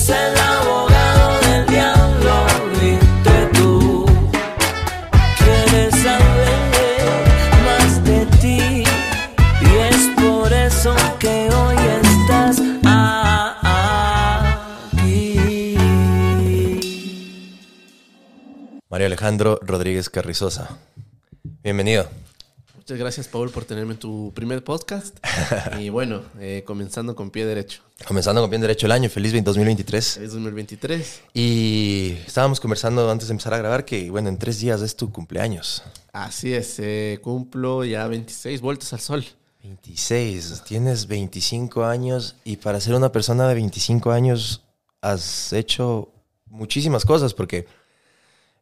es el abogado del diablo, viste tú. Quieres saber más de ti y es por eso que hoy estás aquí. Mario Alejandro Rodríguez Carrizosa. Bienvenido. Muchas gracias, Paul, por tenerme en tu primer podcast. y bueno, eh, comenzando con pie derecho. Comenzando con bien derecho el año, feliz 2023. Es 2023. Y estábamos conversando antes de empezar a grabar que, bueno, en tres días es tu cumpleaños. Así es, eh, cumplo ya 26 vueltas al sol. 26, tienes 25 años y para ser una persona de 25 años has hecho muchísimas cosas porque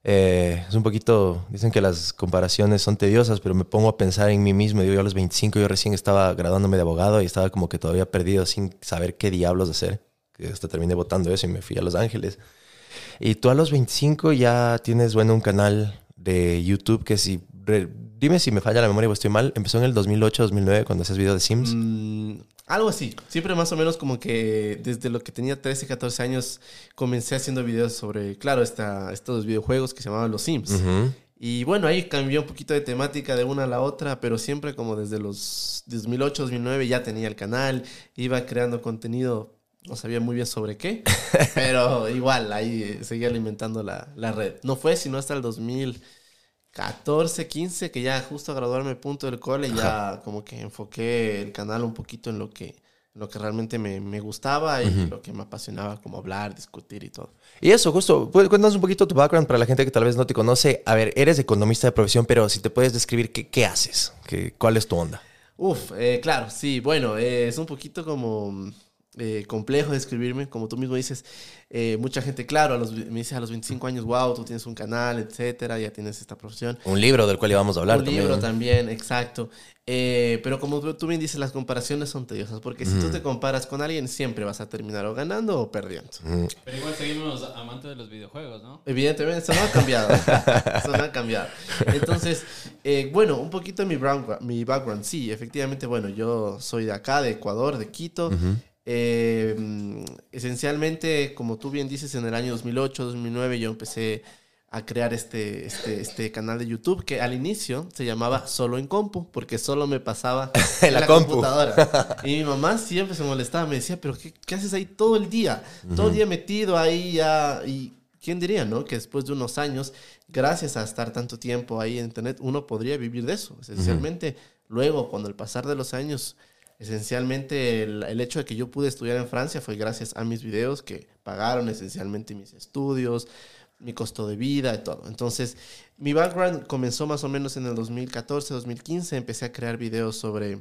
eh, es un poquito, dicen que las comparaciones son tediosas, pero me pongo a pensar en mí mismo. Digo, yo a los 25 yo recién estaba graduándome de abogado y estaba como que todavía perdido sin saber qué diablos hacer. Hasta terminé votando eso y me fui a Los Ángeles. Y tú a los 25 ya tienes, bueno, un canal de YouTube que si... dime si me falla la memoria o estoy mal. Empezó en el 2008, 2009 cuando hacías videos de Sims. Mm, algo así. Siempre más o menos como que desde lo que tenía 13, 14 años comencé haciendo videos sobre, claro, esta, estos videojuegos que se llamaban Los Sims. Y bueno, ahí cambió un poquito de temática de una a la otra, pero siempre como desde los 2008, 2009 ya tenía el canal, iba creando contenido, no sabía muy bien sobre qué, pero igual ahí eh, seguía alimentando la, la red. No fue sino hasta el 2014, 15, que ya justo a graduarme punto del cole, ya como que enfoqué el canal un poquito en lo que, en lo que realmente me, me gustaba y lo que me apasionaba, como hablar, discutir y todo. Y eso, justo, pu- cuéntanos un poquito tu background para la gente que tal vez no te conoce. A ver, eres economista de profesión, pero si te puedes describir qué, qué haces, ¿Qué, cuál es tu onda. Uf, eh, claro, sí, bueno, eh, es un poquito como eh, complejo describirme, como tú mismo dices, eh, mucha gente, claro, a los, me dice a los 25 años, wow, tú tienes un canal, etcétera, ya tienes esta profesión. Un libro del cual íbamos a hablar un también. libro también, exacto. Eh, pero como tú, bien dices, las comparaciones son tediosas, porque si tú te comparas con alguien, siempre vas a terminar o ganando o perdiendo. Pero igual seguimos amantes de los videojuegos, ¿no? Evidentemente, eso no ha cambiado. eso no ha cambiado. Entonces, eh, bueno, un poquito de mi, mi background. Sí, efectivamente, bueno, yo soy de acá, de Ecuador, de Quito. Eh, mm, esencialmente, como tú bien dices, en el año 2008, 2009 yo empecé a crear este, este, este canal de YouTube que al inicio se llamaba Solo en Compu, porque solo me pasaba En la compu. computadora. Y mi mamá siempre se molestaba, me decía, pero ¿qué, qué haces ahí todo el día? Todo el día metido ahí ya. Y quién diría, ¿no? Que después de unos años, gracias a estar tanto tiempo ahí en Internet, uno podría vivir de eso. Esencialmente, luego, con el pasar de los años, esencialmente el, hecho de que yo pude estudiar en Francia fue gracias a mis videos que pagaron esencialmente mis estudios, mi costo de vida y todo. Entonces, mi background comenzó más o menos en el 2014, 2015. Empecé a crear videos sobre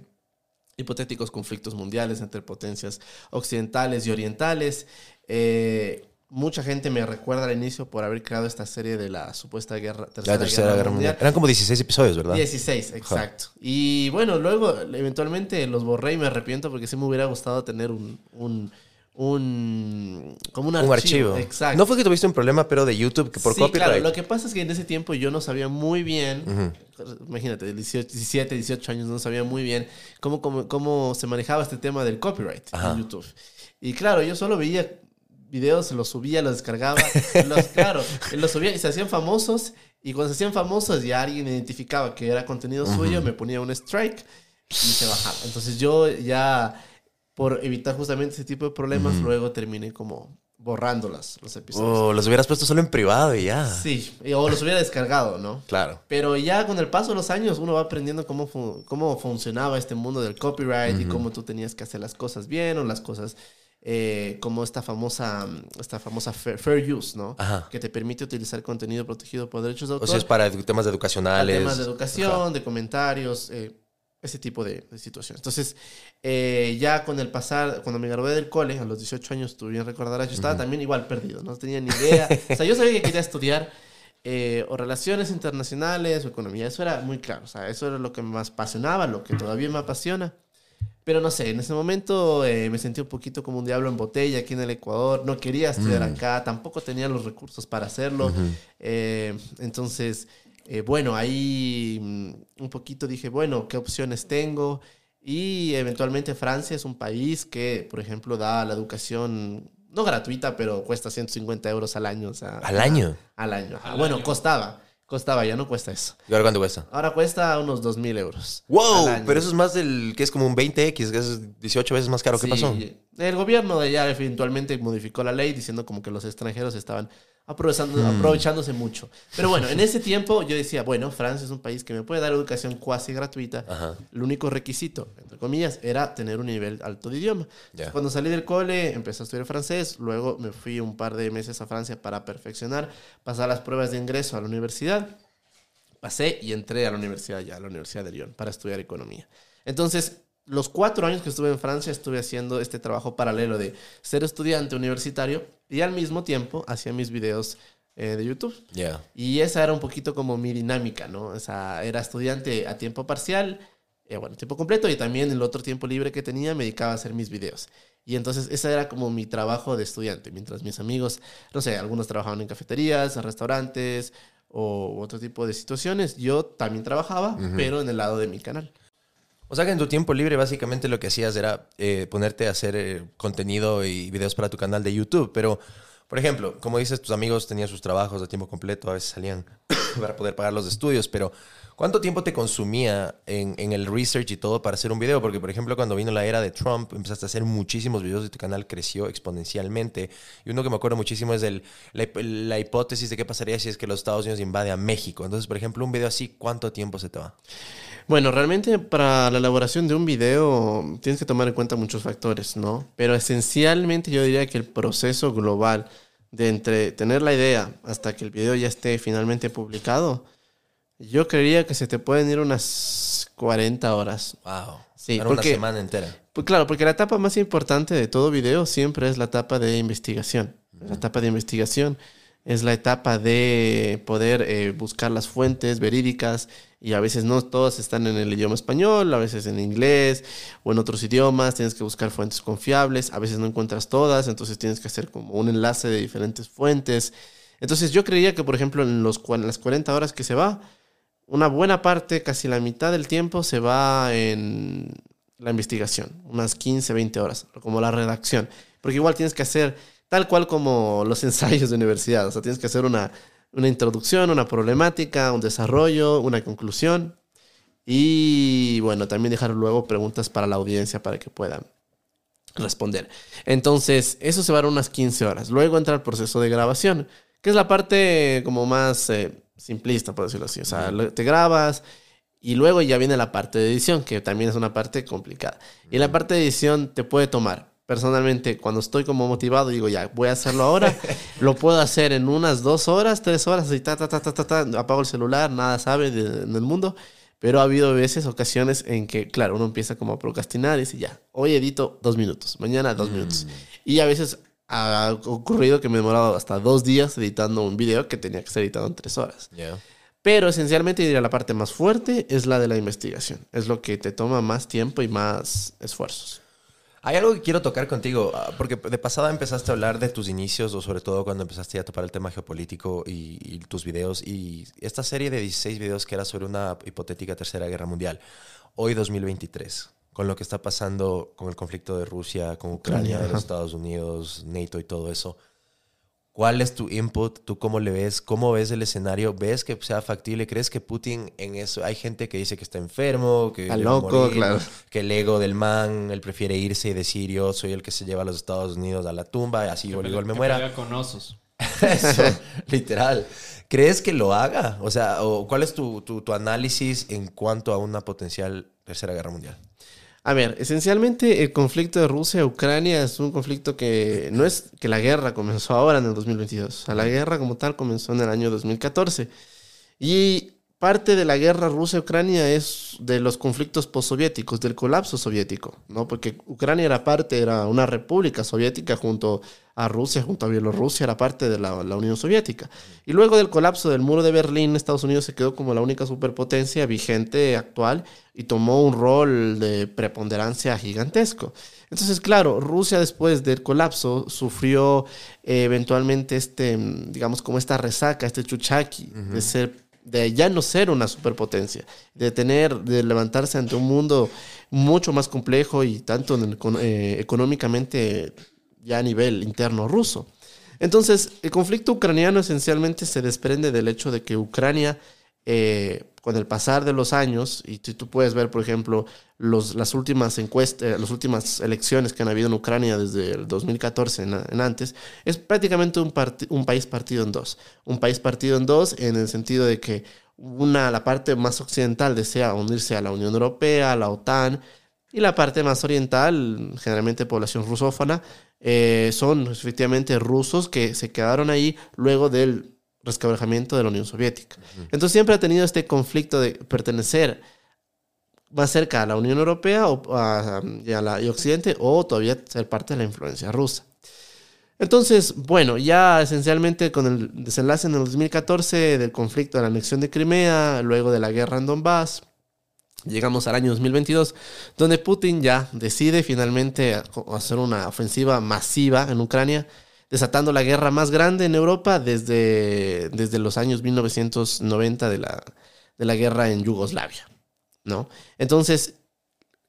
hipotéticos conflictos mundiales entre potencias occidentales y orientales. Eh, mucha gente me recuerda al inicio por haber creado esta serie de la supuesta guerra, La Tercera Guerra Mundial. Eran como 16 episodios, ¿verdad? 16, exacto. Y bueno, luego eventualmente los borré y me arrepiento porque sí me hubiera gustado tener un... un un como un archivo. Un archivo. Exacto. No fue que tuviste un problema, pero de YouTube, que por sí, copyright. claro. Lo que pasa es que en ese tiempo yo no sabía muy bien, imagínate, 18, 17, 18 años, no sabía muy bien cómo, cómo, cómo se manejaba este tema del copyright Ajá. en YouTube. Y claro, yo solo veía videos, los subía, los descargaba, los, claro, los subía y se hacían famosos. Y cuando se hacían famosos ya alguien identificaba que era contenido suyo, me ponía un strike y se bajaba. Entonces yo ya, por evitar justamente ese tipo de problemas, luego terminé como borrando las, los episodios. Oh, los hubieras puesto solo en privado y ya. Sí, o los hubiera descargado, ¿no? Claro. Pero ya con el paso de los años uno va aprendiendo cómo, fu- cómo funcionaba este mundo del copyright y cómo tú tenías que hacer las cosas bien o las cosas eh, como esta famosa, esta famosa fair, fair use, ¿no? Ajá. Que te permite utilizar contenido protegido por derechos de O autor. sea, es para temas educacionales. temas de educación, de comentarios, eh, ese tipo de, de situaciones. Entonces, eh, ya con el pasar, cuando me gradué del cole, a los 18 años, tú bien recordarás, yo estaba también igual perdido, no tenía ni idea. o sea, yo sabía que quería estudiar eh, o relaciones internacionales o economía, eso era muy claro, o sea, eso era lo que más apasionaba, lo que todavía me apasiona. Pero no sé, en ese momento eh, me sentí un poquito como un diablo en botella aquí en el Ecuador. No quería estudiar acá, tampoco tenía los recursos para hacerlo. Eh, entonces, eh, bueno, ahí mm, un poquito dije, bueno, ¿qué opciones tengo? Y eventualmente Francia es un país que, por ejemplo, da la educación no gratuita, pero cuesta 150 euros al año. O sea, ¿Al año? Al año. ajá. Al bueno, año. costaba. Costaba, ya no cuesta eso. ¿Y ahora cuánto cuesta? Ahora cuesta unos 2.000 euros. ¡Wow! Pero eso es más del que es como un 20X, que es 18 veces más caro. ¿Qué Sí, pasó? El gobierno de allá eventualmente modificó la ley diciendo como que los extranjeros estaban aprovechando, Hmm. aprovechándose mucho. Pero bueno, en ese tiempo yo decía, bueno, Francia es un país que me puede dar educación cuasi gratuita. Ajá. El único requisito, entre comillas, era tener un nivel alto de idioma. Ya. Cuando salí del cole, empecé a estudiar francés, luego me fui un par de meses a Francia para perfeccionar, pasar las pruebas de ingreso a la universidad. Pasé y entré a la universidad ya, a la Universidad de Lyon, para estudiar economía. Entonces, los cuatro años que estuve en Francia, estuve haciendo este trabajo paralelo de ser estudiante universitario y al mismo tiempo hacía mis videos eh, de YouTube. Y esa era un poquito como mi dinámica, ¿no? O sea, era estudiante a tiempo parcial, eh, bueno, tiempo completo, y también el otro tiempo libre que tenía me dedicaba a hacer mis videos. Y entonces ese era como mi trabajo de estudiante, mientras mis amigos, no sé, algunos trabajaban en cafeterías, en restaurantes o otro tipo de situaciones, yo también trabajaba, pero en el lado de mi canal. O sea que en tu tiempo libre básicamente lo que hacías era eh, ponerte a hacer eh, contenido y videos para tu canal de YouTube. Pero, por ejemplo, como dices, tus amigos tenían sus trabajos de tiempo completo, a veces salían para poder pagar los estudios, pero ¿cuánto tiempo te consumía en, el research y todo para hacer un video? Porque, por ejemplo, cuando vino la era de Trump, empezaste a hacer muchísimos videos y tu canal creció exponencialmente. Y uno que me acuerdo muchísimo es la, la hipótesis de qué pasaría si es que los Estados Unidos invade a México. Entonces, por ejemplo, un video así, ¿cuánto tiempo se te va? Bueno, realmente para la elaboración de un video tienes que tomar en cuenta muchos factores, ¿no? Pero esencialmente yo diría que el proceso global de entre tener la idea hasta que el video ya esté finalmente publicado, yo creería que se te pueden ir unas 40 horas. Wow. Sí, una porque- semana entera. Pues claro, porque la etapa más importante de todo video siempre es la etapa de investigación. La etapa de investigación es la etapa de poder eh, buscar las fuentes verídicas y a veces no todas están en el idioma español, a veces en inglés o en otros idiomas, tienes que buscar fuentes confiables, a veces no encuentras todas, entonces tienes que hacer como un enlace de diferentes fuentes. Entonces yo creía que, por ejemplo, en, las 40 horas que se va, una buena parte, casi la mitad del tiempo se va en la investigación, unas 15, 20 horas, como la redacción. Porque igual tienes que hacer tal cual como los ensayos de universidad, o sea, tienes que hacer una, una introducción, una problemática, un desarrollo, una conclusión y bueno, también dejar luego preguntas para la audiencia para que puedan responder. Entonces, eso se va a dar unas 15 horas. Luego entra el proceso de grabación, que es la parte como más eh, simplista, por decirlo así. O sea, te grabas y luego ya viene la parte de edición, que también es una parte complicada. Y la parte de edición te puede tomar. Personalmente, cuando estoy como motivado, digo, ya, voy a hacerlo ahora. lo puedo hacer en unas dos horas, tres horas, y ta, ta, ta, ta, ta, ta, apago el celular, nada sabe de- en el mundo. Pero ha habido veces, ocasiones en que, claro, uno empieza como a procrastinar y dice, ya, hoy edito dos minutos, mañana dos minutos. Y a veces ha ocurrido que me he demorado hasta dos días editando un video que tenía que ser editado en tres horas. Pero esencialmente diría la parte más fuerte es la de la investigación. Es lo que te toma más tiempo y más esfuerzos. Hay algo que quiero tocar contigo, ah, porque de pasada empezaste a hablar de tus inicios, o sobre todo cuando empezaste a topar el tema geopolítico y, y tus videos, y esta serie de 16 videos que era sobre una hipotética tercera guerra mundial. Hoy 2023, con lo que está pasando con el conflicto de Rusia, con Ucrania, de los. Estados Unidos, NATO y todo eso. ¿Cuál es tu input? ¿Tú cómo le ves? ¿Cómo ves el escenario? ¿Ves que sea factible? ¿Crees que Putin en eso? Hay gente que dice que está enfermo, que Está loco, morir, claro. que el ego del man, él prefiere irse y decir yo soy el que se lleva a los Estados Unidos a la tumba y así igual, igual me Que muera. pelea con osos. Eso, literal. ¿Crees que lo haga? O sea, o ¿cuál es tu, tu, tu análisis en cuanto a una potencial tercera guerra mundial? A ver, esencialmente el conflicto de Rusia-Ucrania es un conflicto que no es que la guerra comenzó ahora en el 2022. O sea, la guerra como tal comenzó en el año 2014. Y parte de la guerra Rusia-Ucrania es de los conflictos postsoviéticos, del colapso soviético, ¿no? Porque Ucrania era parte, era una república soviética junto a Rusia, junto a Bielorrusia, era parte de la, la Unión Soviética. Y luego del colapso del muro de Berlín, Estados Unidos se quedó como la única superpotencia vigente actual y tomó un rol de preponderancia gigantesco. Entonces, claro, Rusia después del colapso sufrió eh, eventualmente este, digamos, como esta resaca, este chuchaki de ser de ya no ser una superpotencia, de tener, de levantarse ante un mundo mucho más complejo y tanto eh, económicamente ya a nivel interno ruso. Entonces, el conflicto ucraniano esencialmente se desprende del hecho de que Ucrania, eh, con el pasar de los años, y si tú puedes ver, por ejemplo, los, las últimas encuestas, las últimas elecciones que han habido en Ucrania desde el 2014 en, en antes, es prácticamente un, un país partido en dos. Un país partido en dos en el sentido de que una, la parte más occidental desea unirse a la Unión Europea, a la OTAN, y la parte más oriental, generalmente población rusófona, eh, son efectivamente rusos que se quedaron ahí luego del resquebrajamiento de la Unión Soviética. Entonces siempre ha tenido este conflicto de pertenecer más cerca a la Unión Europea o a, y a la y Occidente o todavía ser parte de la influencia rusa. Entonces, bueno, ya esencialmente con el desenlace en el 2014 del conflicto de la anexión de Crimea, luego de la guerra en Donbass, llegamos al año 2022, donde Putin ya decide finalmente hacer una ofensiva masiva en Ucrania, desatando la guerra más grande en Europa desde, desde los años 1990 de la, de la guerra en Yugoslavia. ¿no? Entonces,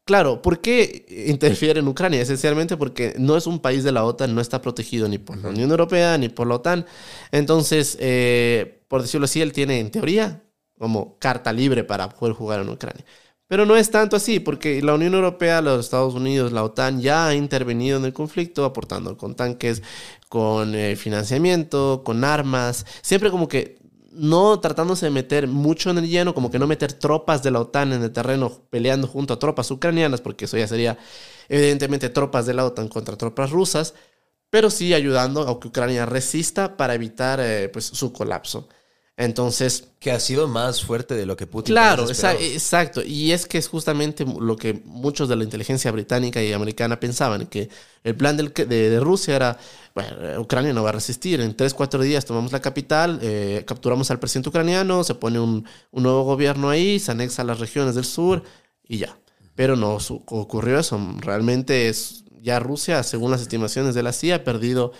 claro, ¿por qué interfiere en Ucrania? Esencialmente porque no es un país de la OTAN, no está protegido ni por la Unión Europea ni por la OTAN. Entonces, eh, por decirlo así, él tiene en teoría como carta libre para poder jugar en Ucrania. Pero no es tanto así, porque la Unión Europea, los Estados Unidos, la OTAN ya ha intervenido en el conflicto, aportando con tanques, con eh, financiamiento, con armas, siempre como que no tratándose de meter mucho en el lleno, como que no meter tropas de la OTAN en el terreno peleando junto a tropas ucranianas, porque eso ya sería evidentemente tropas de la OTAN contra tropas rusas, pero sí ayudando a que Ucrania resista para evitar eh, pues, su colapso. Entonces, Que ha sido más fuerte de lo que Putin Claro, exacto. Y es que es justamente lo que muchos de la inteligencia británica y americana pensaban, que el plan del- de, de Rusia era, bueno, Ucrania no va a resistir, en tres, cuatro días tomamos la capital, eh, capturamos al presidente ucraniano, se pone un, un nuevo gobierno ahí, se anexa a las regiones del sur y ya. Pero no ocurrió eso. Realmente es, ya Rusia, según las estimaciones de la CIA, ha perdido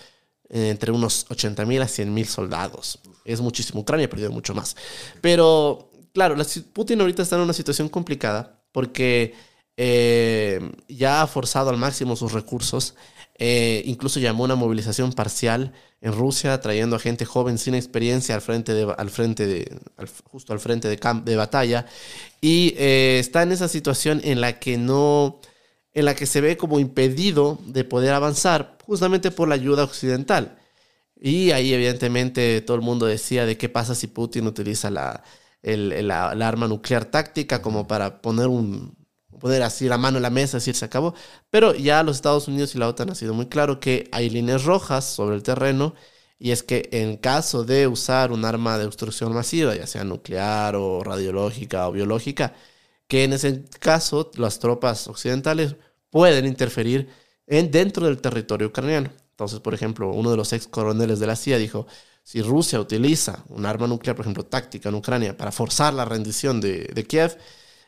eh, entre unos 80 mil a 100 mil soldados. Es muchísimo. Ucrania ha perdido mucho más. Pero, claro, Putin ahorita está en una situación complicada porque eh, ya ha forzado al máximo sus recursos. Eh, incluso llamó una movilización parcial en Rusia, trayendo a gente joven sin experiencia al frente de, al frente de, justo al frente de, camp- de batalla. Y eh, está en esa situación en la que no, en la que se ve como impedido de poder avanzar, justamente por la ayuda occidental. Y ahí evidentemente todo el mundo decía de qué pasa si Putin utiliza la, el- el- la, la arma nuclear táctica como para poner un poner así la mano en la mesa, decir se acabó. Pero ya los Estados Unidos y la OTAN ha sido muy claro que hay líneas rojas sobre el terreno y es que en caso de usar un arma de destrucción masiva, ya sea nuclear o radiológica o biológica, que en ese caso las tropas occidentales pueden interferir en, dentro del territorio ucraniano. Entonces, por ejemplo, uno de los ex coroneles de la CIA dijo, si Rusia utiliza un arma nuclear, por ejemplo, táctica en Ucrania, para forzar la rendición de, Kiev,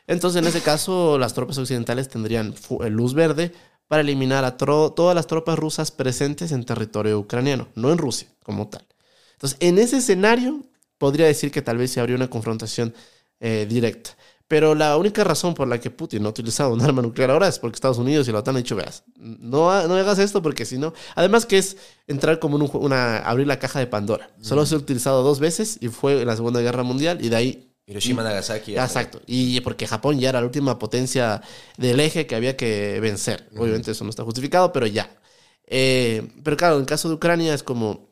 entonces en ese caso las tropas occidentales tendrían eh, luz verde para eliminar a todas las tropas rusas presentes en territorio ucraniano, no en Rusia como tal. Entonces, en ese escenario, podría decir que tal vez se habría una confrontación eh, directa. Pero la única razón por la que Putin no ha utilizado un arma nuclear ahora es porque Estados Unidos y la OTAN han dicho, veas, no, no hagas esto porque si no... Además que es entrar como en un una... abrir la caja de Pandora. Solo se ha utilizado dos veces y fue en la Segunda Guerra Mundial y de ahí Hiroshima, Nagasaki. Ah, Exacto. Y porque Japón ya era la última potencia del eje que había que vencer. Obviamente eso no está justificado, pero ya. Eh, pero claro, en el caso de Ucrania es como...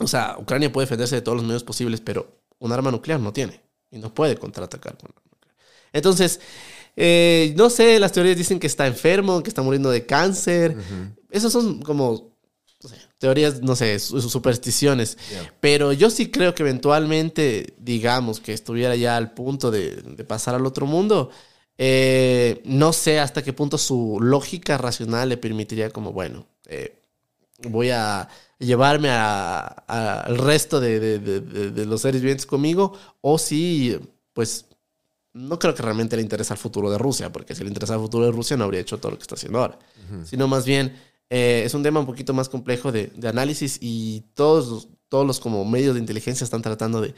O sea, Ucrania puede defenderse de todos los medios posibles, pero un arma nuclear no tiene. Y no puede contraatacar con. Entonces, eh, no sé, las teorías dicen que está enfermo, que está muriendo de cáncer. Esas son como no sé, teorías, no sé, su- su- supersticiones. Pero yo sí creo que eventualmente, digamos, que estuviera ya al punto de, de pasar al otro mundo. eh, no sé hasta qué punto su lógica racional le permitiría como, bueno, eh, voy a llevarme a- a- al resto de- de los seres vivientes conmigo, o si, pues, no creo que realmente le interesa el futuro de Rusia, porque si le interesa el futuro de Rusia no habría hecho todo lo que está haciendo ahora, sino más bien eh, es un tema un poquito más complejo de, de análisis y todos, los- todos los como medios de inteligencia están tratando de,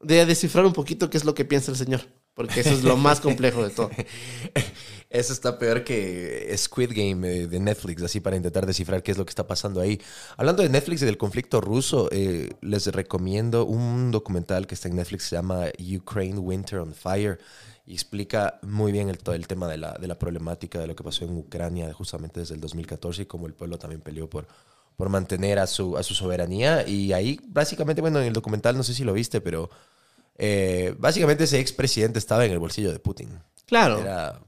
de descifrar un poquito qué es lo que piensa el señor. Porque eso es lo más complejo de todo. Eso está peor que Squid Game de Netflix, así para intentar descifrar qué es lo que está pasando ahí. Hablando de Netflix y del conflicto ruso, eh, les recomiendo un documental que está en Netflix, se llama Ukraine Winter on Fire, y explica muy bien el, todo el tema de la, problemática de lo que pasó en Ucrania justamente desde el 2014 y cómo el pueblo también peleó por, mantener su, a su soberanía. Y ahí, básicamente, bueno, en el documental, no sé si lo viste, pero eh, básicamente ese expresidente estaba en el bolsillo de Putin. Claro. Era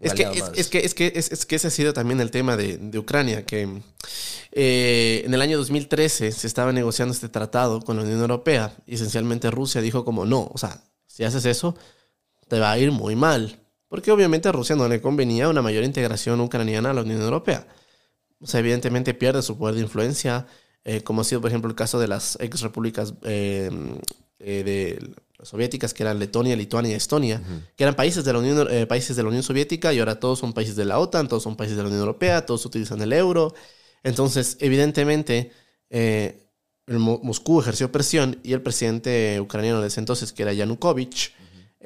Es que, es, es que, es, que, es, es que ese ha sido también el tema de, de Ucrania, que eh, en el año 2013 se estaba negociando este tratado con la Unión Europea y esencialmente Rusia dijo como no, o sea, si haces eso, te va a ir muy mal. Porque obviamente a Rusia no le convenía una mayor integración ucraniana a la Unión Europea. O sea, evidentemente pierde su poder de influencia, eh, como ha sido, por ejemplo, el caso de las ex repúblicas eh, eh, de soviéticas, que eran Letonia, Lituania y Estonia, que eran países de, la Unión, eh, países de la Unión Soviética y ahora todos son países de la OTAN, todos son países de la Unión Europea, todos utilizan el euro. Entonces, evidentemente, eh, el Moscú ejerció presión y el presidente ucraniano de ese entonces, que era Yanukovych,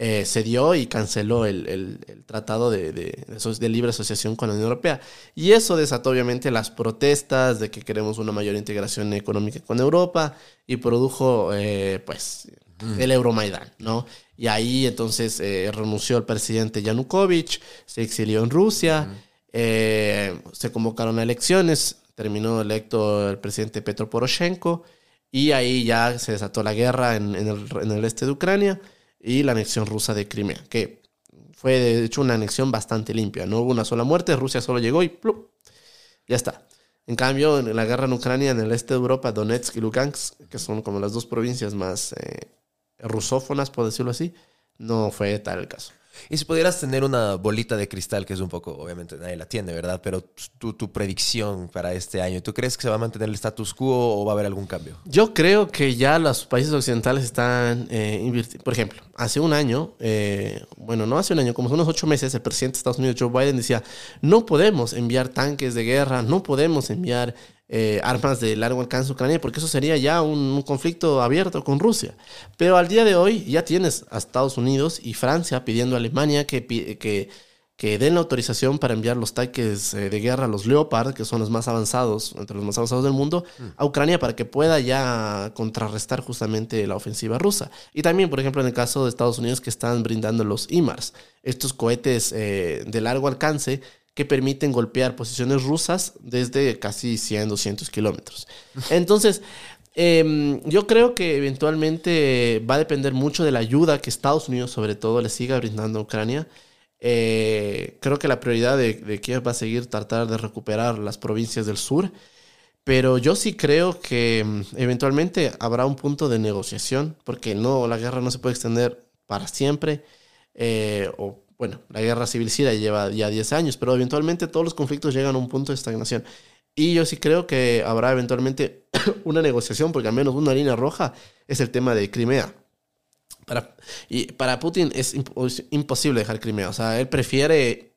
eh, cedió y canceló el, el- el tratado de, de- de de libre asociación con la Unión Europea. Y eso desató obviamente las protestas de que queremos una mayor integración económica con Europa y produjo eh, pues el Euromaidán, ¿no? Y ahí entonces eh, renunció el presidente Yanukovych, se exilió en Rusia, eh, se convocaron a elecciones, terminó electo el presidente Petro Poroshenko y ahí ya se desató la guerra en, en el, en el este de Ucrania y la anexión rusa de Crimea, que fue de hecho una anexión bastante limpia. No hubo una sola muerte, Rusia solo llegó y ¡plup! ya está. En cambio, en la guerra en Ucrania, en el este de Europa, Donetsk y Lugansk, que son como las dos provincias más eh, rusófonas, por decirlo así, no fue tal el caso. Y si pudieras tener una bolita de cristal, que es un poco, obviamente nadie la tiene, ¿verdad? Pero tu, tu predicción para este año, ¿tú crees que se va a mantener el status quo o va a haber algún cambio? Yo creo que ya los países occidentales están eh, invirtiendo. Por ejemplo, hace un año, eh, bueno, no hace un año, como unos ocho meses, el presidente de Estados Unidos, Joe Biden, decía: no podemos enviar tanques de guerra, no podemos enviar eh, armas de largo alcance a Ucrania, porque eso sería ya un, un conflicto abierto con Rusia. Pero al día de hoy ya tienes a Estados Unidos y Francia pidiendo a Alemania que, que, que den la autorización para enviar los tanques eh, de guerra, los Leopard, que son los más avanzados, entre los más avanzados del mundo, a Ucrania para que pueda ya contrarrestar justamente la ofensiva rusa. Y también, por ejemplo, en el caso de Estados Unidos, que están brindando los IMARS, estos cohetes eh, de largo alcance que permiten golpear posiciones rusas desde casi 100, 200 kilómetros. Entonces, eh, yo creo que eventualmente va a depender mucho de la ayuda que Estados Unidos, sobre todo, le siga brindando a Ucrania. Eh, creo que la prioridad de, de Kiev va a seguir tratar de recuperar las provincias del sur. Pero yo sí creo que mm, eventualmente habrá un punto de negociación, porque no, la guerra no se puede extender para siempre. eh, o bueno, la guerra civil la lleva ya 10 años, pero eventualmente todos los conflictos llegan a un punto de estagnación. Y yo sí creo que habrá eventualmente una negociación, porque al menos una línea roja es el tema de Crimea. Para, y para Putin es imposible dejar Crimea. O sea, él prefiere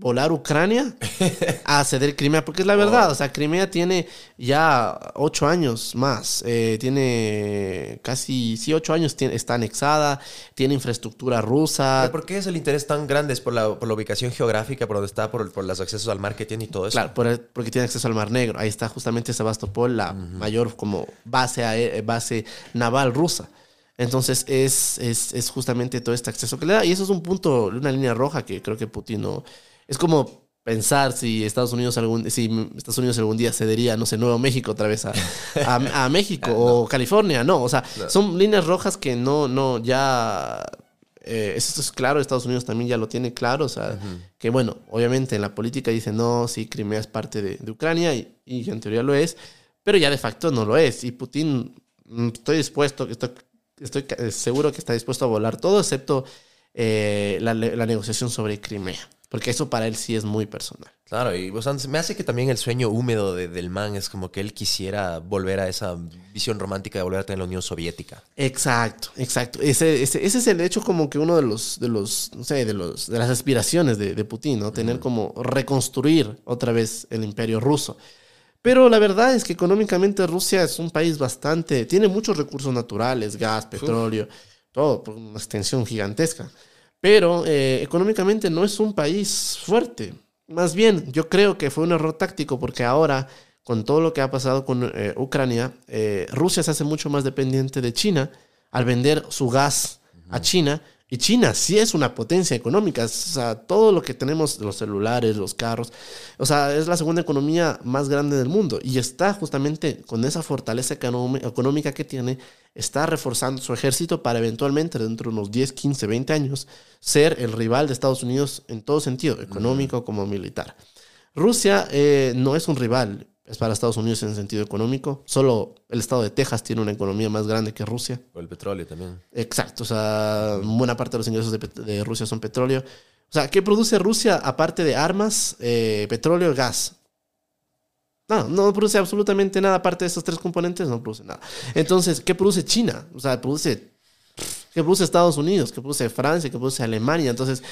volar Ucrania a ceder Crimea, porque es la verdad. O sea, Crimea tiene ya ocho años más. Eh, tiene casi, sí, ocho años tiene, está anexada, tiene infraestructura rusa. ¿Pero ¿Por qué es el interés tan grande? ¿Es por la, por la ubicación geográfica, por donde está, por, por los accesos al mar que tiene y todo eso? Claro, por el- porque tiene acceso al Mar Negro. Ahí está justamente Sebastopol, la mayor como base, ae- base naval rusa. Entonces es, es, es justamente todo este acceso que le da. Y eso es un punto, una línea roja que creo que Putin no... Es como pensar si Estados Unidos algún, si Estados Unidos algún día cedería, no sé, Nuevo México otra vez a, a, a México o California. No, o sea, son líneas rojas que no, no, ya... eh, eso es claro, Estados Unidos también ya lo tiene claro, o sea, que bueno, obviamente en la política dice no, sí, Crimea es parte de, de Ucrania y, y en teoría lo es, pero ya de facto no lo es. Y Putin, mm, estoy dispuesto, estoy, estoy seguro que está dispuesto a volar todo excepto eh, la, la negociación sobre Crimea, porque eso para él sí es muy personal. Claro, y o sea, me hace que también el sueño húmedo de- del man es como que él quisiera volver a esa visión romántica de volver a tener la Unión Soviética. Exacto, exacto. Ese, ese, ese es el hecho como que uno de los, de los, no sé, de los, de las aspiraciones de, de Putin, ¿no? Tener como reconstruir otra vez el imperio ruso. Pero la verdad es que económicamente Rusia es un país bastante, tiene muchos recursos naturales, gas, petróleo, todo, por una extensión gigantesca. Pero eh, económicamente no es un país fuerte. Más bien, yo creo que fue un error táctico porque ahora, con todo lo que ha pasado con eh, Ucrania, eh, Rusia se hace mucho más dependiente de China al vender su gas a China. Y China sí es una potencia económica. O sea, todo lo que tenemos, los celulares, los carros, o sea, es la segunda economía más grande del mundo. Y está justamente con esa fortaleza económi- económica que tiene, está reforzando su ejército para eventualmente, dentro de unos 10, 15, 20 años, ser el rival de Estados Unidos en todo sentido, económico como militar. Rusia eh, no es un rival, es para Estados Unidos en sentido económico. Solo el estado de Texas tiene una economía más grande que Rusia. Por el petróleo también. Exacto, o sea, buena parte de los ingresos de Rusia son petróleo. O sea, ¿qué produce Rusia aparte de armas, eh, petróleo, gas? No, no produce absolutamente nada aparte de esos tres componentes, no produce nada. Entonces, ¿qué produce China? O sea, produce... ¿Qué produce Estados Unidos? ¿Qué produce Francia? ¿Qué produce Alemania? Entonces,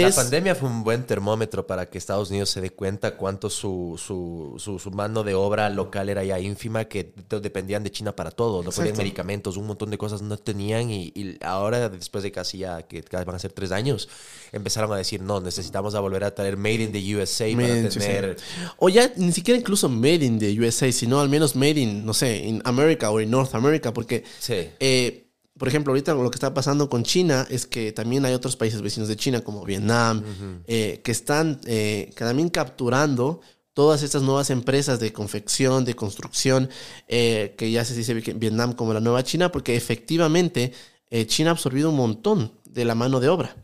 La pandemia fue un buen termómetro para que Estados Unidos se dé cuenta cuánto su, su, su, su mano de obra local era ya ínfima, que dependían de China para todo. No podían medicamentos, un montón de cosas no tenían. Y, y ahora, después de casi ya, que van a ser tres años, empezaron a decir, no, necesitamos a volver a traer Made in the USA Made para tener... O ya ni siquiera incluso made in the USA, sino al menos made in, no sé, in America o in North America, porque, Sí. eh, por ejemplo, ahorita lo que está pasando con China es que también hay otros países vecinos de China, como Vietnam, eh, que están eh, que también capturando todas estas nuevas empresas de confección, de construcción, eh, que ya se dice vi- Vietnam como la nueva China, porque efectivamente eh, China ha absorbido un montón de la mano de obra.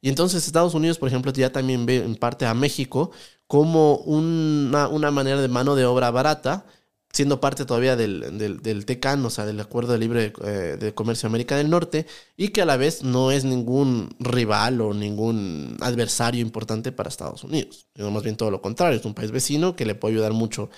Y entonces Estados Unidos, por ejemplo, ya también ve en parte a México como una, una manera de mano de obra barata, siendo parte todavía del, del, del TECAN, o sea, del Acuerdo de Libre eh, de Comercio de América del Norte, y que a la vez no es ningún rival o ningún adversario importante para Estados Unidos. Sino más bien todo lo contrario, es un país vecino que le puede ayudar mucho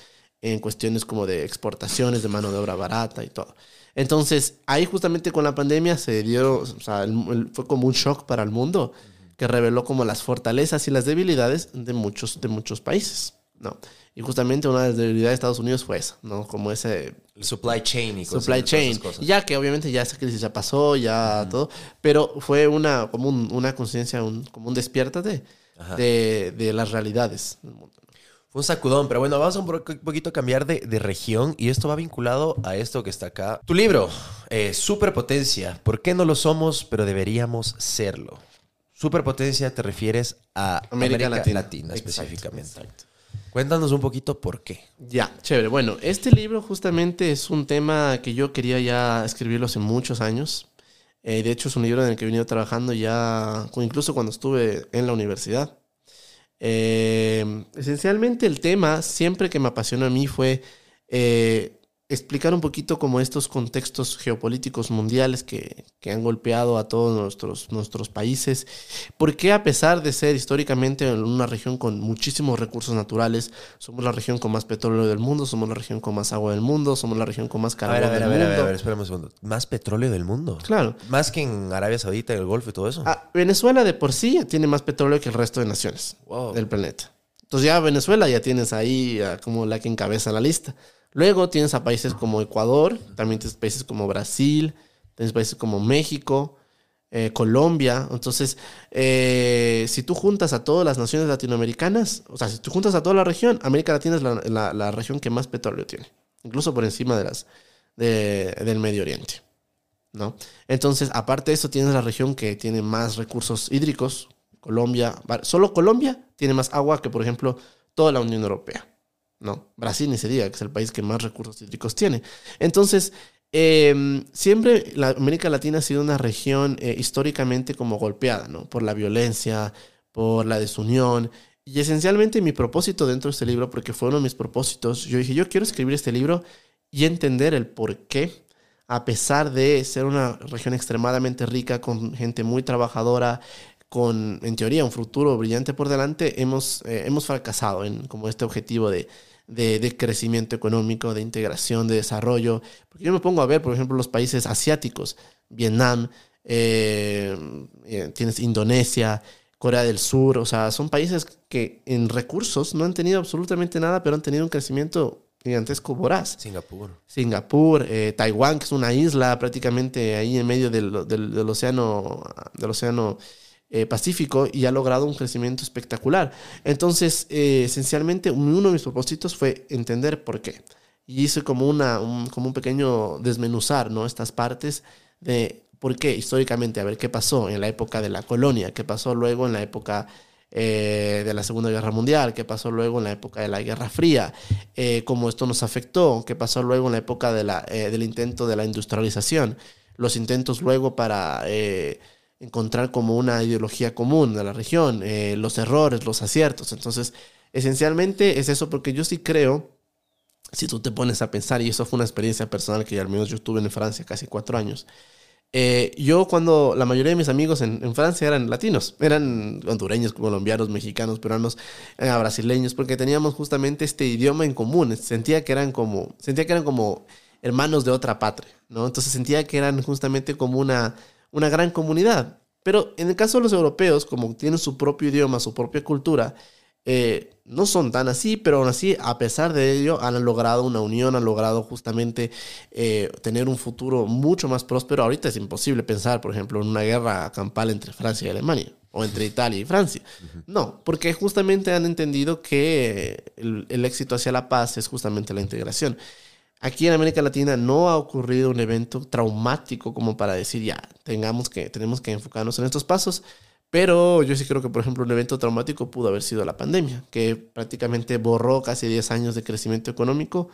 en cuestiones como de exportaciones, de mano de obra barata y todo. Entonces, ahí justamente con la pandemia se dio, o sea, el- fue como un shock para el mundo que reveló como las fortalezas y las debilidades de muchos, de muchos países, ¿no? Y justamente una de las debilidades de Estados Unidos fue esa, ¿no? Como ese El supply chain y cosas- supply chain. cosas. Ya que obviamente ya esa crisis ya pasó, ya todo, pero fue una, como un- una conciencia, un, como un despiértate de, de las realidades del mundo. ¿no? Fue un sacudón, pero bueno, vamos a un po- poquito cambiar de, de región y esto va vinculado a esto que está acá. Tu libro, eh, Superpotencia, ¿por qué no lo somos pero deberíamos serlo? Superpotencia te refieres a América, Latina, Exacto, específicamente. exacto. Cuéntanos un poquito por qué. Ya, chévere. Bueno, este libro justamente es un tema que yo quería ya escribirlo hace muchos años. Eh, de hecho, es un libro en el que he venido trabajando ya, incluso cuando estuve en la universidad. Eh, esencialmente el tema, siempre que me apasionó a mí, fue eh, explicar un poquito como estos contextos geopolíticos mundiales que, que han golpeado a todos nuestros, nuestros países. Porque a pesar de ser históricamente una región con muchísimos recursos naturales, somos la región con más petróleo del mundo, somos la región con más agua del mundo, somos la región con más A carbón a ver, del a ver, a ver, mundo. a ver, espérame un segundo. ¿Más petróleo del mundo? Claro. Más que en Arabia Saudita, el Golfo y todo eso. Ah, Venezuela de por sí ya tiene más petróleo que el resto de naciones Wow. del planeta. Entonces ya Venezuela ya tienes ahí ah, como la que encabeza la lista. Luego tienes a países como Ecuador, también tienes países como Brasil, tienes países como México, eh, Colombia. Entonces, eh, si tú juntas a todas las naciones latinoamericanas, o sea, si tú juntas a toda la región, América Latina es la, región que más petróleo tiene, incluso por encima de las de- del Medio Oriente. ¿no? Entonces, aparte de eso, tienes la región que tiene más recursos hídricos. Colombia, solo Colombia tiene más agua que, por ejemplo, toda la Unión Europea. ¿No? Brasil ni se diga, que es el país que más recursos hídricos tiene. Entonces, eh, siempre la América Latina ha sido una región eh, históricamente como golpeada, ¿no? Por la violencia, por la desunión. Y esencialmente mi propósito dentro de este libro, porque fue uno de mis propósitos, yo dije, yo quiero escribir este libro y entender el por qué, a pesar de ser una región extremadamente rica, con gente muy trabajadora, con, en teoría, un futuro brillante por delante, hemos, eh, hemos fracasado en como este objetivo de, de, de crecimiento económico, de integración, de desarrollo. Porque yo me pongo a ver, por ejemplo, los países asiáticos, Vietnam, eh, eh, tienes Indonesia, Corea del Sur, o sea, son países que en recursos no han tenido absolutamente nada, pero han tenido un crecimiento gigantesco voraz. Singapur. Singapur, eh, Taiwán, que es una isla prácticamente ahí en medio del, del- del océano, del océano eh, Pacífico y ha logrado un crecimiento espectacular. Entonces, eh, esencialmente, uno de mis propósitos fue entender por qué. Y hice como, una, un, como un pequeño desmenuzar, ¿no? Estas partes de por qué históricamente, a ver qué pasó en la época de la colonia, qué pasó luego en la época eh, de la Segunda Guerra Mundial, qué pasó luego en la época de la Guerra Fría, cómo esto nos afectó, qué pasó luego en la época de la, del intento de la industrialización, los intentos luego para encontrar como una ideología común de la región, eh, los errores, los aciertos. Entonces, esencialmente es eso porque yo sí creo, si tú te pones a pensar, y eso fue una experiencia personal que al menos yo tuve en Francia casi cuatro años, eh, yo cuando la mayoría de mis amigos en, Francia eran latinos, eran hondureños, colombianos, mexicanos, peruanos, eh, brasileños, porque teníamos justamente este idioma en común. Sentía que eran como, sentía que eran como hermanos de otra patria, ¿no? Entonces sentía que eran justamente como una, una gran comunidad. Pero en el caso de los europeos, como tienen su propio idioma, su propia cultura, eh, no son tan así, pero aún así, a pesar de ello, han logrado una unión, han logrado justamente eh, tener un futuro mucho más próspero. Ahorita es imposible pensar, por ejemplo, en una guerra campal entre Francia y Alemania o entre Italia y Francia. No, porque justamente han entendido que el, el éxito hacia la paz es justamente la integración. Aquí en América Latina no ha ocurrido un evento traumático como para decir ya, tengamos que, tenemos que enfocarnos en estos pasos. Pero yo sí creo que, por ejemplo, un evento traumático pudo haber sido la pandemia, que prácticamente borró casi 10 años de crecimiento económico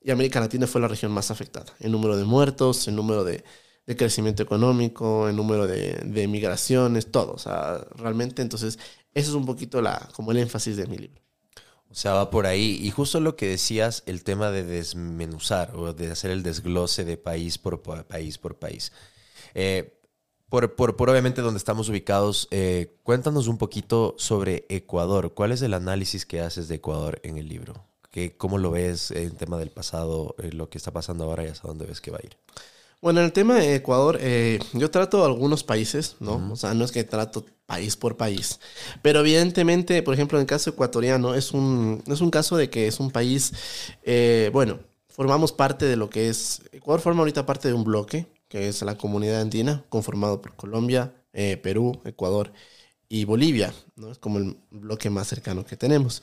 y América Latina fue la región más afectada en número de muertos, en número de, crecimiento económico, en número de, de, migraciones, todo. O sea, realmente, entonces, eso es un poquito la, como el énfasis de mi libro. O sea, va por ahí. Y justo lo que decías, el tema de desmenuzar o de hacer el desglose de país por país por país. Eh, por, por, obviamente donde estamos ubicados, eh, cuéntanos un poquito sobre Ecuador. ¿Cuál es el análisis que haces de Ecuador en el libro? ¿Qué, ¿Cómo lo ves en tema del pasado, eh, lo que está pasando ahora y hasta dónde ves que va a ir? Bueno, en el tema de Ecuador, eh, yo trato algunos países, ¿no? O sea, no es que trato país por país. Pero evidentemente, por ejemplo, en el caso ecuatoriano, es un, es un caso de que es un país, eh, bueno, formamos parte de lo que es, Ecuador forma ahorita parte de un bloque, que es la comunidad andina, conformado por Colombia, eh, Perú, Ecuador y Bolivia, ¿no? Es como el bloque más cercano que tenemos.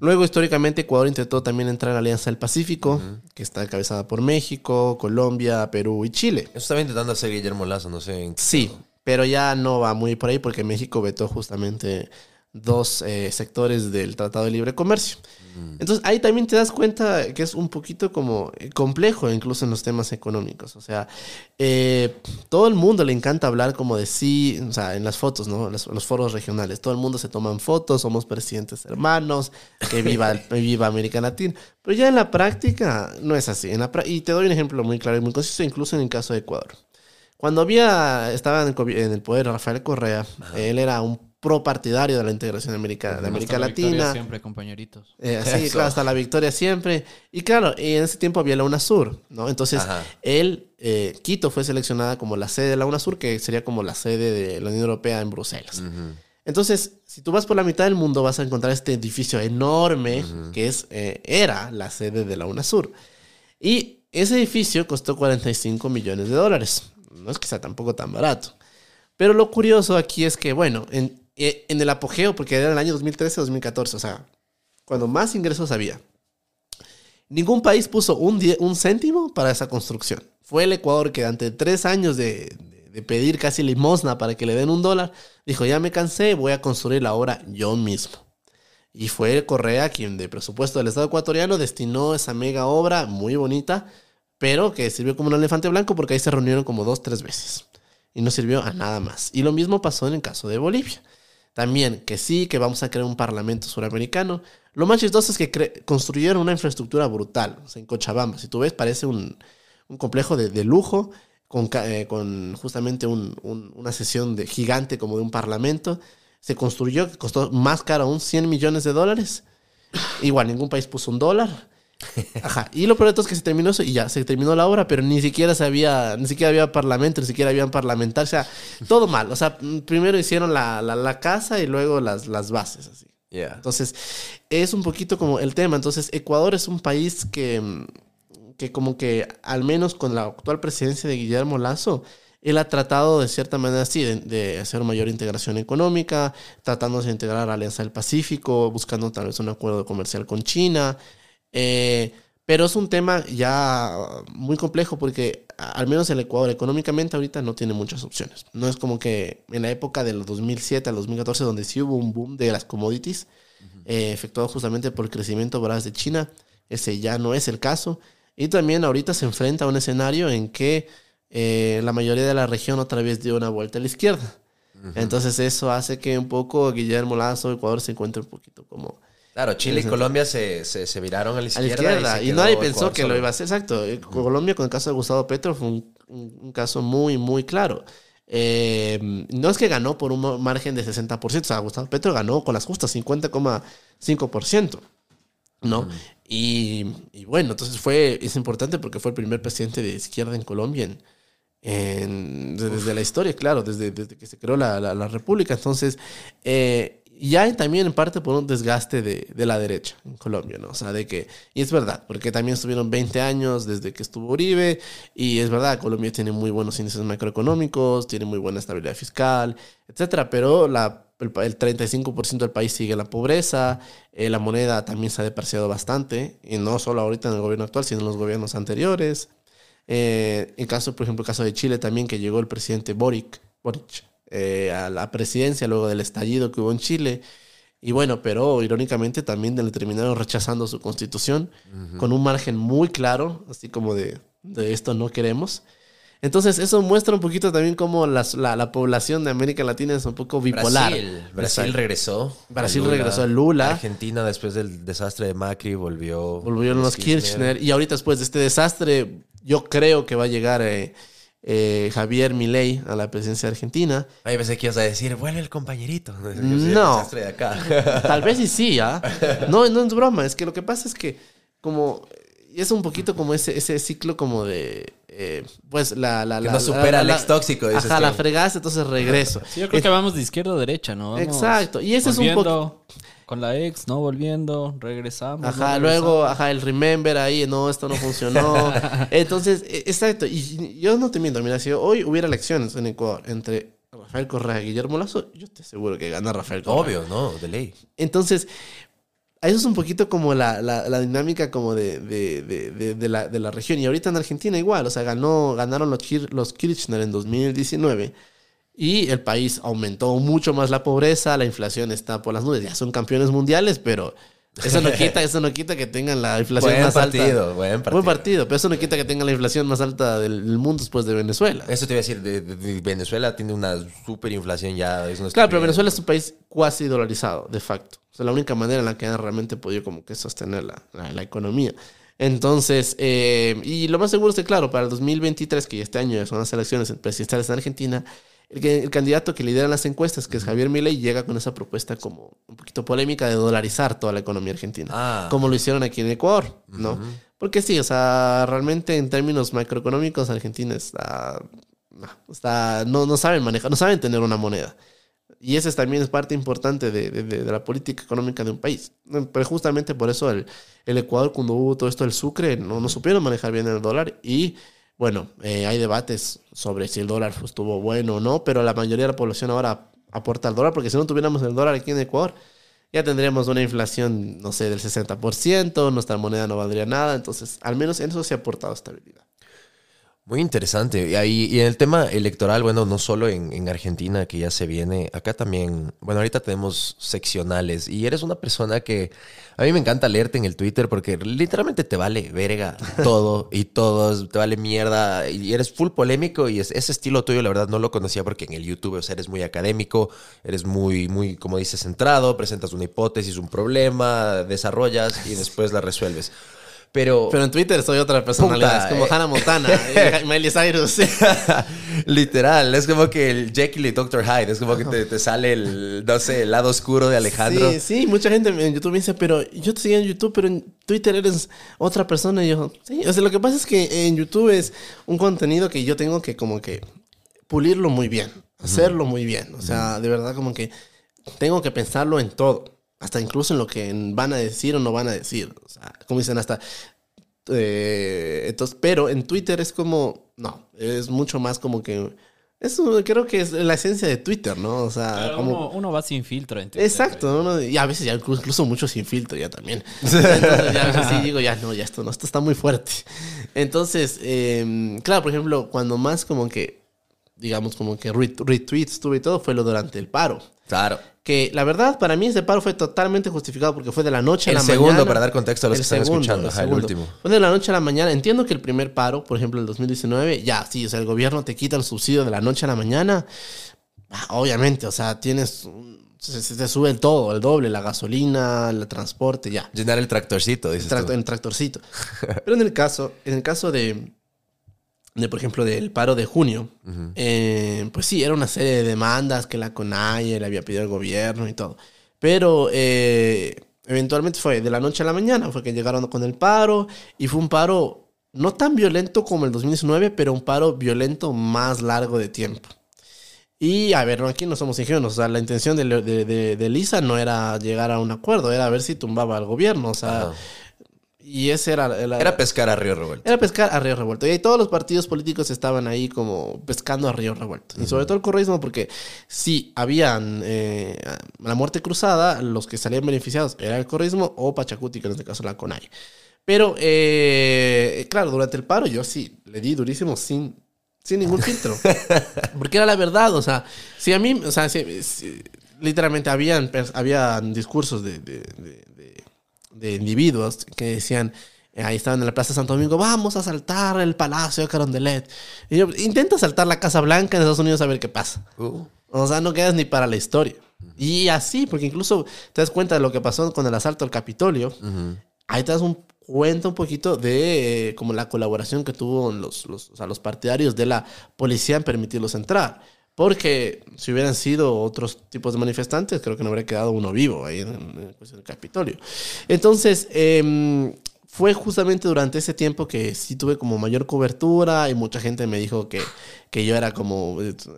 Luego, históricamente, Ecuador intentó también entrar en la Alianza del Pacífico, que está encabezada por México, Colombia, Perú y Chile. Eso estaba intentando hacer Guillermo Lazo, no sé. En sí, pero ya no va muy por ahí porque México vetó justamente dos eh, sectores del Tratado de Libre Comercio. Mm. Entonces ahí también te das cuenta que es un poquito como complejo incluso en los temas económicos. O sea, eh, todo el mundo le encanta hablar como de sí, o sea, en las fotos, ¿no? Los, los foros regionales. Todo el mundo se toman fotos, somos presidentes hermanos, que viva, viva América Latina. Pero ya en la práctica no es así. En la, y te doy un ejemplo muy claro y muy conciso, incluso en el caso de Ecuador. Cuando había, estaba en el, en el poder Rafael Correa, Ajá. él era un pro partidario de la integración de América, de América hasta Latina. La siempre, compañeritos. Eh, sí, claro, hasta la victoria siempre. Y claro, y en ese tiempo había la UNASUR, ¿no? Entonces, Ajá. él, eh, Quito fue seleccionada como la sede de la UNASUR, que sería como la sede de la Unión Europea en Bruselas. Uh -huh. Entonces, si tú vas por la mitad del mundo, vas a encontrar este edificio enorme, uh -huh. que es, eh, era la sede de la UNASUR. Y ese edificio costó 45 millones de dólares. No es que sea tampoco tan barato. Pero lo curioso aquí es que, bueno, en, en el apogeo, porque era el año 2013-2014, o sea, cuando más ingresos había, ningún país puso un, un, céntimo para esa construcción. Fue el Ecuador que ante tres años de, pedir casi limosna para que le den un dólar, dijo, ya me cansé, voy a construir la obra yo mismo. Y fue Correa quien de presupuesto del Estado ecuatoriano destinó esa mega obra muy bonita, pero que sirvió como un elefante blanco porque ahí se reunieron como dos, tres veces. Y no sirvió a nada más. Y lo mismo pasó en el caso de Bolivia. También que sí, que vamos a crear un parlamento suramericano. Lo más chistoso es que construyeron una infraestructura brutal o sea, en Cochabamba. Si tú ves, parece un, complejo de, lujo con, eh, con justamente un, un, una sesión de, gigante como de un parlamento. Se construyó, costó más caro aún 100 millones de dólares. Igual, ningún país puso un dólar. Ajá. Y lo peor de todo es que se terminó eso y ya se terminó la obra, pero ni siquiera se había, ni siquiera había parlamento, ni siquiera habían parlamentarios, o sea, todo mal. O sea, primero hicieron la, la, la casa y luego las, las bases, así. Yeah. Entonces, es un poquito como el tema. Entonces, Ecuador es un país que, que como que, al menos con la actual presidencia de Guillermo Lazo, él ha tratado de cierta manera, sí, de, de hacer mayor integración económica, tratándose de integrar a la Alianza del Pacífico, buscando tal vez un acuerdo comercial con China. Eh, pero es un tema ya muy complejo porque al menos el Ecuador económicamente ahorita no tiene muchas opciones. No es como que en la época del 2007 al 2014 donde sí hubo un boom de las commodities, eh, efectuado justamente por el crecimiento voraz de China, ese ya no es el caso. Y también ahorita se enfrenta a un escenario en que eh, la mayoría de la región otra vez dio una vuelta a la izquierda. Entonces eso hace que un poco Guillermo Lazo, Ecuador, se encuentre un poquito como Claro, Chile y. Colombia se, se, se viraron a la a izquierda. la izquierda. Y, nadie pensó que lo iba a hacer. Exacto. Eh, Colombia, con el caso de Gustavo Petro, fue un, un- caso muy, muy claro. Eh, no es que ganó por un ma- margen de 60%. O sea, Gustavo Petro ganó con las justas 50,5%. ¿No? y, y bueno, entonces fue, es importante porque fue el primer presidente de izquierda en Colombia en, en- desde, desde la historia, claro, desde, desde que se creó la, la- la República. Entonces, eh, ya hay también en parte por un desgaste de, la derecha en Colombia, ¿no? O sea, de que, y es verdad, porque también estuvieron 20 años desde que estuvo Uribe, y es verdad, Colombia tiene muy buenos índices macroeconómicos, tiene muy buena estabilidad fiscal, etcétera, pero la, el, el 35% del país sigue en la pobreza, eh, la moneda también se ha depreciado bastante, y no solo ahorita en el gobierno actual, sino en los gobiernos anteriores. Eh, en caso, por ejemplo, el caso de Chile también, que llegó el presidente Boric, Boric eh, a la presidencia luego del estallido que hubo en Chile. Y bueno, pero irónicamente también le terminaron rechazando su constitución con un margen muy claro, así como de, de esto no queremos. Entonces, eso muestra un poquito también cómo las- la, la población de América Latina es un poco bipolar. Brasil, Brasil regresó. Brasil Lula. regresó a Lula. Argentina, después del desastre de Macri, volvió. Volvieron los Kirchner. Y ahorita después de este desastre, yo creo que va a llegar eh, eh, Javier Milei a la presidencia de Argentina. Ahí pensé que ibas a decir, vuelve el compañerito. No. Desastre de acá. Tal vez y sí, ¿ah? No, no es broma. Es que lo que pasa es que como... y Es un poquito como ese, ese ciclo como de... eh, pues la... la, Que la no supera la- al ex tóxico, dices Ajá, la fregaste, entonces regreso. Sí, yo creo que vamos de izquierda a derecha, ¿no? Vamos Exacto, y ese es un volviendo Con la ex, ¿no? Volviendo, regresamos. Ajá, no luego, ajá, el remember ahí, no, esto no funcionó. Entonces, e- exacto. Y yo no te miento, mira, si hoy hubiera elecciones en Ecuador entre Rafael Correa y Guillermo Lazo, yo te aseguro que gana Rafael Correa. Obvio, ¿no? De ley. Entonces, eso es un poquito como la, la- la dinámica como de, de- de- de- de la, de la región. Y ahorita en Argentina igual, o sea, ganó, ganaron los, Kir- los Kirchner en 2019 y el país aumentó mucho más la pobreza, la inflación está por las nubes. Ya son campeones mundiales, pero eso no quita, eso no quita que tengan la inflación Buen más partido, alta. buen partido. Buen partido, pero eso no quita que tengan la inflación más alta del, mundo después de Venezuela. Eso te iba a decir, de, Venezuela tiene una super inflación ya. Es una Claro, pero. Venezuela es un país cuasi dolarizado, de facto. O sea, la única manera en la que han realmente podido como que sostener la, la- la economía. Entonces, eh, y lo más seguro es que, claro, para el 2023, que este año son las elecciones presidenciales en Argentina, el, el candidato que lidera las encuestas, que es Javier Milei, llega con esa propuesta como un poquito polémica de dolarizar toda la economía argentina. Ah. Como lo hicieron aquí en Ecuador, ¿no? Porque sí, o sea, realmente en términos macroeconómicos, Argentina está... No, está, no, no saben manejar, no saben tener una moneda. Y esa es también es parte importante de, de- de- de la política económica de un país. Pero justamente por eso el, el Ecuador, cuando hubo todo esto del Sucre, no, no supieron manejar bien el dólar. Y bueno, eh, hay debates sobre si el dólar estuvo bueno o no, pero la mayoría de la población ahora aporta al dólar, porque si no tuviéramos el dólar aquí en Ecuador, ya tendríamos una inflación, no sé, del 60%, nuestra moneda no valdría nada. Entonces, al menos en eso se ha aportado estabilidad. Muy interesante. Y, ahí, y en el tema electoral, bueno, no solo en, en Argentina, que ya se viene, acá también, bueno, ahorita tenemos seccionales y eres una persona que a mí me encanta leerte en el Twitter porque literalmente te vale verga todo y todos, te vale mierda y eres full polémico y es, ese estilo tuyo, la verdad, no lo conocía porque en el YouTube, o sea, eres muy académico, eres muy, muy, como dices, centrado, presentas una hipótesis, un problema, desarrollas y después la resuelves. Pero, Pero en Twitter soy otra personalidad, Puta, es como eh. Hannah Montana, Miley Cyrus. Literal, es como que el Jekyll y Dr. Hyde, es como que te, te sale el, no sé, el lado oscuro de Alejandro. Sí, sí, mucha gente en YouTube me dice, pero yo te seguía en YouTube, pero en Twitter eres otra persona. Y yo, sí, o sea, lo que pasa es que en YouTube es un contenido que yo tengo que como que pulirlo muy bien, hacerlo muy bien. O sea, de verdad como que tengo que pensarlo en todo, hasta incluso en lo que van a decir o no van a decir. O sea, como dicen, hasta... eh, entonces, pero en Twitter es como, No, es mucho más como que... Eso creo que es la esencia de Twitter, ¿no? O sea, Claro, como... uno, uno va sin filtro. en Twitter, Exacto, uno- y a veces ya incluso, incluso mucho sin filtro ya también. Entonces ya a veces sí digo, ya no, ya esto no, esto está muy fuerte. Entonces, eh, claro, por ejemplo, cuando más como que, digamos, como que ret- retweets tuve y todo, fue lo durante el paro. Claro. Que la verdad, para mí ese paro fue totalmente justificado porque fue de la noche a El la segundo, mañana. para dar contexto a los El que están segundo, escuchando, ajá, el segundo. último. Fue de la noche a la mañana. Entiendo que el primer paro, por ejemplo, el 2019, ya, sí, o sea, el gobierno te quita el subsidio de la noche a la mañana. Ah, Obviamente, o sea, tienes. Se, se te sube el todo, el doble, la gasolina, el transporte, ya. Llenar el tractorcito, dices Tractor- tú. en tractorcito. Pero en el caso, en el caso de, de por ejemplo, del paro de junio, eh, pues sí, era una serie de demandas que la CONAIE le había pedido al gobierno y todo. Pero eh, eventualmente fue de la noche a la mañana, fue que llegaron con el paro y fue un paro no tan violento como el 2019, pero un paro violento más largo de tiempo. Y a ver, aquí no somos ingenuos. O sea, la intención de, de, de- de Lisa no era llegar a un acuerdo, era ver si tumbaba al gobierno. O sea, Ajá. Y ese era, era, Era pescar a Río Revuelto. era pescar a río revuelto. Y ahí todos los partidos políticos estaban ahí como pescando a río revuelto. Y sobre todo el correísmo, porque si habían eh, la muerte cruzada, los que salían beneficiados era el correísmo o Pachacuti, que en este caso la CONAI. Pero, eh, claro, durante el paro yo sí le di durísimo sin, sin ningún filtro. Porque era la verdad, o sea, si a mí, o sea, si- si- literalmente habían, habían discursos de, de- de- de- individuos que decían, eh, ahí estaban en la Plaza Santo Domingo, vamos a saltar el Palacio de Carondelet. Y yo, intenta saltar la Casa Blanca en Estados Unidos a ver qué pasa. Uh, O sea, no quedas ni para la historia. Y así, porque incluso te das cuenta de lo que pasó con el asalto al Capitolio. ujú. Ahí te das un cuenta un poquito de eh, como la colaboración que tuvo los, los, o sea, los partidarios de la policía en permitirlos entrar. Porque si hubieran sido otros tipos de manifestantes, creo que no habría quedado uno vivo ahí en, en- en el Capitolio. Entonces, em, fue justamente durante ese tiempo que sí tuve como mayor cobertura y mucha gente me dijo que, que yo era como,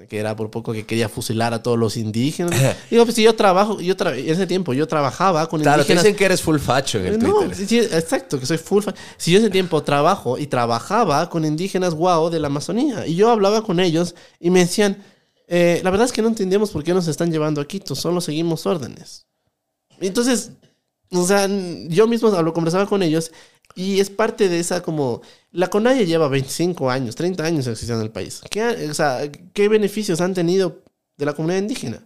que era por poco que quería fusilar a todos los indígenas. Digo, pues si yo trabajo, yo tra- en ese tiempo yo trabajaba con Claro, indígenas. dicen que eres full facho en el No, Twitter. sí, exacto, que soy full fan. Si yo ese tiempo trabajo y trabajaba con indígenas guau de la Amazonía y yo hablaba con ellos y me decían, eh, la verdad es que no entendemos por qué nos están llevando a Quito, solo seguimos órdenes. Entonces, o sea, yo mismo hablo, conversaba con ellos y es parte de esa como... La CONAIE lleva 25 años, 30 años existiendo en el país. ¿Qué, o sea, ¿qué beneficios han tenido de la comunidad indígena?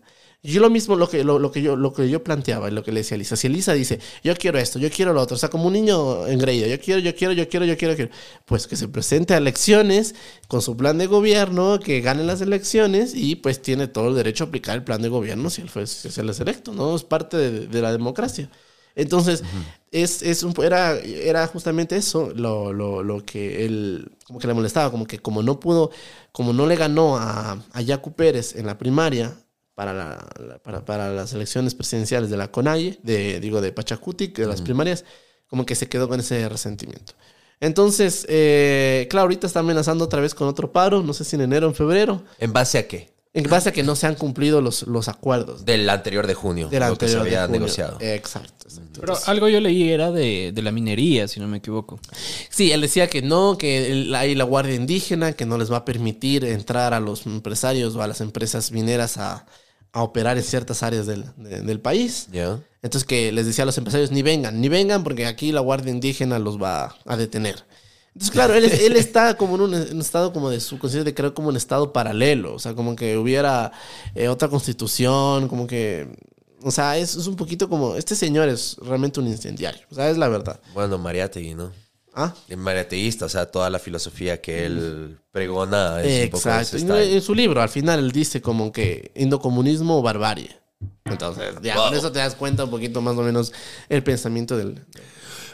Yo lo mismo, lo que, lo, lo que yo, lo que yo planteaba, lo que le decía a Elisa. Si Elisa dice, yo quiero esto, yo quiero lo otro, o sea, como un niño engreído, yo quiero, yo quiero, yo quiero, yo quiero, quiero, pues que se presente a elecciones con su plan de gobierno, que gane las elecciones y pues tiene todo el derecho a aplicar el plan de gobierno si él, fue, si él es electo, ¿no? Es parte de, de la democracia. Entonces, es, es un, era, era justamente eso lo, lo, lo que él como que le molestaba, como que como no pudo, como no le ganó a, a Yacu Pérez en la primaria para, la, la- para, para las elecciones presidenciales de la CONAIE, de, digo, de Pachacutic, de las primarias, como que se quedó con ese resentimiento. Entonces, eh, claro, ahorita está amenazando otra vez con otro paro, no sé si en enero o en febrero, ¿En base a qué? en base a que no se han cumplido los, los acuerdos Del anterior de junio. del lo que se anterior de había junio. negociado. Exacto, exacto. Pero Entonces- algo yo leí era de, de la minería, si no me equivoco. Sí, él decía que no, que el- hay la Guardia Indígena que no les va a permitir entrar a los empresarios o a las empresas mineras a, a operar en ciertas áreas del, de- del país. Entonces que les decía a los empresarios, ni vengan, ni vengan porque aquí la Guardia Indígena los va a detener. Entonces, claro, él, él está como en un, en un estado como de su conciencia de creo como un estado paralelo, o sea, como que hubiera eh, otra constitución, como que, o sea, es, es un poquito como, este señor es realmente un incendiario, o sea, es la verdad. Bueno, Mariátegui, ¿no? ¿Ah? El mariateísta, o sea, toda la filosofía que él pregona es un poco Exacto. no, style. en su libro, al final, él dice como que indocomunismo o barbarie. Entonces, ya, Wow. con eso te das cuenta un poquito más o menos el pensamiento del...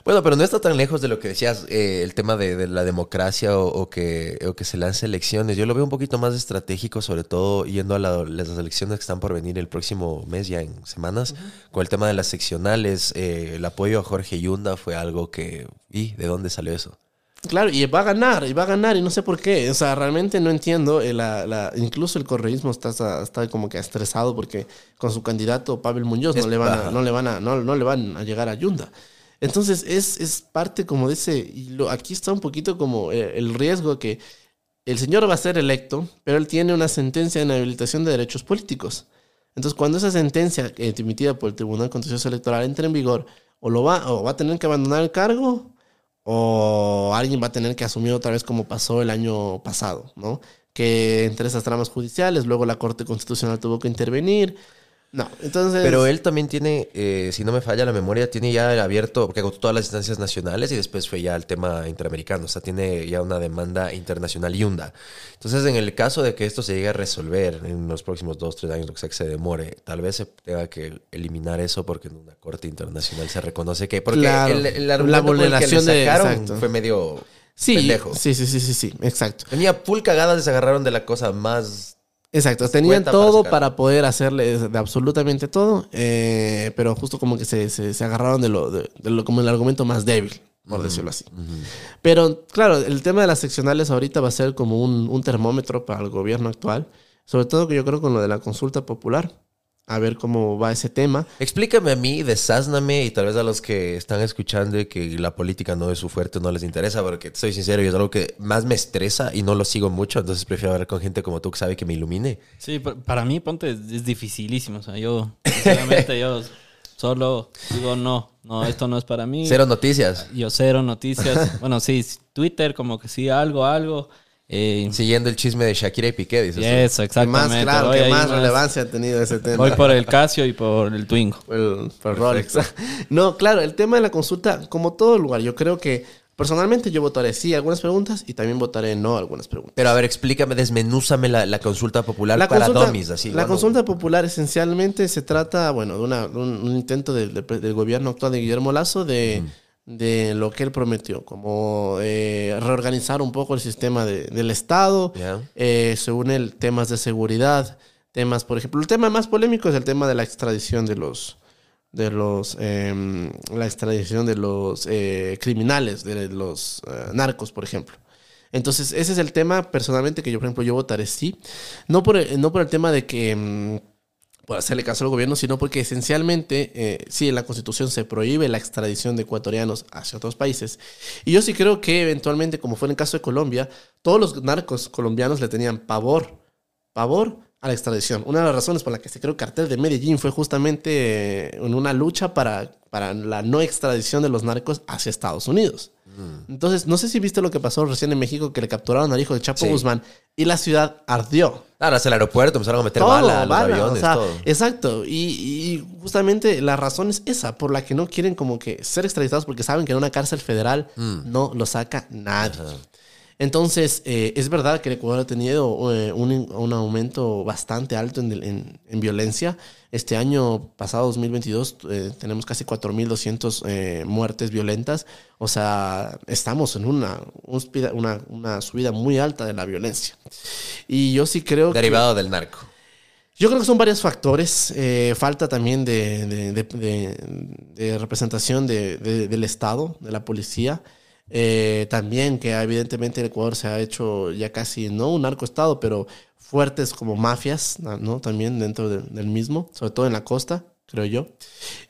Bueno, pero no está tan lejos de lo que decías, eh, el tema de, de la democracia o, o que, o que se lance elecciones. Yo lo veo un poquito más estratégico, sobre todo yendo a la- las elecciones que están por venir el próximo mes, ya en semanas, con el tema de las seccionales. eh, el apoyo a Jorge Yunda fue algo que... ¿Y de dónde salió eso? Claro, y va a ganar, y va a ganar, y no sé por qué. O sea, realmente no entiendo. eh, la, la- incluso el correísmo está, está como que estresado porque con su candidato Pavel Muñoz Es- no le van a, no le van a, no, no le van a llegar a Yunda. Entonces es, es parte como de ese, y lo, aquí está un poquito como eh, el riesgo que el señor va a ser electo, pero él tiene una sentencia de inhabilitación de derechos políticos. Entonces, cuando esa sentencia emitida por el Tribunal Contencioso Electoral entre en vigor, o, lo va, o va a tener que abandonar el cargo, o alguien va a tener que asumir otra vez como pasó el año pasado, ¿no? Que entre esas tramas judiciales, luego la Corte Constitucional tuvo que intervenir. No, entonces... Pero él también tiene, eh, si no me falla la memoria, tiene ya abierto, porque agotó todas las instancias nacionales y después fue ya el tema interamericano. O sea, tiene ya una demanda internacional yunda. Entonces, en el caso de que esto se llegue a resolver en los próximos dos, tres años, lo que sea que se demore, tal vez se tenga que eliminar eso porque en una corte internacional se reconoce que. Porque Claro, el, el la el que le vulneración de- sacaron fue medio sí, pendejo. sí, sí, sí, sí, sí, exacto. Tenía full cagadas y se agarraron de la cosa más. Exacto, tenían para todo para, poder hacerle de absolutamente todo, eh, pero justo como que se, se- se agarraron de lo, de, de lo como el argumento más débil, por decirlo así. Pero claro, el tema de las seccionales ahorita va a ser como un, un termómetro para el gobierno actual, sobre todo que yo creo con lo de la consulta popular, a ver cómo va ese tema. Explícame a mí, desázname y tal vez a los que están escuchando y que la política no es su fuerte, no les interesa, porque soy sincero y es algo que más me estresa y no lo sigo mucho, entonces prefiero hablar con gente como tú que sabe que me ilumine. Sí, pa- para mí, ponte, es, es dificilísimo. O sea, yo, sinceramente, yo solo digo, no, no, esto no es para mí. Cero noticias. Yo cero noticias. bueno, sí, Twitter como que sí, algo, algo. Eh, Siguiendo el chisme de Shakira y Piqué, dices. eso, exactamente. más, claro, que más relevancia ha tenido ese tema. Voy por el Casio y por el Twingo. El, por Rolex. No, claro, el tema de la consulta, como todo lugar, yo creo que personalmente yo votaré sí a algunas preguntas y también votaré no a algunas preguntas. Pero a ver, explícame, desmenúzame la, la consulta popular La para consulta, dummies, así. la consulta popular esencialmente se trata, bueno, de una- un, un intento del, del- del gobierno actual de Guillermo Lazo de, de lo que él prometió, como eh, reorganizar un poco el sistema de- del Estado, eh, se unen temas de seguridad, temas, por ejemplo, el tema más polémico es el tema de la extradición de los de los em, la extradición de los eh, criminales, de los eh, narcos, por ejemplo. Entonces, ese es el tema personalmente que yo, por ejemplo, yo votaré sí. No por el, no por el tema de que mm, por hacerle caso al gobierno, sino porque esencialmente, eh, sí, en la Constitución se prohíbe la extradición de ecuatorianos hacia otros países. Y yo sí creo que eventualmente, como fue en el caso de Colombia, todos los narcos colombianos le tenían pavor, pavor a la extradición. Una de las razones por la que se creó el cartel de Medellín fue justamente eh, en una lucha para, para la no extradición de los narcos hacia Estados Unidos. Entonces, no sé si viste lo que pasó recién en México, que le capturaron al hijo de Chapo Sí. Guzmán y la ciudad ardió. Claro, hasta el aeropuerto empezaron a meter Todo, bala los aviones, o sea, todo. Exacto. Y, y justamente la razón es esa, por la que no quieren como que ser extraditados porque saben que en una cárcel federal no lo saca nadie. Entonces, eh, es verdad que el Ecuador ha tenido eh, un, un aumento bastante alto en, en- en violencia. Este año pasado, 2022, eh, tenemos casi 4.200 eh, muertes violentas. O sea, estamos en una, una, una subida muy alta de la violencia. Y yo sí creo que... Derivado del narco. Yo creo que son varios factores. Eh, falta también de, de- de- de- representación de- de- del Estado, de la policía. Eh, también que evidentemente el Ecuador se ha hecho ya casi, no un narcoestado, pero fuertes como mafias, ¿no? También dentro de- del mismo, sobre todo en la costa, creo yo.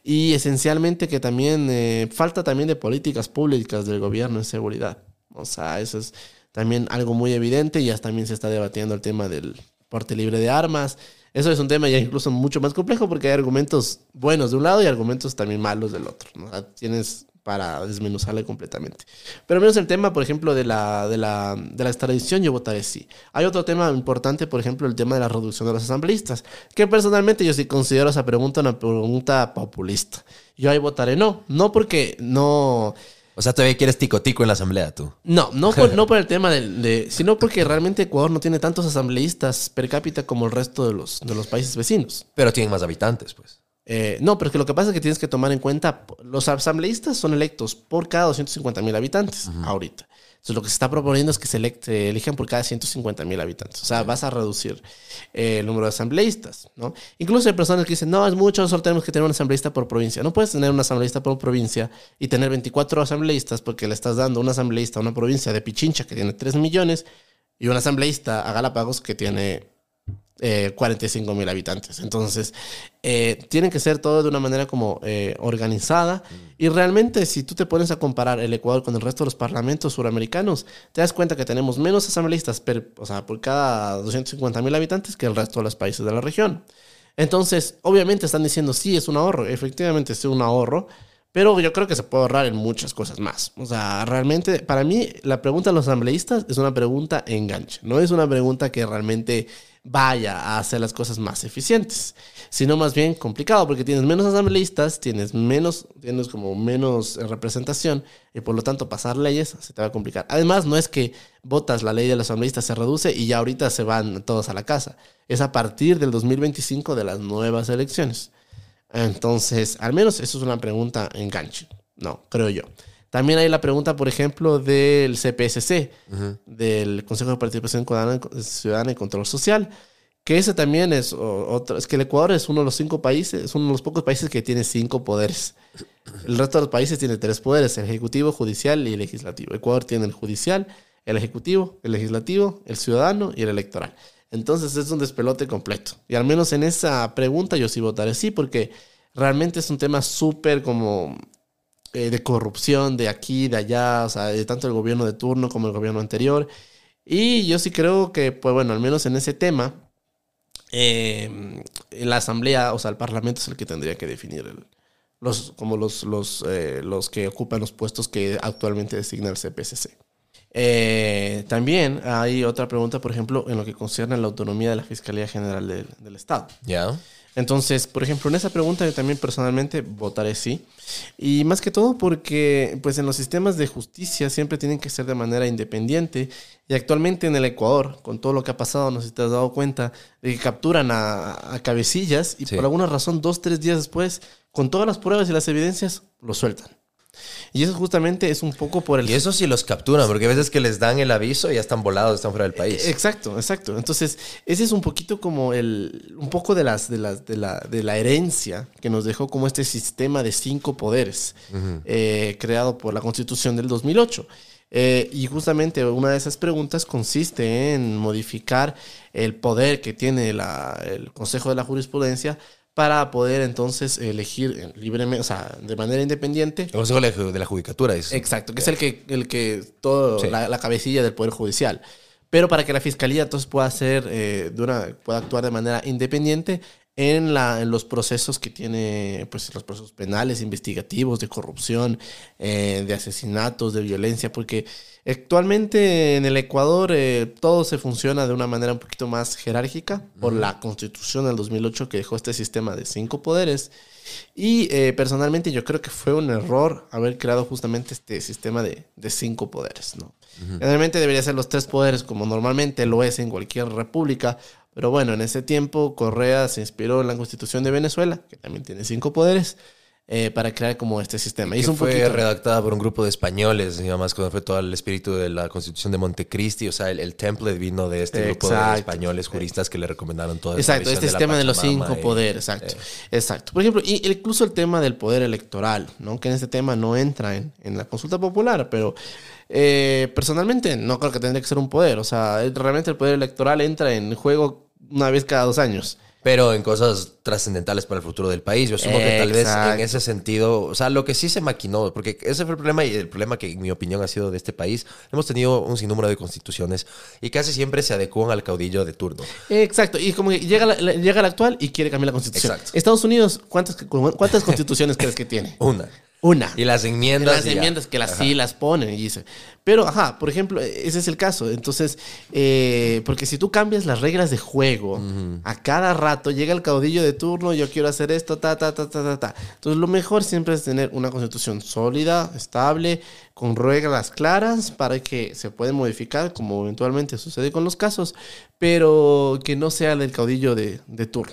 Y esencialmente que también eh, falta también de políticas públicas del gobierno en seguridad. O sea, eso es también algo muy evidente. Ya también se está debatiendo el tema del porte libre de armas. Eso es un tema ya incluso mucho más complejo porque hay argumentos buenos de un lado y argumentos también malos del otro. sea, tienes para desmenuzarle completamente. Pero menos el tema, por ejemplo, de la, de, la, de la extradición, yo votaré sí. Hay otro tema importante, por ejemplo, el tema de la reducción de los asambleístas, que personalmente yo sí considero esa pregunta una pregunta populista. Yo ahí votaré no. No porque no... O sea, todavía quieres tico tico en la asamblea, tú. No, no por, no por el tema del- de, sino porque realmente Ecuador no tiene tantos asambleístas per cápita como el resto de los, de los países vecinos. Pero tienen más habitantes, pues. Eh, no, pero es que lo que pasa es que tienes que tomar en cuenta, los asambleístas son electos por cada 250 mil habitantes ahorita. Entonces lo que se está proponiendo es que se, elect- se elijan por cada 150 mil habitantes. O sea, vas a reducir eh, el número de asambleístas, ¿no? Incluso hay personas que dicen, no, es mucho, solo tenemos que tener un asambleísta por provincia. No puedes tener un asambleísta por provincia y tener 24 asambleístas porque le estás dando un asambleísta a una provincia de Pichincha que tiene 3 millones y un asambleísta a Galápagos que tiene eh, 45 mil habitantes. Entonces, eh, tienen que ser todo de una manera como eh, organizada. Y realmente, si tú te pones a comparar el Ecuador con el resto de los parlamentos suramericanos, te das cuenta que tenemos menos asambleístas o sea, por cada 250 mil habitantes que el resto de los países de la región. Entonces, obviamente están diciendo, sí, es un ahorro. Efectivamente, es un ahorro. Pero yo creo que se puede ahorrar en muchas cosas más. O sea, realmente, para mí, la pregunta de los asambleístas es una pregunta enganche. No es una pregunta que realmente vaya a hacer las cosas más eficientes, sino más bien complicado, porque tienes menos asambleístas, tienes menos, tienes como menos eh, representación, y por lo tanto pasar leyes se te va a complicar. Además, no es que votas la ley de los asambleístas se reduce y ya ahorita se van todos a la casa. Es a partir del 2025 de las nuevas elecciones. Entonces, al menos eso es una pregunta enganche. No, creo yo. También hay la pregunta, por ejemplo, del CPSC, del Consejo de Participación Ciudadana, y Control Social, que ese también es otro. Es que el Ecuador es uno de los cinco países, es uno de los pocos países que tiene cinco poderes. El resto de los países tiene tres poderes: el ejecutivo, judicial y legislativo. Ecuador tiene el judicial, el ejecutivo, el legislativo, el ciudadano y el electoral. Entonces es un despelote completo. Y al menos en esa pregunta yo sí votaré sí, porque realmente es un tema súper como eh, de corrupción de aquí, de allá, o sea, de tanto el gobierno de turno como el gobierno anterior. Y yo sí creo que, pues bueno, al menos en ese tema, eh, la asamblea, o sea, el parlamento es el que tendría que definir el- los, como los, los, eh, los que ocupan los puestos que actualmente designa el CPCC. Eh, también hay otra pregunta, por ejemplo, en lo que concierne a la autonomía de la Fiscalía General del, del Estado. ¿Ya? Entonces, por ejemplo, en esa pregunta yo también personalmente votaré sí. Y más que todo porque pues en los sistemas de justicia siempre tienen que ser de manera independiente. Y actualmente en el Ecuador, con todo lo que ha pasado, no sé si te has dado cuenta, de que capturan a, a cabecillas y Sí. por alguna razón dos, tres días después, con todas las pruebas y las evidencias, lo sueltan. Y eso justamente es un poco por el... Y eso sí los capturan, porque a veces que les dan el aviso y ya están volados, están fuera del país. Exacto, exacto. Entonces, ese es un poquito como el, un poco de las, de las, de la, de la herencia que nos dejó como este sistema de cinco poderes eh, creado por la Constitución del 2008. Eh, y justamente una de esas preguntas consiste en modificar el poder que tiene la- el Consejo de la Jurisprudencia para poder entonces elegir libremente, o sea, de manera independiente El Consejo de la Judicatura dice. Exacto, que es el que, el que todo, Sí. la, la cabecilla del Poder Judicial. Pero para que la Fiscalía entonces pueda hacer, eh, de una, pueda actuar de manera independiente en, la, en los procesos que tiene, pues los procesos penales, investigativos, de corrupción, eh, de asesinatos, de violencia, porque actualmente en el Ecuador eh, todo se funciona de una manera un poquito más jerárquica por la constitución del 2008 que dejó este sistema de cinco poderes. Y eh, personalmente yo creo que fue un error haber creado justamente este sistema de, de cinco poderes, ¿no? Realmente debería ser los tres poderes como normalmente lo es en cualquier república, pero bueno, en ese tiempo Correa se inspiró en la constitución de Venezuela, que también tiene cinco poderes, eh, para crear como este sistema. Y que es un fue poquito... redactada por un grupo de españoles, y además cuando fue todo el espíritu de la constitución de Montecristi, o sea, el, el template vino de este grupo de Exacto. españoles juristas que le recomendaron todo Exacto, este sistema de los cinco y- poderes, exacto. eh, Exacto. Por ejemplo, y incluso el tema del poder electoral, ¿no? Que en este tema no entra en, en la consulta popular, pero eh, personalmente no creo que tendría que ser un poder. O sea, realmente el poder electoral entra en juego una vez cada dos años. Pero en cosas trascendentales para el futuro del país. Yo asumo que tal vez en ese sentido, o sea, lo que sí se maquinó, porque ese fue el problema y el problema que en mi opinión ha sido de este país, hemos tenido un sinnúmero de constituciones y casi siempre se adecuan al caudillo de turno. Exacto. Y como que llega, la- la- llega el actual y quiere cambiar la constitución. Exacto. Estados Unidos, ¿cuántas, cuántas constituciones crees que tiene? Una. Una. Y las enmiendas. las y ya. enmiendas que las Ajá. sí las ponen y dice. Pero, ajá, por ejemplo, ese es el caso. Entonces, eh, porque si tú cambias las reglas de juego, a cada rato llega el caudillo de turno, yo quiero hacer esto, ta, ta, ta, ta, ta, ta. Entonces, lo mejor siempre es tener una constitución sólida, estable, con reglas claras para que se pueden modificar, como eventualmente sucede con los casos, pero que no sea del caudillo de, de turno.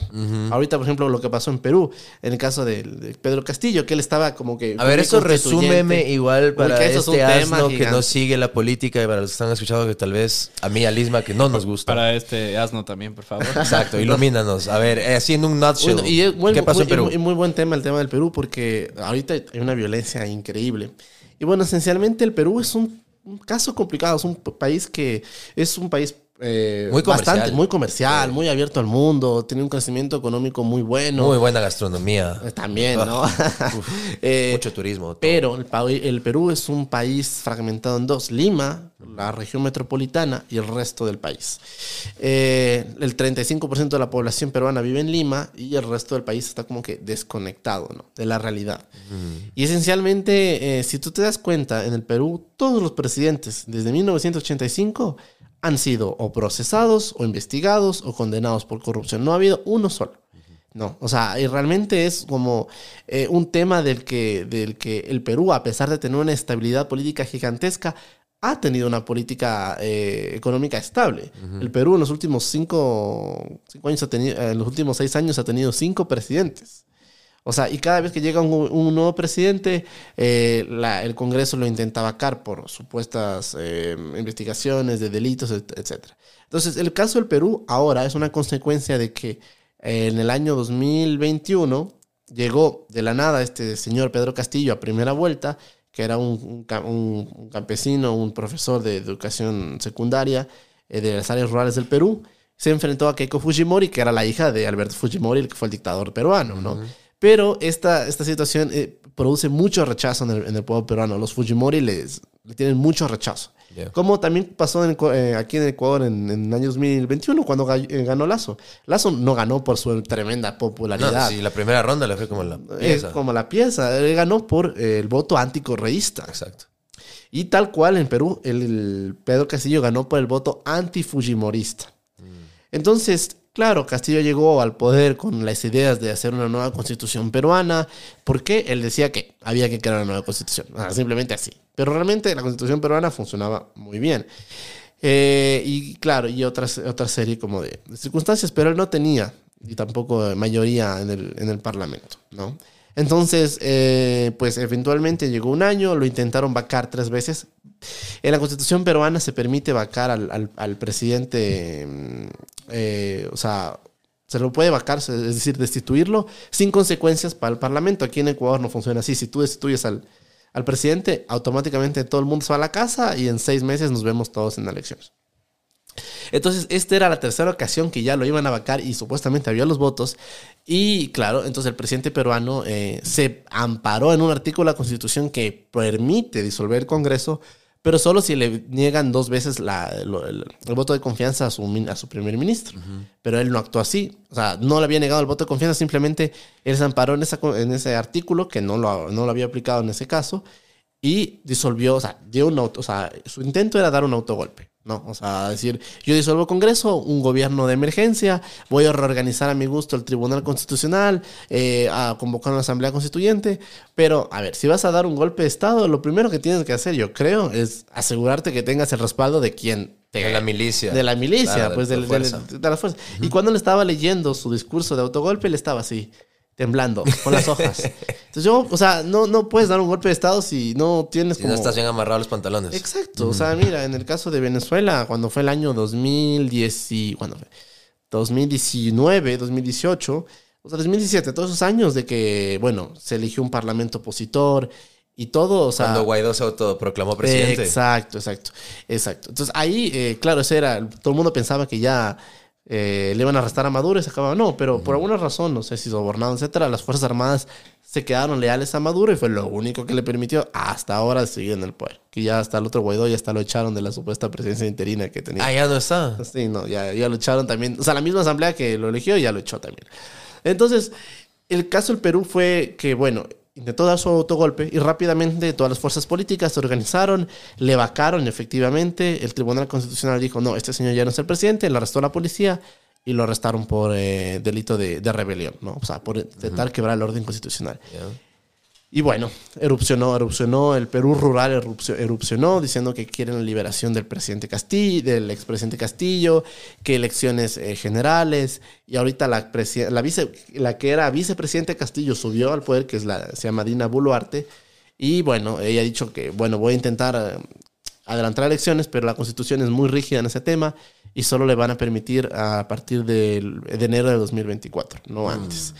Ahorita, por ejemplo, lo que pasó en Perú, en el caso de, de Pedro Castillo, que él estaba como que... A ver, eso resúmeme igual para eso es un este asno que no sigue la política y para los que están escuchando que tal vez a mí, a Lisma, que no nos gusta. Para este asno también, por favor. Exacto, ilumínanos. A ver, eh, así en un nutshell. Bueno, y es muy, ¿Qué pasó muy- en Perú? y muy buen tema el tema del Perú, porque ahorita hay una violencia increíble. Y bueno, esencialmente el Perú es un, un caso complicado, es un país que es un país eh, Muy comercial. bastante, muy comercial, muy abierto al mundo, tiene un crecimiento económico muy bueno. Muy buena gastronomía. Eh, También, ¿no? Eh, Mucho turismo. todo. pero el, Perú es un país fragmentado en dos, Lima, la región metropolitana y el resto del país. Eh, el 35% de la población peruana vive en Lima y el resto del país está como que desconectado ¿no? de la realidad. Y esencialmente, si tú te das cuenta, en el Perú todos los presidentes desde 1985 han sido o procesados o investigados o condenados por corrupción. No ha habido uno solo. No, o sea, y realmente es como eh, un tema del que, del que el Perú, a pesar de tener una estabilidad política gigantesca, ha tenido una política eh, económica estable. El Perú en los últimos cinco, cinco años ha tenido, en los últimos seis años ha tenido cinco presidentes. O sea, y cada vez que llega un, nuevo presidente, eh, el Congreso lo intenta vacar por supuestas eh, investigaciones de delitos, et- etc. Entonces, el caso del Perú ahora es una consecuencia de que eh, en el año 2021 llegó de la nada este señor Pedro Castillo a primera vuelta, que era un campesino, un profesor de educación secundaria eh, de las áreas rurales del Perú. Se enfrentó a Keiko Fujimori, que era la hija de Alberto Fujimori, el que fue el dictador peruano, ¿no? Pero esta, esta situación eh, produce mucho rechazo en el, en el pueblo peruano. Los Fujimori les, le tienen mucho rechazo. Yeah. Como también pasó en, eh, aquí en Ecuador en, en el año 2021, cuando eh, ganó Lazo. Lazo no ganó por su tremenda No, popularidad. sí, la primera ronda le fue como la pieza. como la pieza. Él ganó por eh, el voto anticorreísta. Exacto. Y tal cual en Perú, el, el Pedro Castillo ganó por el voto antifujimorista. Entonces, claro, Castillo llegó al poder con las ideas de hacer una nueva constitución peruana. ¿Por qué? Él decía que había que crear una nueva constitución. Simplemente así. Pero realmente la constitución peruana funcionaba muy bien. Eh, y claro, y otras, otra serie como de, circunstancias, pero él no tenía, y tampoco mayoría en el, en el Parlamento, ¿no? Entonces, eh, pues eventualmente llegó un año, lo intentaron vacar tres veces. En la constitución peruana se permite vacar al, al- al presidente, mm, eh, o sea, se lo puede vacar, es decir, destituirlo sin consecuencias para el Parlamento. Aquí en Ecuador no funciona así. Si tú destituyes al, al presidente, automáticamente todo el mundo se va a la casa y en seis meses nos vemos todos en elecciones. Entonces, esta era la tercera ocasión que ya lo iban a vacar y supuestamente había los votos. Y claro, entonces el presidente peruano eh, se amparó en un artículo de la Constitución que permite disolver el Congreso, pero solo si le niegan dos veces la- el, el voto de confianza a su, a su primer ministro. Pero él no actuó así. O sea, no le había negado el voto de confianza, simplemente él se amparó en, esa en ese artículo que no lo, no lo había aplicado en ese caso y disolvió, o sea, dio un auto, o sea, su intento era dar un autogolpe, ¿no? O sea, decir, yo disuelvo Congreso, un gobierno de emergencia, voy a reorganizar a mi gusto el Tribunal Constitucional, eh, a convocar una asamblea constituyente, pero, a ver, si vas a dar un golpe de Estado, lo primero que tienes que hacer, yo creo, es asegurarte que tengas el respaldo de quien te... De la milicia. De la milicia, Claro, de pues la fuerza. de la fuerza. Y cuando le estaba leyendo su discurso de autogolpe, le estaba así, temblando, con las hojas. Entonces yo, o sea, no, no puedes dar un golpe de Estado si no tienes Si como... no estás bien amarrado a los pantalones. Exacto, o sea, mira, en el caso de Venezuela, cuando fue el año 2010 y... ¿Cuándo fue? 2019, 2018, o sea, 2017, todos esos años de que, bueno, se eligió un parlamento opositor y todo, o sea... Cuando Guaidó se autoproclamó presidente. Exacto, exacto, exacto. Entonces ahí, eh, claro, ese era, todo el mundo pensaba que ya eh, le iban a arrestar a Maduro y se acababa. No, pero por alguna razón, no sé si sobornado, etcétera, las Fuerzas Armadas se quedaron leales a Maduro y fue lo único que le permitió hasta ahora seguir en el poder. Que ya hasta el otro Guaidó ya hasta lo echaron de la supuesta presidencia interina que tenía. Ah, ya no está. Sí, no, ya, ya lo echaron también. O sea, la misma asamblea que lo eligió ya lo echó también. Entonces, el caso del Perú fue que, bueno, intentó dar su autogolpe y rápidamente todas las fuerzas políticas se organizaron, le vacaron efectivamente. El Tribunal Constitucional dijo, no, este señor ya no es el presidente, le arrestó la policía y lo arrestaron por eh, delito de, de rebelión, ¿no? O sea, por intentar quebrar el orden constitucional. Y bueno, erupcionó, erupcionó, el Perú rural erupcio- erupcionó diciendo que quieren la liberación del presidente Castillo, del expresidente Castillo, que elecciones eh, generales, y ahorita la, la, vice, la que era vicepresidente Castillo subió al poder, que es la, se llama Dina Boluarte, y bueno, ella ha dicho que, bueno, voy a intentar eh, adelantar elecciones, pero la constitución es muy rígida en ese tema y solo le van a permitir a partir del- de enero de 2024, no antes.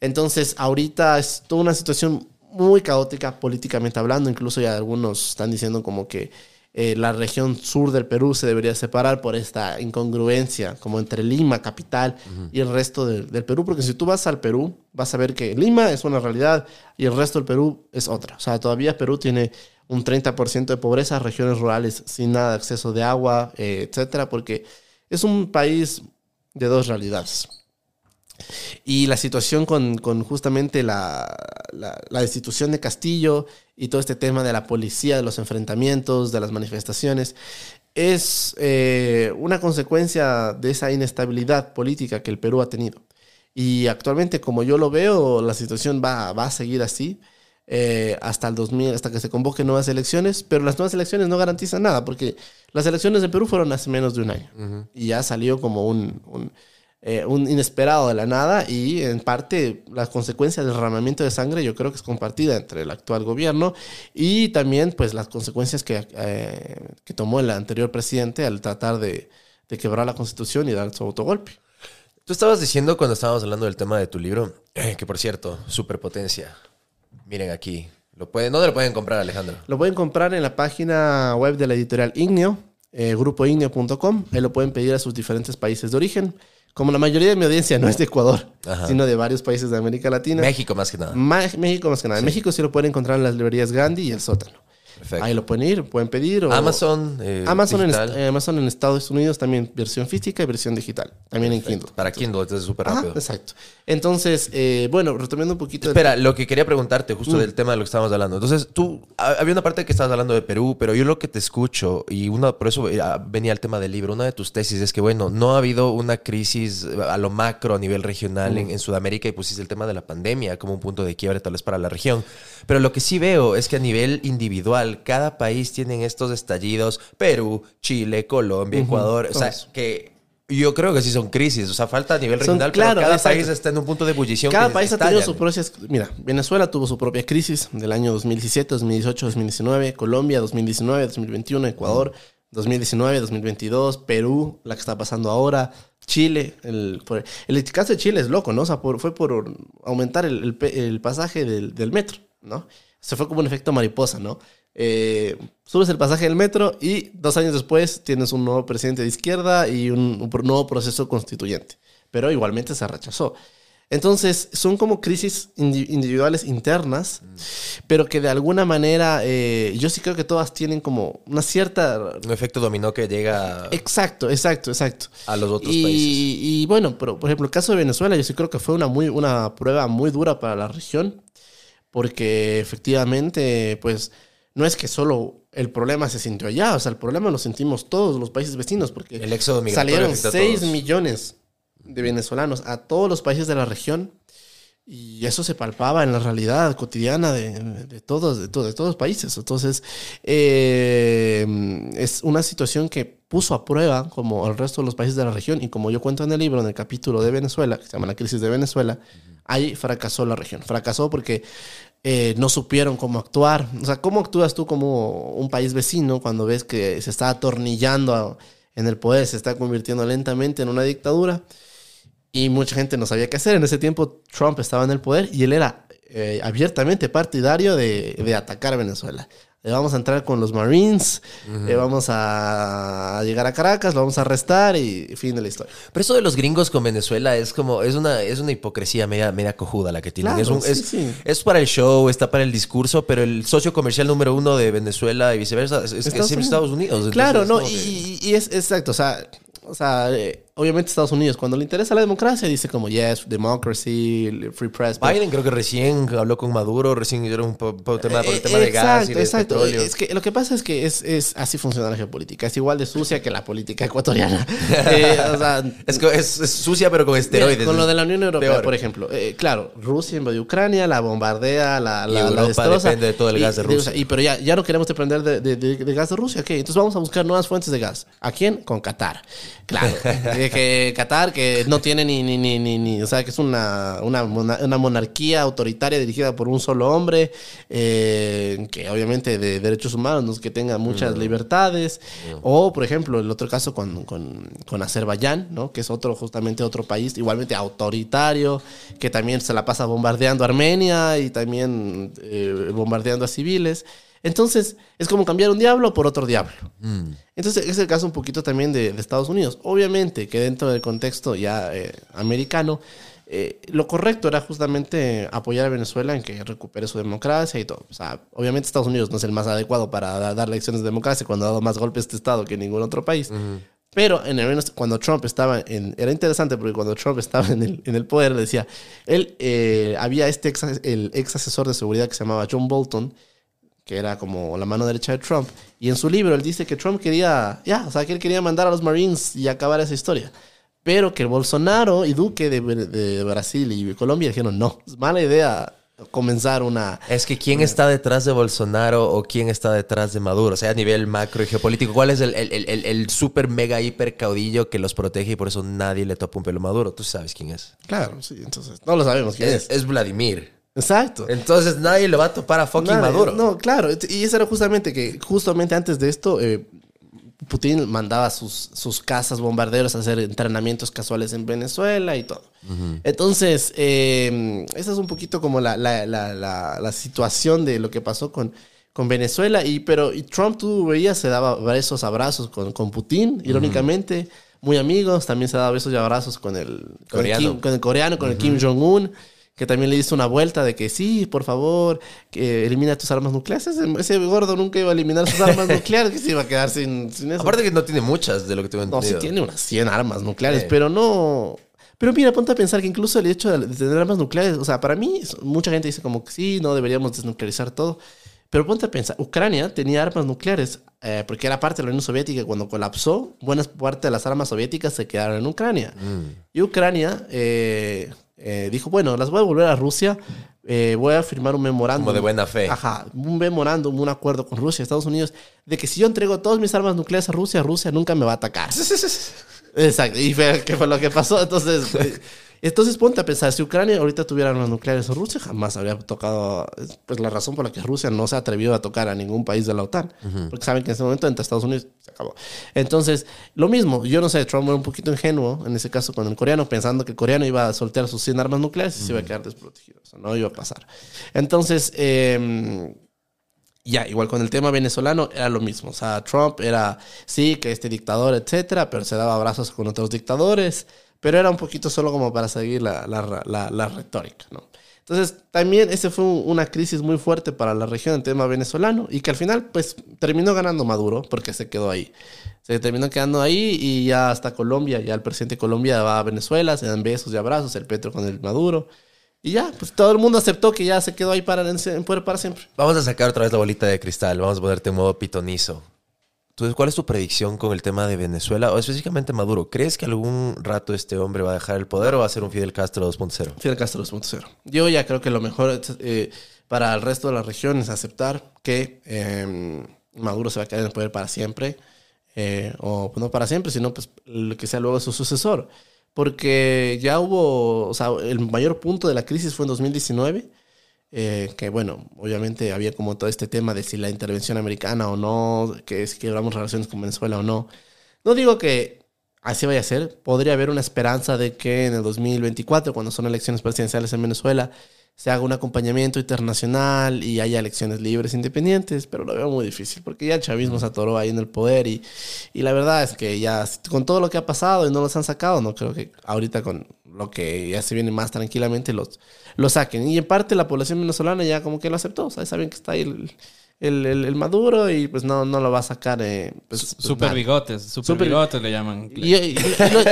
Entonces, ahorita es toda una situación muy caótica políticamente hablando. Incluso ya algunos están diciendo como que eh, la región sur del Perú se debería separar por esta incongruencia como entre Lima, capital, y el resto del- del Perú, porque si tú vas al Perú, vas a ver que Lima es una realidad y el resto del Perú es otra. O sea, todavía Perú tiene un 30% de pobreza, regiones rurales sin nada de acceso de agua, eh, etcétera, porque es un país de dos realidades. Y la situación con, con justamente la, la, la destitución de Castillo y todo este tema de la policía, de los enfrentamientos, de las manifestaciones, es eh, una consecuencia de esa inestabilidad política que el Perú ha tenido. Y actualmente, como yo lo veo, la situación va, va a seguir así eh, hasta el 2000, hasta que se convoquen nuevas elecciones, pero las nuevas elecciones no garantizan nada, porque las elecciones de Perú fueron hace menos de un año y ya salió como un, un, eh, un inesperado de la nada y en parte las consecuencias del derramamiento de sangre yo creo que es compartida entre el actual gobierno y también pues las consecuencias que, eh, que tomó el anterior presidente al tratar de, de quebrar la constitución y dar su autogolpe. Tú estabas diciendo cuando estábamos hablando del tema de tu libro, eh, que por cierto, superpotencia. Miren aquí. Lo pueden, ¿Dónde lo pueden comprar, Alejandro? Lo pueden comprar en la página web de la editorial Igneo, eh, grupoigneo.com. Ahí lo pueden pedir a sus diferentes países de origen. Como la mayoría de mi audiencia no es de Ecuador, Ajá. sino de varios países de América Latina. México más que nada. Ma- México más que nada. En México sí lo pueden encontrar en las librerías Gandhi y El Sótano. Perfecto. Ahí lo pueden ir, pueden pedir. o- Amazon. eh, Amazon, en, digital. eh, Amazon en Estados Unidos también versión física y versión digital. También en Kindle. Para Kindle, entonces súper Ajá, rápido. exacto. Entonces, eh, bueno, retomando un poquito. Espera, lo que quería preguntarte justo Mm. del tema de lo que estábamos hablando. Entonces, tú, ha- había una parte que estabas hablando de Perú, pero yo lo que te escucho, y una, por eso ah, venía el tema del libro, una de tus tesis es que, bueno, no ha habido una crisis eh, a lo macro a nivel regional Mm. en, en Sudamérica y pusiste el tema de la pandemia como un punto de quiebre tal vez para la región. Pero lo que sí veo es que a nivel individual, cada país tiene estos estallidos, Perú, Chile, Colombia, Ecuador, o sea, que... Yo creo que sí son crisis, o sea, falta a nivel Son- regional, claro, pero cada exacto. país está en un punto de ebullición. Cada país ha tenido sus propias. Mira, Venezuela tuvo su propia crisis del año 2017, 2018, 2019. Colombia, 2019, 2021. Ecuador, 2019, 2022. Perú, la que está pasando ahora. Chile. El, el caso de Chile es loco, ¿no? O sea, por- fue por aumentar el, el el pasaje del, del metro, ¿no? Se fue como un efecto mariposa, ¿no? Eh, subes el pasaje del metro y dos años después tienes un nuevo presidente de izquierda y un, nuevo proceso constituyente. Pero igualmente se rechazó. Entonces, son como crisis indi- individuales internas, pero que de alguna manera, eh, yo sí creo que todas tienen como una cierta... Un efecto dominó que llega Exacto, exacto, exacto. a los otros y, países. y bueno, pero por ejemplo, el caso de Venezuela, yo sí creo que fue una, muy, una prueba muy dura para la región, porque efectivamente, pues, no es que solo el problema se sintió allá, o sea, el problema lo sentimos todos los países vecinos, porque El éxodo salieron afecta a 6 todos. millones de venezolanos a todos los países de la región. Y eso se palpaba en la realidad cotidiana de, de todos, de, to- de todos los países. Entonces, eh, es una situación que puso a prueba, como el resto de los países de la región, y como yo cuento en el libro, en el capítulo de Venezuela, que se llama La crisis de Venezuela, ahí fracasó la región. Fracasó porque eh, no supieron cómo actuar. O sea, ¿cómo actúas tú como un país vecino cuando ves que se está atornillando en el poder, se está convirtiendo lentamente en una dictadura? Y mucha gente no sabía qué hacer. En ese tiempo Trump estaba en el poder y él era eh, abiertamente partidario de, de atacar a Venezuela. Le vamos a entrar con los Marines, eh, vamos a, llegar a Caracas, lo vamos a arrestar y fin de la historia. Pero eso de los gringos con Venezuela es como, es una, es una hipocresía media, media cojuda la que tienen. Claro, es, un- sí, es, sí. es para el show, está para el discurso, pero el socio comercial número uno de Venezuela y viceversa es, es, siempre Estados Unidos. Entonces, Claro, no, que- y es exacto, o sea, o sea eh, obviamente Estados Unidos, cuando le interesa la democracia, dice como, yes, democracy, free press. Biden creo que recién habló con Maduro, recién hicieron un po- po- tema por el Eh, tema de gas y exacto, de exacto. petróleo. Es que lo que pasa es que es, es así funciona la geopolítica. Es igual de sucia que la política ecuatoriana. Eh, o sea, Es, que es- es sucia pero con esteroides. Mira, con lo de la Unión Europea, Peor. por ejemplo. eh, claro, Rusia invadió Ucrania, la bombardea, la, Y la, la Europa destroza. depende de todo el Y- gas de Rusia. y pero ya, ya no queremos depender de, de- de- de gas de Rusia. ¿ok? Entonces vamos a buscar nuevas fuentes de gas. ¿A quién? Con Qatar. Claro. Que Qatar, que no tiene ni, ni, ni, ni, ni- o sea, que es una, una, mona- una monarquía autoritaria dirigida por un solo hombre, eh, que obviamente de derechos humanos, no es que tenga muchas libertades. O, por ejemplo, el otro caso con, con, con Azerbaiyán, ¿no? que es otro, justamente otro país igualmente autoritario, que también se la pasa bombardeando a Armenia y también eh, bombardeando a civiles. Entonces, es como cambiar un diablo por otro diablo. Entonces, es el caso un poquito también de, de Estados Unidos. Obviamente que dentro del contexto ya eh, americano, eh, lo correcto era justamente apoyar a Venezuela en que recupere su democracia y todo. O sea, obviamente Estados Unidos no es el más adecuado para da- dar lecciones de democracia cuando ha dado más golpes de Estado que ningún otro país. Pero en el, cuando Trump estaba en... Era interesante porque cuando Trump estaba en el, en el poder, decía... Él, eh, había este ex, el ex asesor de seguridad que se llamaba John Bolton, que era como la mano derecha de Trump. Y en su libro él dice que Trump quería, ya, o sea, que él quería mandar a los Marines y acabar esa historia. Pero que Bolsonaro y Duque de, de Brasil y Colombia dijeron, no, es mala idea comenzar una... Es que quién está detrás de Bolsonaro o quién está detrás de Maduro, o sea, a nivel macro y geopolítico, ¿cuál es el, el, el, el- super mega hiper caudillo que los protege y por eso nadie le topa un pelo a Maduro? Tú sabes quién es. Claro, sí, entonces, no lo sabemos quién Es, es. es Vladimir. Exacto. Entonces nadie le va a topar a fucking Nadie- Maduro. No, claro. Y eso era justamente que, justamente antes de esto, eh, Putin mandaba sus, sus casas bombarderos a hacer entrenamientos casuales en Venezuela y todo. Entonces, eh, esa es un poquito como la, la, la, la, situación de lo que pasó con, con Venezuela. Y, pero y Trump, tú veías, se daba esos abrazos con, con Putin, irónicamente. Muy amigos, también se daba besos y abrazos con el con el Coreano. Kim- con el coreano, con el Kim Jong-un, que también le hizo una vuelta de que sí, por favor, que elimina tus armas nucleares. Ese, ese gordo nunca iba a eliminar sus armas nucleares, que se iba a quedar sin, sin eso. Aparte que no tiene muchas de lo que tengo no, entendido. sí tiene unas 100 armas nucleares, Sí. pero no... Pero mira, ponte a pensar que incluso el hecho de tener armas nucleares, o sea, para mí, mucha gente dice como que sí, no deberíamos desnuclearizar todo. Pero ponte a pensar, Ucrania tenía armas nucleares eh, porque era parte de la Unión Soviética cuando colapsó, buena parte de las armas soviéticas se quedaron en Ucrania. Y Ucrania eh, eh, dijo, bueno, las voy a devolver a Rusia, eh, voy a firmar un memorándum. Como de buena fe. Ajá, un memorándum, un acuerdo con Rusia, Estados Unidos, de que si yo entrego todas mis armas nucleares a Rusia, Rusia nunca me va a atacar. Exacto, y fue, que fue lo que pasó. Entonces, entonces ponte a pensar, si Ucrania ahorita tuviera armas nucleares Rusia, jamás habría tocado, es, pues la razón por la que Rusia no se ha atrevido a tocar a ningún país de la OTAN, porque saben que en ese momento entre Estados Unidos se acabó. Entonces, lo mismo, yo no sé, Trump era un poquito ingenuo en ese caso con el coreano, pensando que el coreano iba a soltar sus 100 armas nucleares y se iba a quedar desprotegido, eso no iba a pasar. Entonces, eh, ya, igual con el tema venezolano era lo mismo. O sea, Trump era, sí, que este dictador, etcétera, pero se daba abrazos con otros dictadores, pero era un poquito solo como para seguir la, la, la, retórica, ¿no? Entonces, también ese fue un- una crisis muy fuerte para la región en tema venezolano y que al final, pues, terminó ganando Maduro porque se quedó ahí. Se terminó quedando ahí y ya hasta Colombia, ya el presidente de Colombia va a Venezuela, se dan besos y abrazos, el Petro con el Maduro. Y ya, pues todo el mundo aceptó que ya se quedó ahí para, en poder para siempre. Vamos a sacar otra vez la bolita de cristal. Vamos a ponerte en modo pitonizo. Entonces, ¿cuál es tu predicción con el tema de Venezuela o específicamente Maduro? ¿Crees que algún rato este hombre va a dejar el poder o va a ser un Fidel Castro 2.0? Fidel Castro 2.0. Yo ya creo que lo mejor eh, para el resto de la región es aceptar que eh, Maduro se va a quedar en el poder para siempre. eh, o no para siempre, sino pues que sea luego su sucesor. Porque ya hubo, o sea, el mayor punto de la crisis fue en 2019. Eh, que bueno, obviamente había como todo este tema de si la intervención americana o no, que si quebramos relaciones con Venezuela o no. No digo que así vaya a ser. Podría haber una esperanza de que en el 2024, cuando son elecciones presidenciales en Venezuela, se haga un acompañamiento internacional y haya elecciones libres, independientes, pero lo veo muy difícil porque ya el chavismo se atoró ahí en el poder y, y la verdad es que ya con todo lo que ha pasado y no los han sacado, no creo que ahorita con lo que ya se viene más tranquilamente los, saquen. Y en parte la población venezolana ya como que lo aceptó, saben que está ahí el, el, el- el Maduro y pues no, no lo va a sacar. Eh, pues, pues, Super bigotes, super, Super- bigotes le llaman. Y- y- y lo-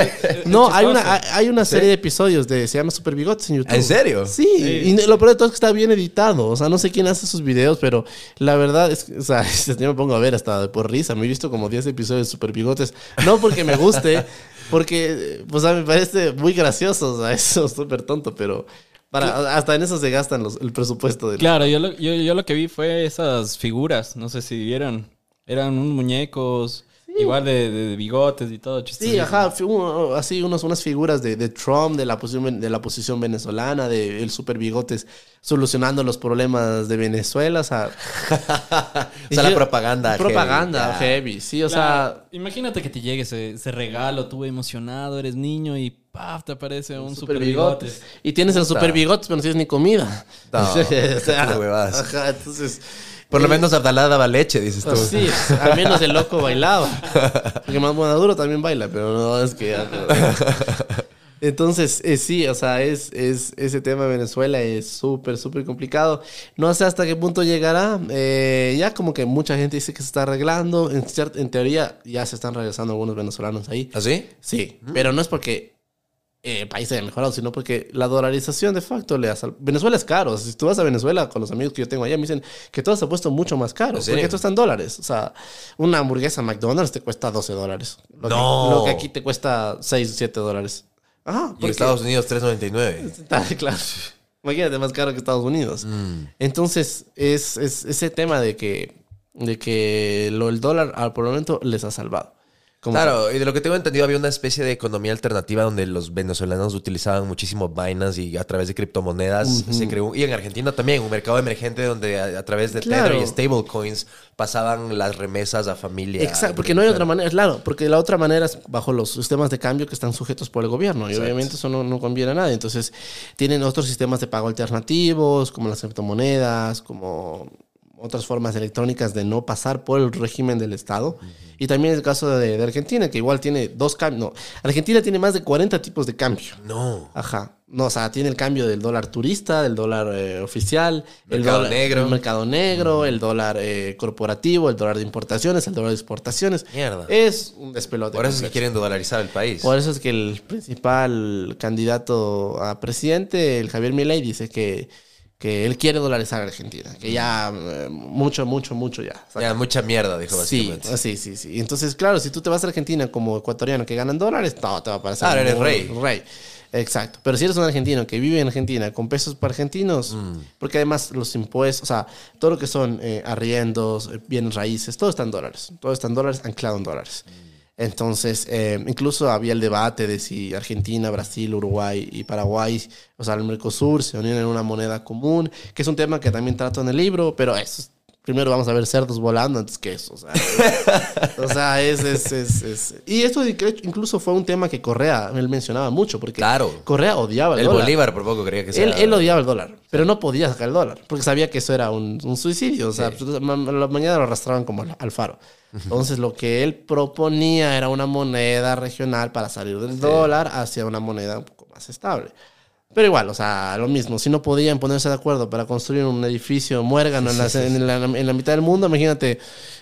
no, hay una, hay- una serie de episodios de se llama Super Bigotes en YouTube. ¿En serio? Sí, y lo peor de todo es que está bien editado. O sea, no sé quién hace sus videos, pero la verdad es que, o sea, yo me pongo a ver hasta por risa. Me he visto como 10 episodios de Super Bigotes. No porque me guste, porque, pues, a mí me parece muy gracioso. O sea, eso es súper tonto, pero para, hasta en eso se gastan los- el presupuesto. Del, Claro, yo lo, yo, yo lo que vi fue esas figuras, no sé si vieron. Eran unos muñecos, igual de, de- de bigotes y todo. Sí, chistosísimo. ajá, un- así unos, unas figuras de, de Trump, de la, posición, de la posición venezolana, de el super bigotes solucionando los problemas de Venezuela, o sea... O sea, la propaganda Propaganda heavy, sí, o Claro, sea... imagínate que te llegue ese, ese regalo, tú emocionado, eres niño y ¡paf! te aparece un Super super bigotes. bigotes. Y tienes el Puta. super bigotes, pero no tienes ni comida. No, O sea, qué huevadas. ajá, entonces... Por lo menos Abdalá daba leche, dices tú. Pues sí, al menos el loco bailaba. Porque más Maduro también baila, pero no es que... Entonces, eh, sí, o sea, es, es, ese tema de Venezuela es súper, súper complicado. No sé hasta qué punto llegará. Eh, ya como que mucha gente dice que se está arreglando. En, teoría ya se están regresando algunos venezolanos ahí. ¿Así? Sí, pero no es porque eh, el país haya mejorado, sino porque la dolarización de facto le ha sal- Venezuela es caro. Si tú vas a Venezuela con los amigos que yo tengo allá, me dicen que todo se ha puesto mucho más caro. Porque esto está en dólares. O sea, una hamburguesa McDonald's te cuesta 12 dólares. Lo, No. que, lo que aquí te cuesta 6 o 7 dólares. Ajá, Y porque- Estados Unidos 3.99. Ah, claro. Imagínate, más caro que Estados Unidos. Mm. Entonces, es, es ese tema de que, de que lo, el dólar al por el momento les ha salvado. Como Claro, y de lo que tengo entendido había una especie de economía alternativa donde los venezolanos utilizaban muchísimo Binance y a través de criptomonedas se creó, y en Argentina también, un mercado emergente donde a, a través de Claro. Tether y stablecoins pasaban las remesas a familia. Exacto, porque no hay otra manera, claro, porque la otra manera es bajo los sistemas de cambio que están sujetos por el gobierno y Exacto. obviamente eso no, no conviene a nadie. Entonces, tienen otros sistemas de pago alternativos, como las criptomonedas, como otras formas electrónicas de no pasar por el régimen del Estado. Y también el caso de, de Argentina, que igual tiene dos cambios. No, Argentina tiene más de 40 tipos de cambio. No. Ajá. No, o sea, tiene el cambio del dólar turista, del dólar eh, oficial, el Mercado dólar negro. el mercado negro, el dólar eh, corporativo, el dólar de importaciones, el dólar de exportaciones. Mierda. Es un despelote. Por eso es que quieren dolarizar el país. Por eso es que el principal candidato a presidente, el Javier Milei, dice que, que él quiere dolarizar a Argentina. Que ya eh, mucho, mucho, mucho ya. Ya, mucha mierda, dijo básicamente. sí, sí, sí. Entonces, claro, si tú te vas a Argentina como ecuatoriano que ganan dólares, no, te va a parecer. Claro, eres muy- rey. Rey. Exacto. Pero si eres un argentino que vive en Argentina con pesos para argentinos, Mm. porque además los impuestos, o sea, todo lo que son eh, arriendos, eh, bienes raíces, todo está en dólares. Todo está en dólares, anclado en dólares. Mm. Entonces, eh, incluso había el debate de si Argentina, Brasil, Uruguay y Paraguay, o sea, el Mercosur, se unían en una moneda común, que es un tema que también trato en el libro, pero eso es- primero vamos a ver cerdos volando antes que eso. O sea, es, o sea, es, es, es- es- Y esto incluso fue un tema que Correa, él mencionaba mucho, porque Claro. Correa odiaba el, El dólar. Bolívar por poco creía que sea... Él, él odiaba el dólar, pero no podía sacar el dólar, porque sabía que eso era un, un suicidio. O sea, Sí. pues, la mañana lo arrastraban como al, al faro. Entonces, lo que él proponía era una moneda regional para salir del dólar hacia una moneda un poco más estable. Pero igual, o sea, lo mismo. Si no podían ponerse de acuerdo para construir un edificio muérgano en, la, en la- en la mitad del mundo, imagínate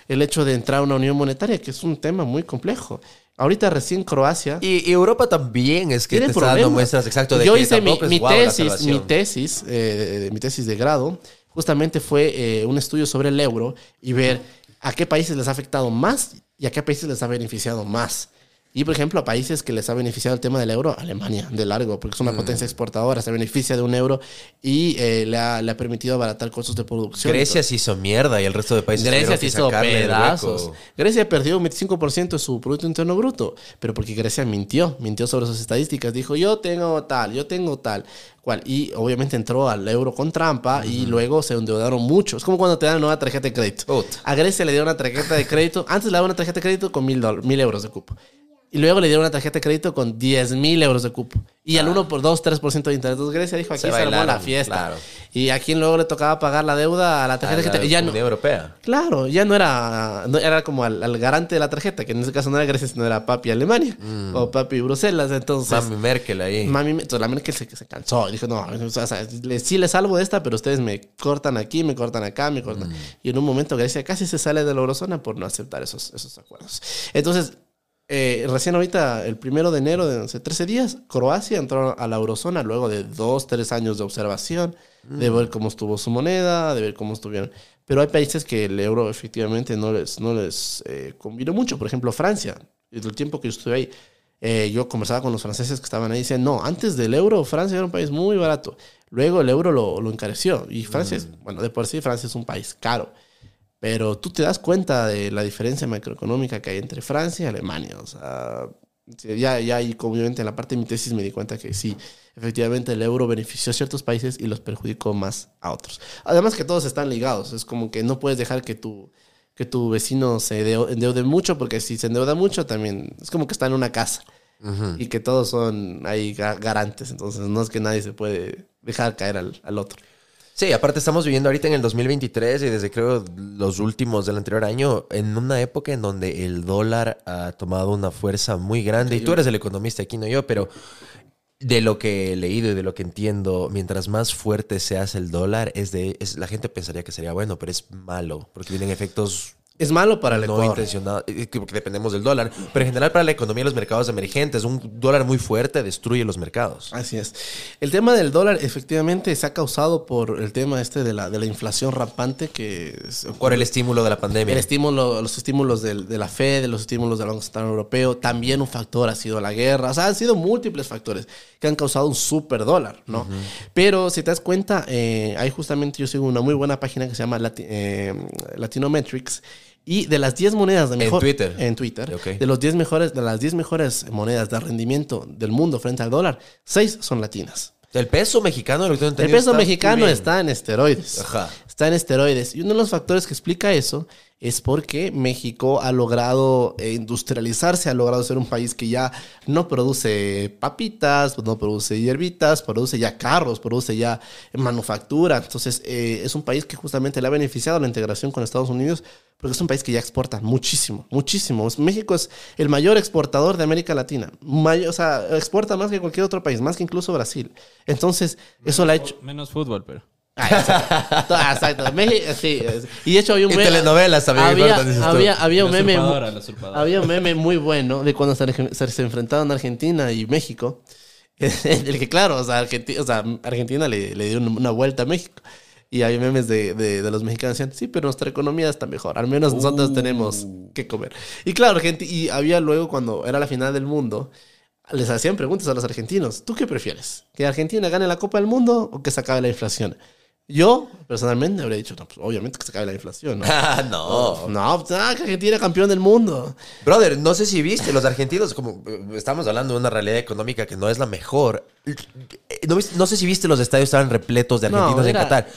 el hecho de entrar a una unión monetaria, que es un tema muy complejo. Ahorita recién Croacia... Y, y Europa también es que te está dando muestras exacto de Yo que hice mi, mi tesis, mi tesis, eh, mi tesis de grado, justamente fue eh, un estudio sobre el euro y ver a qué países les ha afectado más y a qué países les ha beneficiado más. Y, por ejemplo, a países que les ha beneficiado el tema del euro, Alemania, de largo, porque es Mm. una potencia exportadora, se beneficia de un euro y eh, le, ha, le ha permitido abaratar costos de producción. Grecia se hizo mierda y el resto de países Grecia se hizo pedazos. Grecia perdió un 25% de su Producto Interno Bruto, pero porque Grecia mintió, mintió sobre sus estadísticas. Dijo, yo tengo tal, yo tengo tal, cual. Y obviamente entró al euro con trampa y luego se endeudaron mucho. Es como cuando te dan una nueva tarjeta de crédito. A Grecia le dieron una tarjeta de crédito, antes le daban una tarjeta de crédito con mil, mil euros de cupo. Y luego le dieron una tarjeta de crédito con 10 mil euros de cupo. Y al 1 por 2, 3% de interés. Entonces Grecia dijo, aquí Se se, armó la fiesta. claro. Y a quien luego le tocaba pagar la deuda a la A tarjeta de la crédito. Y ya no, Europea. Claro, ya no era, no, era como al, al garante de la tarjeta, que en ese caso no era Grecia, sino era papi Alemania o papi Bruselas. Entonces, Mami Merkel ahí. mami, entonces la Merkel se, se cansó. Dijo, no, o sea, le- sí les salvo de esta, pero ustedes me cortan aquí, me cortan acá, me cortan. Y en un momento Grecia casi se sale de la eurozona por no aceptar esos, esos acuerdos. Entonces, eh, recién ahorita, el primero de enero, de hace 13 días, Croacia entró a la eurozona luego de dos, tres años de observación, de ver cómo estuvo su moneda, de ver cómo estuvieron. Pero hay países que el euro efectivamente no les, no les eh, convino mucho. Por ejemplo, Francia. Desde el tiempo que yo estuve ahí, eh, yo conversaba con los franceses que estaban ahí y decían, no, antes del euro, Francia era un país muy barato. Luego el euro lo, lo encareció. Y Francia, es, bueno, de por sí Francia es un país caro. Pero tú te das cuenta de la diferencia macroeconómica que hay entre Francia y Alemania. O sea, ya, ya y obviamente en la parte de mi tesis me di cuenta que sí, efectivamente el euro benefició a ciertos países y los perjudicó más a otros. Además que todos están ligados. Es como que no puedes dejar que tu, que tu vecino se deu- endeude mucho porque si se endeuda mucho también es como que está en una casa y que todos son ahí ga- garantes. Entonces no es que nadie se puede dejar caer al, al otro. Sí, aparte estamos viviendo ahorita en el 2023 y desde creo los últimos del anterior año, en una época en donde el dólar ha tomado una fuerza muy grande. Y tú eres el economista aquí, no yo, pero de lo que he leído y de lo que entiendo, mientras más fuerte se hace el dólar, es de, es, la gente pensaría que sería bueno, pero es malo, porque tienen efectos Es malo para el no Ecuador. intencionados, eh, que- porque dependemos del dólar. Pero en general para la economía y los mercados emergentes, un dólar muy fuerte destruye los mercados. Así es. El tema del dólar efectivamente se ha causado por el tema este de la, de la inflación rampante que es- Por el estímulo de la pandemia. El estímulo, los estímulos de la Fed, de los estímulos del Banco Central Europeo, también un factor ha sido la guerra. O sea, han sido múltiples factores que han causado un super dólar, ¿no? Pero si te das cuenta, eh, hay justamente, yo sigo una muy buena página que se llama Lati- eh, Latinometrics. Y de las 10 monedas de En mejor... Twitter. En Twitter. Ok. De, los 10 mejores, de las 10 mejores monedas de rendimiento del mundo frente al dólar, 6 son latinas. El peso mexicano, lo que tengo El peso está mexicano está en esteroides. Ajá. Está en esteroides. Y uno de los factores que explica eso es porque México ha logrado eh, industrializarse, ha logrado ser un país que ya no produce papitas, no produce hierbitas, produce ya carros, produce ya manufactura. Entonces eh, es un país que justamente le ha beneficiado la integración con Estados Unidos porque es un país que ya exporta muchísimo, muchísimo. México es el mayor exportador de América Latina. Mayor- o sea, exporta más que cualquier otro país, más que incluso Brasil. Entonces, eso le ha hecho... Menos fútbol, pero. Ah, exacto. Ah, exacto. México, sí, es- Y de hecho había un Y meme- telenovelas también Había, había, había un meme. Había un meme muy bueno de cuando se, se- enfrentaron Argentina y México. El que, claro, o sea, Argenti- o sea, Argentina le, le dio una, vuelta a México. Y hay memes de, de- de los mexicanos que decían, sí, pero nuestra economía está mejor. Al menos nosotros tenemos que comer. Y claro, gente, y había luego cuando era la final del mundo, les hacían preguntas a los argentinos. ¿Tú qué prefieres? ¿Que Argentina gane la Copa del Mundo o que se acabe la inflación? Yo, personalmente, habría dicho, no, pues obviamente que se acabe la inflación. ¿no? Ah, no. No, pues, ah, que Argentina campeón del mundo. Brother, no sé si viste, los argentinos, como estamos hablando de una realidad económica que no es la mejor. No, no sé si viste, los estadios estaban repletos de No, argentinos en era- Qatar.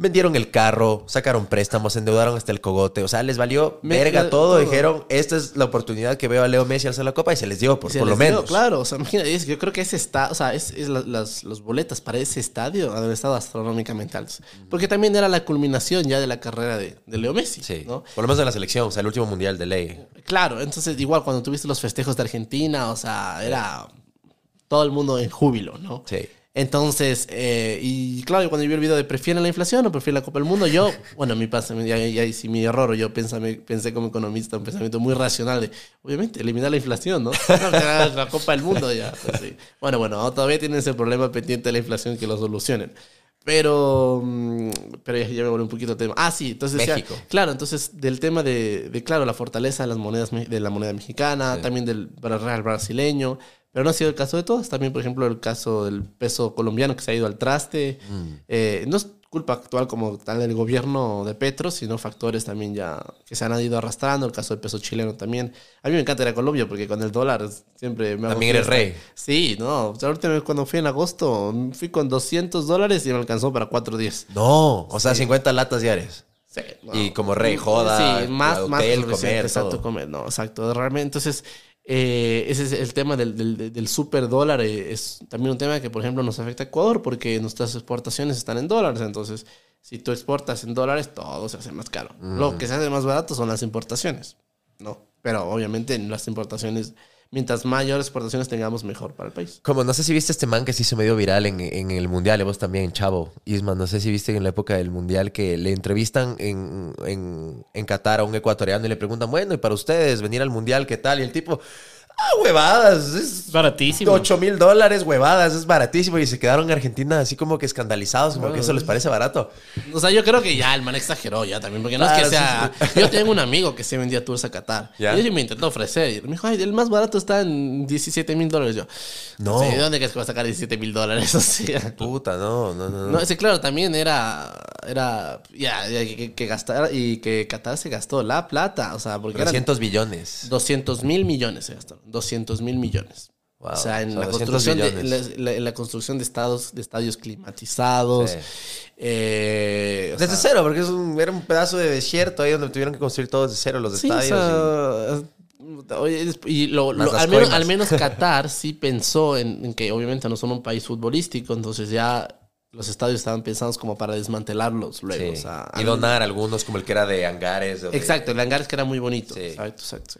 Vendieron el carro, sacaron préstamos, endeudaron hasta el cogote. O sea, les valió Me- verga todo. todo. Dijeron, esta es la oportunidad que veo a Leo Messi alzar la copa y se les dio, por, Se por lo dio, menos. claro, o sea, imagínate, yo creo que ese está, o sea, es, es la- las, los boletas para ese estadio han estado astronómicamente altos. Porque también era la culminación ya de la carrera de, de Leo Messi, Sí, ¿no? por lo menos en la selección, o sea, el último mundial de ley. Claro, entonces igual cuando tuviste los festejos de Argentina, o sea, era todo el mundo en júbilo, ¿no? Sí. Entonces, eh, y claro, cuando yo vi el video de ¿prefieren la inflación o prefieren la Copa del Mundo? Yo, bueno, mi pasa, ya, ya hice mi error, o yo pensé, pensé como economista un pensamiento muy racional de, obviamente, eliminar la inflación, ¿no? La, Copa del Mundo ya. pues sí. Bueno, bueno, todavía tienen ese problema pendiente de la inflación que lo solucionen. Pero, mm, pero ya, ya me volví un poquito al tema. Ah, sí, entonces ya- claro, entonces del tema de, de, claro, la fortaleza de las monedas de la moneda mexicana, Sí. también del real brasileño, pero no ha sido el caso de todos. También, por ejemplo, el caso del peso colombiano que se ha ido al traste. Mm. Eh, no es culpa actual como tal del gobierno de Petro, sino factores también ya que se han ido arrastrando. El caso del peso chileno también. A mí me encanta ir a Colombia porque con el dólar siempre me hago También eres rey. Sí, no. O sea, ahorita cuando fui en agosto, fui con 200 dólares y me alcanzó para 4.10. No, o sea, 50 latas diarias. Sí, no. Y como rey, joda, Sí, más, más hotel, suficiente, comer, exacto, todo. comer, no, exacto. Realmente, entonces, eh, ese es el tema del, del, del super dólar. eh, es también un tema que, por ejemplo, nos afecta a Ecuador porque nuestras exportaciones están en dólares. Entonces, si tú exportas en dólares, todo se hace más caro. Lo que se hace más barato son las importaciones, ¿no? Pero obviamente en las importaciones, mientras mayores exportaciones tengamos, mejor para el país. Como no sé si viste este man que se hizo medio viral en, en el mundial, y vos también, Chavo, Isma, no sé si viste en la época del mundial que le entrevistan en, en, en Qatar a un ecuatoriano y le preguntan, bueno, y para ustedes venir al mundial, ¿qué tal? Y el tipo, ah, huevadas, es Baratísimo. 8 mil dólares, huevadas, es baratísimo. Y se quedaron en Argentina así como que escandalizados, como que eso les parece barato. O sea, yo creo que ya el man exageró ya también, porque no es que Claro, sea... Yo tengo un amigo que se vendía tours a Qatar. ¿Ya? Y yo me intentó ofrecer. Y me dijo, ay, el más barato está en 17 mil dólares. Yo, No. "Sí, ¿De dónde crees que va a sacar 17 mil dólares? O sea... Puta, no, no, no. no. No, ese claro, también era, era, ya, que, que gastar, y que Qatar se gastó la plata, o sea, porque eran 300 billones. 200 mil millones se gastaron, 200 mil millones. Wow, o sea, en o sea, la 200 construcción de, la, la construcción de estados, de estadios climatizados. Sí. eh, Desde sea, cero, porque es un- era un pedazo de desierto ahí donde tuvieron que construir todo desde cero los Sí, estadios. o sea, oye, es- y lo- al, menos, coimas. al menos Qatar sí pensó en, en que obviamente no son un país futbolístico, entonces ya los estadios estaban pensados como para desmantelarlos luego. Sí. o sea, y donar algunos, como el que era de hangares. de- Exacto, el hangar es que era muy bonito. Sí. Exacto. exacto.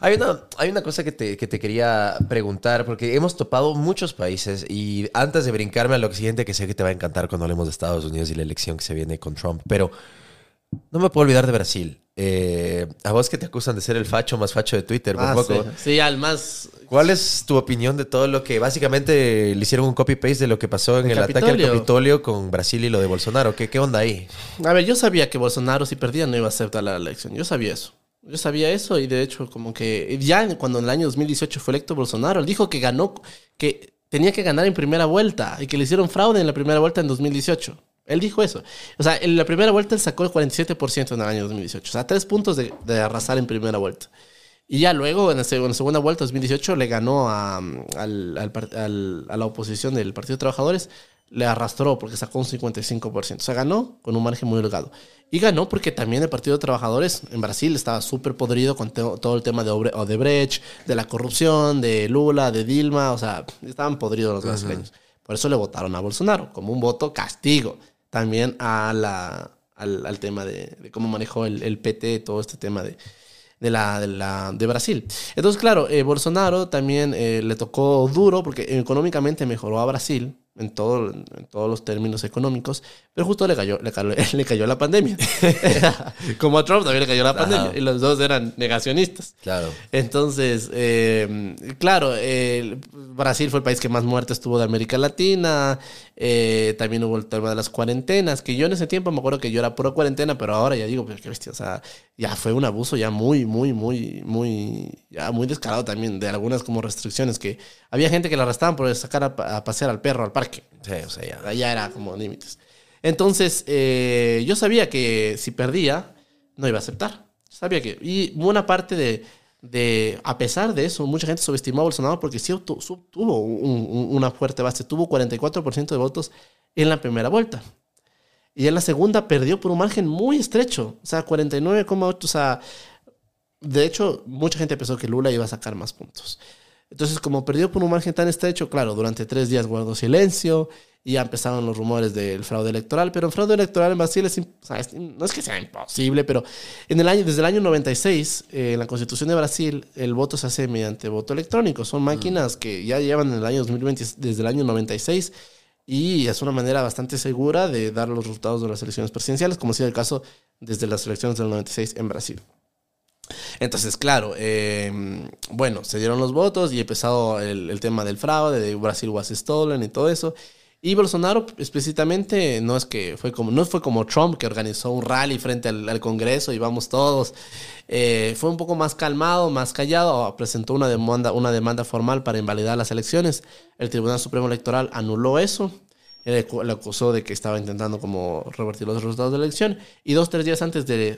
Hay una, hay una cosa que te, que te quería preguntar, porque hemos topado muchos países y antes de brincarme a lo siguiente, que sé que te va a encantar cuando hablemos de Estados Unidos y la elección que se viene con Trump, pero no me puedo olvidar de Brasil. Eh, a vos que te acusan de ser el facho más facho de Twitter, por Ah, poco. sí. Sí, al más. ¿Cuál es tu opinión de todo lo que básicamente le hicieron un copy-paste de lo que pasó en El el, ataque al Capitolio. Capitolio con Brasil y lo de Bolsonaro? ¿Qué, qué onda ahí? A ver, yo sabía que Bolsonaro, si perdía, no iba a aceptar la elección. Yo sabía eso. Yo sabía eso y de hecho, como que ya cuando en el año 2018 fue electo Bolsonaro, él dijo que ganó, que tenía que ganar en primera vuelta y que le hicieron fraude en la primera vuelta en 2018. Él dijo eso. O sea, en la primera vuelta él sacó el 47% en el año 2018. O sea, tres puntos de, arrasar en primera vuelta. Y ya luego, en la, en la segunda vuelta, 2018, le ganó a, al- al al- a la oposición del Partido de Trabajadores, le arrastró porque sacó un 55%. O sea, ganó con un margen muy holgado. Y ganó porque también el Partido de Trabajadores en Brasil estaba súper podrido con todo el tema de Odebrecht, de la corrupción, de Lula, de Dilma. O sea, estaban podridos los brasileños. Por eso le votaron a Bolsonaro, como un voto castigo. También a la, al, al tema de, de cómo manejó el, el PT, todo este tema de, de, la, de, la, de Brasil. Entonces, claro, eh, Bolsonaro también eh, le tocó duro porque económicamente mejoró a Brasil en, todo, en todos los términos económicos, pero justo le cayó, le cayó, le cayó la pandemia. Como a Trump también le cayó la pandemia. Y los dos eran negacionistas. Claro. Entonces, eh, claro, el- Brasil fue el país que más muertes tuvo de América Latina. Eh, también hubo el tema de las cuarentenas, que yo en ese tiempo me acuerdo que yo era pro cuarentena, pero ahora ya digo, pero qué bestia, o sea, ya fue un abuso ya muy, muy, muy, muy, ya muy descarado también de algunas como restricciones que había gente que la arrestaban por sacar a pasear al perro al parque. Sí, o sea, ya. Ya era como límites. Entonces, eh, yo sabía que si perdía, no iba a aceptar. Sabía que. Y buena parte de. De a pesar de eso, mucha gente subestimó a Bolsonaro porque sí obtu- su- tuvo un- un- una fuerte base. Tuvo 44% de votos en la primera vuelta. Y en la segunda perdió por un margen muy estrecho. O sea, 49,8. O sea, de hecho, mucha gente pensó que Lula iba a sacar más puntos. Entonces, como perdió por un margen tan estrecho, claro, durante tres días guardó silencio y ya empezaron los rumores del fraude electoral. Pero el fraude electoral en Brasil es, no es que sea imposible, pero en el año, desde el año 96, eh, en la Constitución de Brasil, el voto se hace mediante voto electrónico. Son máquinas que ya llevan en el año 2020, desde el año 96, y es una manera bastante segura de dar los resultados de las elecciones presidenciales, como ha sido el caso desde las elecciones del 96 en Brasil. Entonces, claro, eh, bueno, se dieron los votos y empezado el, tema del fraude, de Brasil was stolen y todo eso. Y Bolsonaro explícitamente no es que fue como, no fue como Trump que organizó un rally frente al, Congreso y vamos todos. Eh, fue un poco más calmado, más callado, presentó una demanda, una demanda formal para invalidar las elecciones. El Tribunal Supremo Electoral anuló eso. Él le acusó de que estaba intentando como revertir los resultados de la elección. Y dos, tres días antes de,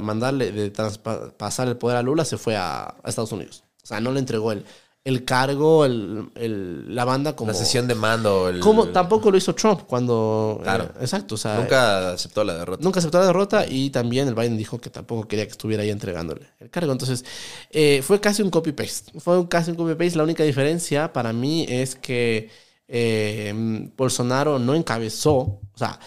mandarle, de traspasar el poder a Lula, se fue a, a Estados Unidos. O sea, no le entregó el, el cargo, el, el- la banda como... La sesión de mando. El... Como tampoco lo hizo Trump cuando... Claro. eh, exacto, o sea... Nunca aceptó la derrota. Nunca aceptó la derrota y también el Biden dijo que tampoco quería que estuviera ahí entregándole el cargo. Entonces, eh, fue casi un copy-paste. Fue casi un copy-paste. La única diferencia para mí es que eh, Bolsonaro no encabezó, o sea,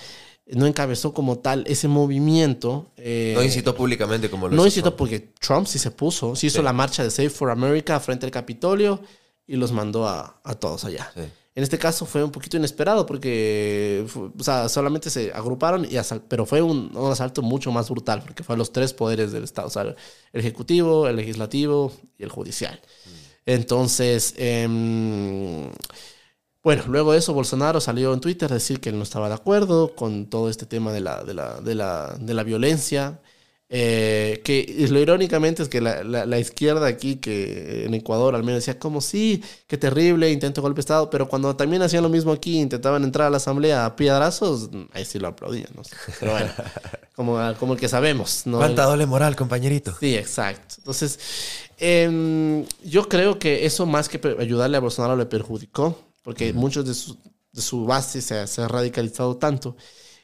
no encabezó como tal ese movimiento. eh, No incitó públicamente como lo no hizo incitó Trump. porque Trump sí se puso, sí hizo Sí. la marcha de Save for America frente al Capitolio y los mandó a, a todos allá. Sí. En este caso fue un poquito inesperado porque o sea, solamente se agruparon, y asal- pero fue un, un asalto mucho más brutal porque fue a los tres poderes del Estado, o sea, el ejecutivo, el legislativo y el judicial. Entonces, em, bueno, luego de eso Bolsonaro salió en Twitter a decir que él no estaba de acuerdo con todo este tema de la, de la, de la, de la violencia. Eh, que lo irónicamente es que la, la- la izquierda aquí, que en Ecuador al menos decía como sí, qué terrible, intento golpe de Estado, pero cuando también hacían lo mismo aquí, intentaban entrar a la asamblea a piedrazos, ahí sí lo aplaudían, no. Pero bueno, como, como el que sabemos. ¿no? ¿Cuánta doble moral, compañerito? Sí, exacto. Entonces, em, yo creo que eso más que ayudarle a Bolsonaro le perjudicó, porque muchos de su, de su base se, se ha radicalizado tanto.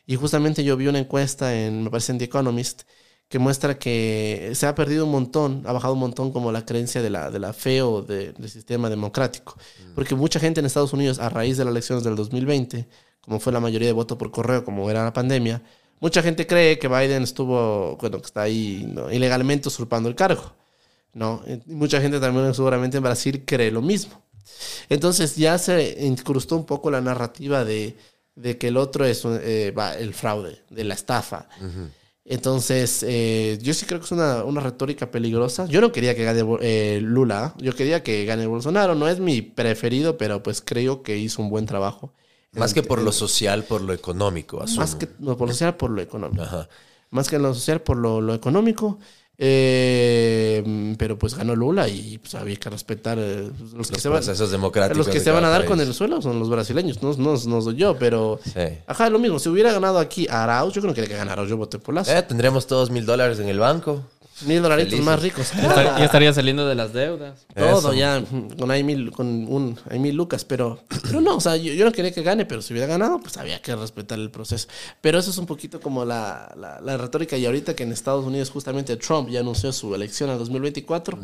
Y justamente yo vi una encuesta en, me parece en The Economist, que muestra que se ha perdido un montón, ha bajado un montón como la creencia de la, de la fe o de- del sistema democrático. Porque mucha gente en Estados Unidos, a raíz de las elecciones del 2020, como fue la mayoría de voto por correo, como era la pandemia, mucha gente cree que Biden estuvo, bueno, que está ahí ¿no? ilegalmente usurpando el cargo. ¿no? Y mucha gente también seguramente en Brasil cree lo mismo. Entonces ya se incrustó un poco la narrativa de, de que el otro es un- eh, va, el fraude, de la estafa. Entonces, eh, yo sí creo que es una, una retórica peligrosa. Yo no quería que gane eh, Lula, yo quería que gane Bolsonaro. No es mi preferido, pero pues creo que hizo un buen trabajo. Más que por lo social, por lo económico, asumo. Más que no, por lo social, por lo económico. Ajá. Más que lo social, por lo, lo económico. Eh, pero pues ganó Lula y pues había que respetar eh, los, que se van. democráticos. Los que se van a dar con el suelo son los brasileños, no, no, no soy yo, pero. Sí. Ajá, lo mismo. Si hubiera ganado aquí Arauz, yo creo que que ganara. Yo voté por Lazo. Eh, tendríamos todos mil dólares en el banco. Mil dolaritos felices. más ricos. Ya estar- ya estaría saliendo de las deudas. Todo Eso. ya, con hay mil, con un, hay mil lucas, pero, pero no, o sea, yo, yo no quería que gane, pero si hubiera ganado, pues había que respetar el proceso. Pero eso es un poquito como la, la, la retórica, y ahorita que en Estados Unidos justamente Trump ya anunció su elección al 2024,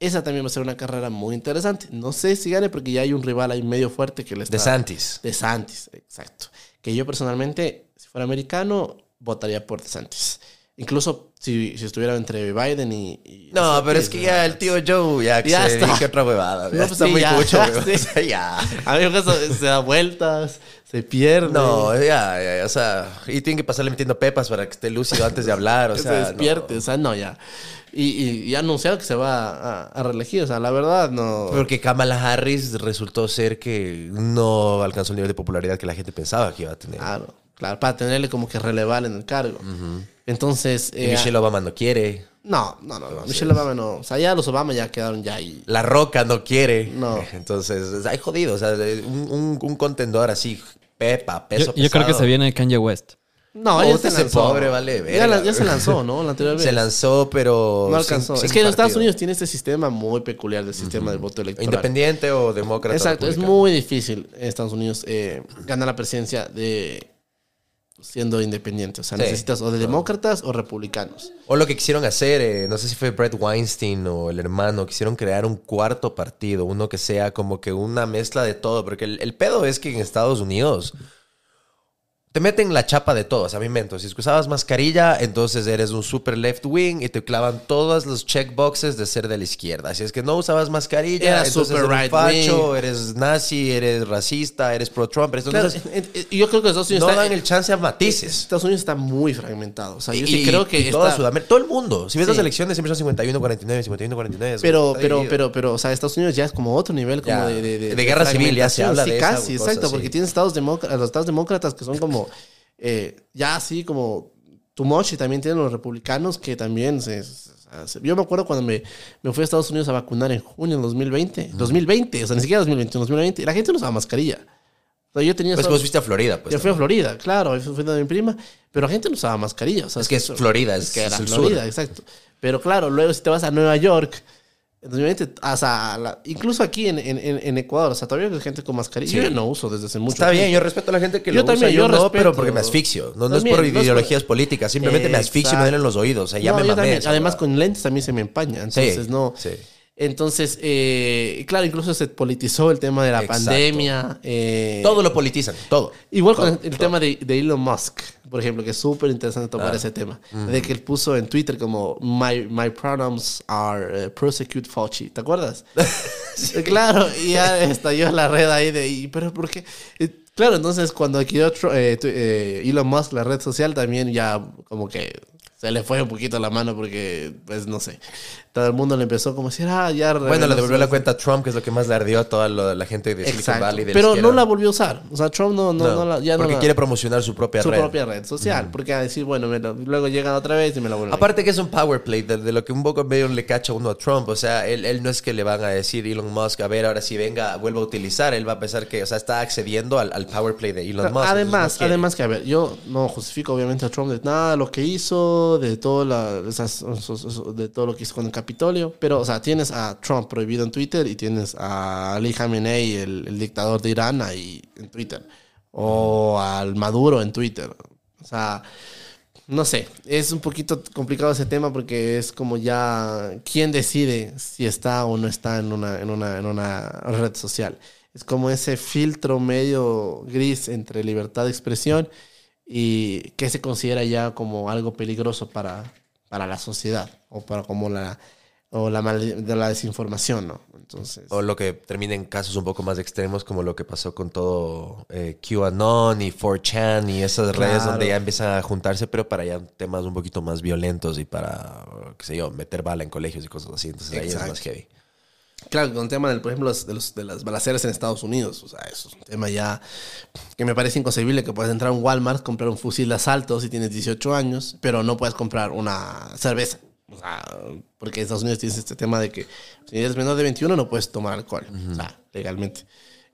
esa también va a ser una carrera muy interesante. No sé si gane porque ya hay un rival ahí medio fuerte que le está... De Santis. De Santis, exacto. Que yo personalmente, si fuera americano, votaría por De Santis. Incluso si, si estuviera entre Biden y... y No, pero es que ya el tío Joe ya, Ya se está. otra huevada. No, pues está sí, muy ya, cucho, ya, weón. sí. O sea, ya. A mí eso se da vueltas, se pierde. No, ya, ya, o sea, y tienen que pasarle metiendo pepas para que esté lúcido antes de hablar, o que sea. se despierte, no. o sea, no, ya. Y, y, y ha anunciado que se va a, a reelegir, o sea, la verdad, no. Porque Kamala Harris resultó ser que no alcanzó el nivel de popularidad que la gente pensaba que iba a tener. Claro, claro, para tenerle como que relevar en el cargo. Entonces. Y eh, Michelle Obama no quiere. No, no, no, no. Michelle Obama no. O sea, ya los Obama ya quedaron ya ahí. La Roca no quiere. No. Entonces, hay jodido. O sea, un, un, un contendor así, pepa, Yo, peso yo creo que se viene Kanye West. No, Puta, ya se lanzó. pobre vale ya, la- ya se lanzó, ¿no? La anterior vez. Se lanzó, pero. No alcanzó. sin es que en Estados. Unidos tiene este sistema muy peculiar del sistema del voto electoral. Independiente o demócrata. Exacto, es muy difícil en Estados Unidos eh, ganar la presidencia de siendo independiente. O sea, Sí. necesitas o de demócratas o republicanos. O lo que quisieron hacer, eh, no sé si fue Brett Weinstein o el hermano, quisieron crear un cuarto partido, uno que sea como que una mezcla de todo, porque el, el pedo es que en Estados Unidos te meten la chapa de todo, o sea, me invento, si es que usabas mascarilla, entonces eres un super left wing y te clavan todos los checkboxes de ser de la izquierda. Si es que no usabas mascarilla, Era entonces super eres right facho, wing. eres nazi, eres racista, eres pro Trump, entonces Claro, yo creo que Estados Unidos no está, dan el chance a matices. Estados Unidos está muy fragmentado. O sea, yo Y- sí creo que y toda está- Sudamérica, todo el mundo. Si ves Sí. las elecciones siempre son 51-49, 51-49. pero, está pero, dividido. pero, pero, o sea, Estados Unidos ya es como otro nivel como Ya, de, de, de guerra civil, ya se habla Sí, de esa casi, cosa, exacto, sí. porque tienes estados demócratas, los estados demócratas que son como eh, ya así como too much y también tienen los republicanos que también se, se- yo me acuerdo cuando me, me fui a Estados Unidos a vacunar en junio del 2020, 2020, o sea, ni siquiera 2021, 2020, y la gente no usaba mascarilla. O sea, yo tenía Pues vos fuiste a Florida, pues. yo fui a. Florida, claro, fui de mi prima, pero la gente no usaba mascarilla. O sea, Es que es Florida, es- que era es el Florida, sur. exacto. Pero claro, luego si te vas a Nueva York, en 2020, o sea, la- incluso aquí en, en, en- Ecuador, o sea, todavía hay gente con mascarilla. Sí. Yo ya no uso desde hace mucho Está bien, yo respeto a la gente que Yo lo también, usa, yo yo, no, pero porque me asfixio. No, no es por no es por- ideologías políticas, simplemente me asfixio y me duelen los oídos. O sea, ya No, me yo mamé. también. esa Además, con lentes también se me empaña. Sí, Entonces, no. sí. Entonces, eh, claro, incluso se politizó el tema de la Exacto. pandemia. eh, Todo lo politizan, todo. Igual con el, todo. tema de, de Elon Musk, por ejemplo, que es súper interesante tocar Ah. ese tema. De que él puso en Twitter como My, my pronouns are eh, prosecute Fauci. ¿Te acuerdas? Claro, y ya estalló la red ahí de. ¿y ¿Pero por qué? Claro, entonces cuando adquirió eh, eh, Elon Musk la red social también ya como que se le fue un poquito la mano porque, pues no sé, todo el mundo le empezó como si era ya... Bueno, le devolvió su- la cuenta a Trump, que es lo que más le ardió a toda la gente de Silicon Exacto. Valley. de Pero no la volvió a usar. O sea, Trump no, no, No, no la, ya no porque la- quiere promocionar su propia su red. propia red social. Porque a decir, bueno, me lo- luego llegan otra vez y me la vuelven. a- Aparte que es un power play, de, de lo que un poco medio le cacha uno a Trump. O sea, él, él no es que le van a decir Elon Musk, a ver, ahora si venga, vuelva a utilizar. Él va a pensar que, o sea, está accediendo al, al power play de Elon Musk. además, no además que, a ver, yo no justifico obviamente a Trump de nada lo que hizo, de todo, la, esas- de todo lo que hizo con el Capitolio, pero, o sea, tienes a Trump prohibido en Twitter y tienes a Ali Khamenei, el, el dictador de Irán, ahí en Twitter, o al Maduro en Twitter. O sea, no sé, es un poquito complicado ese tema porque es como ya quién decide si está o no está en una, en una, en una red social. Es como ese filtro medio gris entre libertad de expresión y que se considera ya como algo peligroso para, para la sociedad o para como la o la mal- de la desinformación, ¿no? Entonces, O lo que termina en casos un poco más extremos, como lo que pasó con todo eh, QAnon y 4chan y esas redes donde ya empiezan a juntarse, pero para ya temas un poquito más violentos y para, qué sé yo, meter bala en colegios y cosas así. Entonces ahí es más heavy. Claro, con el tema del, por ejemplo, de, los, de las balaceras en Estados Unidos. O sea, eso es un tema ya que me parece inconcebible que puedas entrar a un Walmart, comprar un fusil de asalto si tienes 18 años, pero no puedes comprar una cerveza. O sea, porque en Estados Unidos tienes este tema de que si eres menor de 21 no puedes tomar alcohol. O sea, legalmente.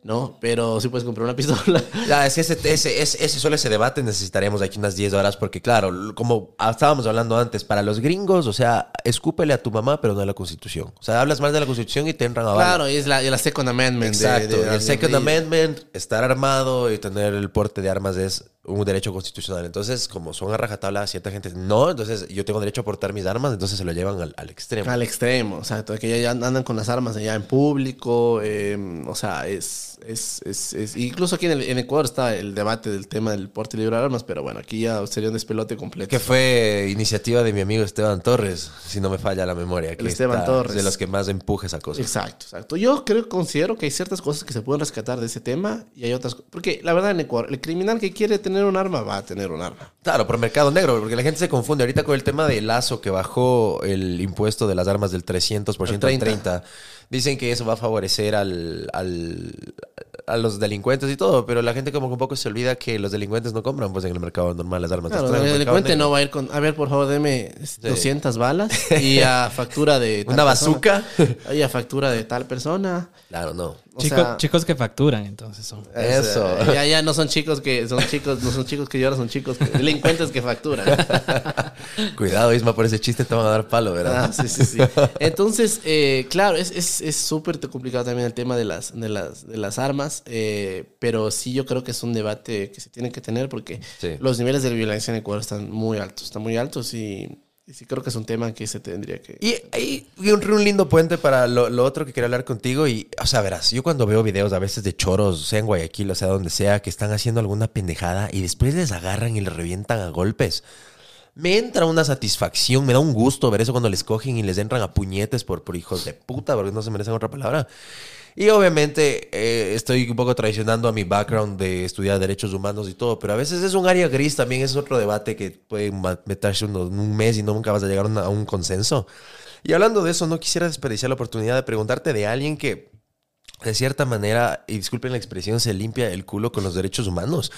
¿No? Pero sí puedes comprar una pistola. Ya, es que ese, ese, ese, ese- solo ese debate necesitaríamos aquí unas 10 horas porque, claro, como estábamos hablando antes, para los gringos, o sea, escúpele a tu mamá, pero no a la Constitución. O sea, hablas mal de la Constitución y te entran a. Claro, y es la, y la Second Amendment. Exacto. de- de- el Second Amendment, estar armado y tener el porte de armas es un derecho constitucional. Entonces, como son a rajatabla, cierta gente no, entonces yo tengo derecho a portar mis armas, entonces se lo llevan al, al extremo. Al extremo, o sea, que ya- ya andan con las armas allá en público, eh, o sea, es, es, es, es- incluso aquí en, el- en Ecuador está el debate del tema del porte libre de armas, pero bueno, aquí ya sería un despelote completo. Que fue iniciativa de mi amigo Esteban Torres, si no me falla la memoria. Que Esteban está- Torres. De los que más empuje esa cosa. Exacto, exacto. Yo creo, considero que hay ciertas cosas que se pueden rescatar de ese tema y hay otras, porque la verdad en Ecuador, el criminal que quiere tener un arma va a tener un arma. Claro, por mercado negro, porque la gente se confunde ahorita con el tema de Lazo que bajó el impuesto de las armas del 300% al Al 30. 30. Dicen que eso va a favorecer al, al- a los delincuentes y todo, pero la gente como que un poco se olvida que los delincuentes no compran pues en el mercado normal las armas. Claro, el delincuente negro. no va a ir con, a ver, por favor, deme 200 balas y a factura de... tal Una persona. bazooka. Y a factura de tal persona. Claro, no. O Chicos, sea- chicos que facturan, entonces son. Eso. Ya, ya no son chicos que son chicos, no son chicos que lloran, son chicos que- delincuentes que facturan. Cuidado, Isma, por ese chiste te van a dar palo, ¿verdad? Ah, sí, sí, sí. Entonces, eh, claro, es es- es súper complicado también el tema de las, de las, de las armas, eh, pero sí yo creo que es un debate que se tiene que tener porque Sí. los niveles de violencia en Ecuador están muy altos, están muy altos y, y sí creo que es un tema que se tendría que... Y hay un, un lindo puente para lo, lo otro que quería hablar contigo. Y, o sea, verás, yo cuando veo videos a veces de choros, sea en Guayaquil, o sea, donde sea, que están haciendo alguna pendejada y después les agarran y les revientan a golpes. Me entra una satisfacción, me da un gusto ver eso cuando les cogen y les entran a puñetes por, por hijos de puta, porque no se merecen otra palabra. Y obviamente eh, estoy un poco traicionando a mi background de estudiar derechos humanos y todo, pero a veces es un área gris también, es otro debate que puede meterse un mes y nunca vas a llegar a un consenso. Y hablando de eso, no quisiera desperdiciar la oportunidad de preguntarte de alguien que, de cierta manera, y disculpen la expresión, se limpia el culo con los derechos humanos.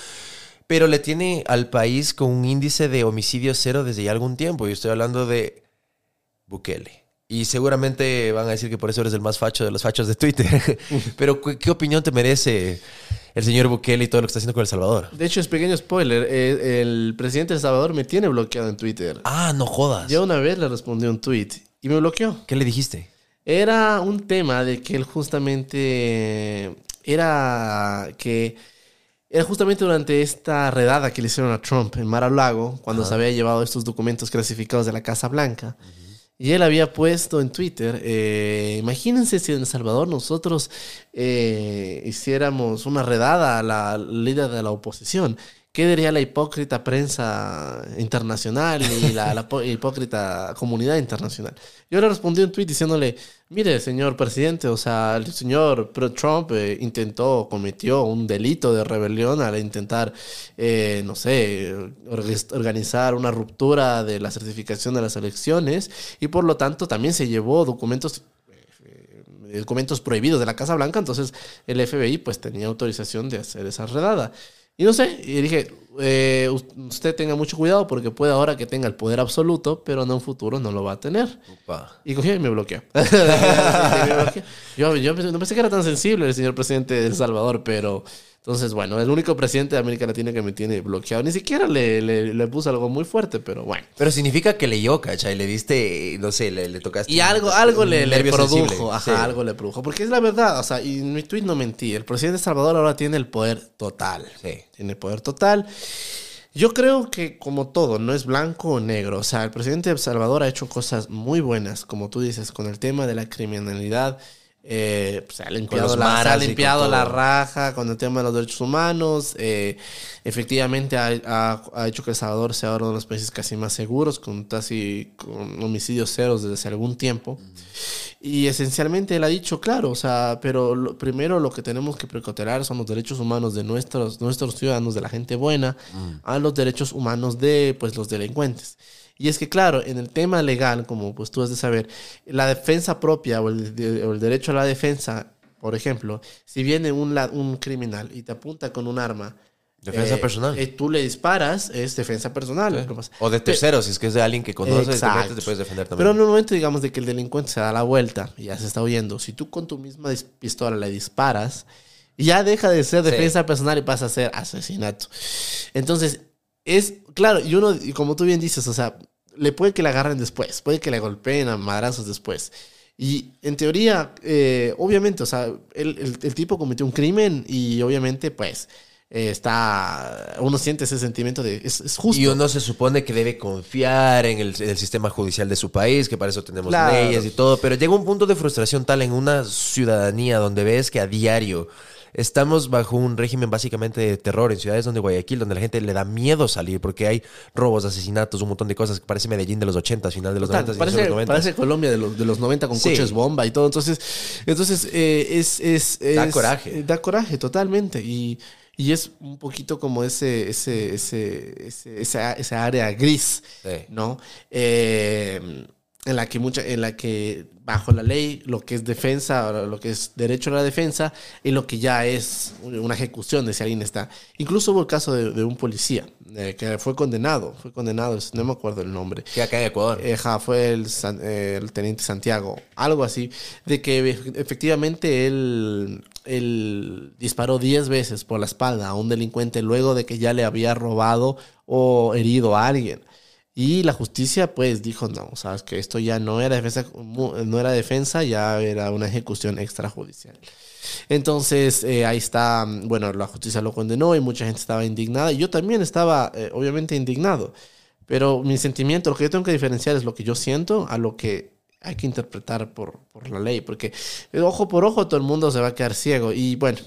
Pero le tiene al país con un índice de homicidio cero desde ya algún tiempo. Y estoy hablando de Bukele. Y seguramente van a decir que por eso eres el más facho de los fachos de Twitter. Pero, ¿qué, qué opinión te merece el señor Bukele y todo lo que está haciendo con El Salvador? De hecho, es pequeño spoiler, eh, el presidente de El Salvador me tiene bloqueado en Twitter. Ah, no jodas. Yo una vez le respondí un tweet y me bloqueó. ¿Qué le dijiste? Era un tema de que él justamente era que era justamente durante esta redada que le hicieron a Trump en Mar a Lago, cuando se había llevado estos documentos clasificados de la Casa Blanca. Y él había puesto en Twitter, eh, imagínense si en El Salvador nosotros eh, hiciéramos una redada a la líder de la oposición. ¿Qué diría la hipócrita prensa internacional y la, hipócrita comunidad internacional? Yo le respondí un tweet diciéndole, mire, señor presidente, o sea, el señor Trump eh, intentó, cometió un delito de rebelión al intentar, eh, no sé, orga- organizar una ruptura de la certificación de las elecciones y por lo tanto también se llevó documentos eh, documentos prohibidos de la Casa Blanca, entonces el FBI pues tenía autorización de hacer esa redada. Y no sé, y dije, eh, us- usted tenga mucho cuidado porque puede ahora que tenga el poder absoluto, pero en un futuro no lo va a tener. Y cogí y me bloqueó. Yo, yo no pensé que era tan sensible el señor presidente de El Salvador, pero entonces, bueno, el único presidente de América Latina que me tiene bloqueado. Ni siquiera le, le, le puse algo muy fuerte, pero bueno. Pero significa que leyó, ¿cachai? Le diste, no sé, le, le tocaste. Y algo, algo le, le produjo, sensible. ajá, Sí. algo le produjo. Porque es la verdad, o sea, y en mi tweet no mentí. El presidente de Salvador ahora tiene el poder total. Sí. Tiene el poder total. Yo creo que como todo, no es blanco o negro. O sea, el presidente de El Salvador ha hecho cosas muy buenas, como tú dices, con el tema de la criminalidad. Eh, pues, se ha limpiado, la, se ha limpiado raja con el tema de los derechos humanos. eh, efectivamente ha, ha- ha hecho que El Salvador sea uno de los países casi más seguros, con casi con homicidios ceros desde hace algún tiempo. Y esencialmente él ha dicho, claro, o sea, pero lo- primero lo que tenemos que precautelar son los derechos humanos de nuestros, nuestros ciudadanos, de la gente buena, a los derechos humanos de pues, los delincuentes. Y es que, claro, en el tema legal, como pues tú has de saber, la defensa propia o el, de- o el derecho a la defensa, por ejemplo, si viene un, un criminal y te apunta con un arma, Defensa eh, personal. eh, tú le disparas, es defensa personal. O de terceros, si es que es de alguien que conoces, Exacto. te puedes defender también. Pero en un momento, digamos, de que el delincuente se da la vuelta y ya se está huyendo, si tú con tu misma pistola le disparas, ya deja de ser Sí. defensa personal y pasa a ser asesinato. Entonces, es claro, y uno, y como tú bien dices, o sea, le puede que le agarren después, puede que le golpeen a madrazos después. Y en teoría, eh, obviamente, o sea, el, el- el tipo cometió un crimen y obviamente, pues, eh, está, uno siente ese sentimiento de, es, es justo. Y uno se supone que debe confiar en el, en el sistema judicial de su país, que para eso tenemos Claro. leyes y todo, pero llega un punto de frustración tal en una ciudadanía donde ves que a diario estamos bajo un régimen básicamente de terror en ciudades donde Guayaquil, donde la gente le da miedo salir porque hay robos, asesinatos, un montón de cosas que parece Medellín de los 80, final de los Total, 90, parece, de los 90. parece Colombia de los, de los 90 con Sí. coches bomba y todo. Entonces, entonces eh, es, es, Da coraje. eh, Da coraje, totalmente. Y, y es un poquito como ese, ese, ese, ese- esa, esa área gris, Sí. ¿no? Eh, en la que mucha, en la que bajo la ley lo que es defensa, lo que es derecho a la defensa y lo que ya es una ejecución de si alguien está. Incluso hubo el caso de, de un policía eh, que fue condenado, fue condenado, no me acuerdo el nombre. Que acá en Ecuador. Eh, ja, fue el, eh, el teniente Santiago, algo así, de que ef- efectivamente él, él disparó 10 veces por la espalda a un delincuente luego de que ya le había robado o herido a alguien. Y la justicia pues dijo, no, sabes que esto ya no era defensa, no era defensa, ya era una ejecución extrajudicial. Entonces, eh, ahí está, bueno, la justicia lo condenó y mucha gente estaba indignada. Yo también estaba, eh, obviamente, indignado. Pero mi sentimiento, lo que yo tengo que diferenciar es lo que yo siento a lo que hay que interpretar por, por la ley. Porque eh, ojo por ojo todo el mundo se va a quedar ciego. Y bueno,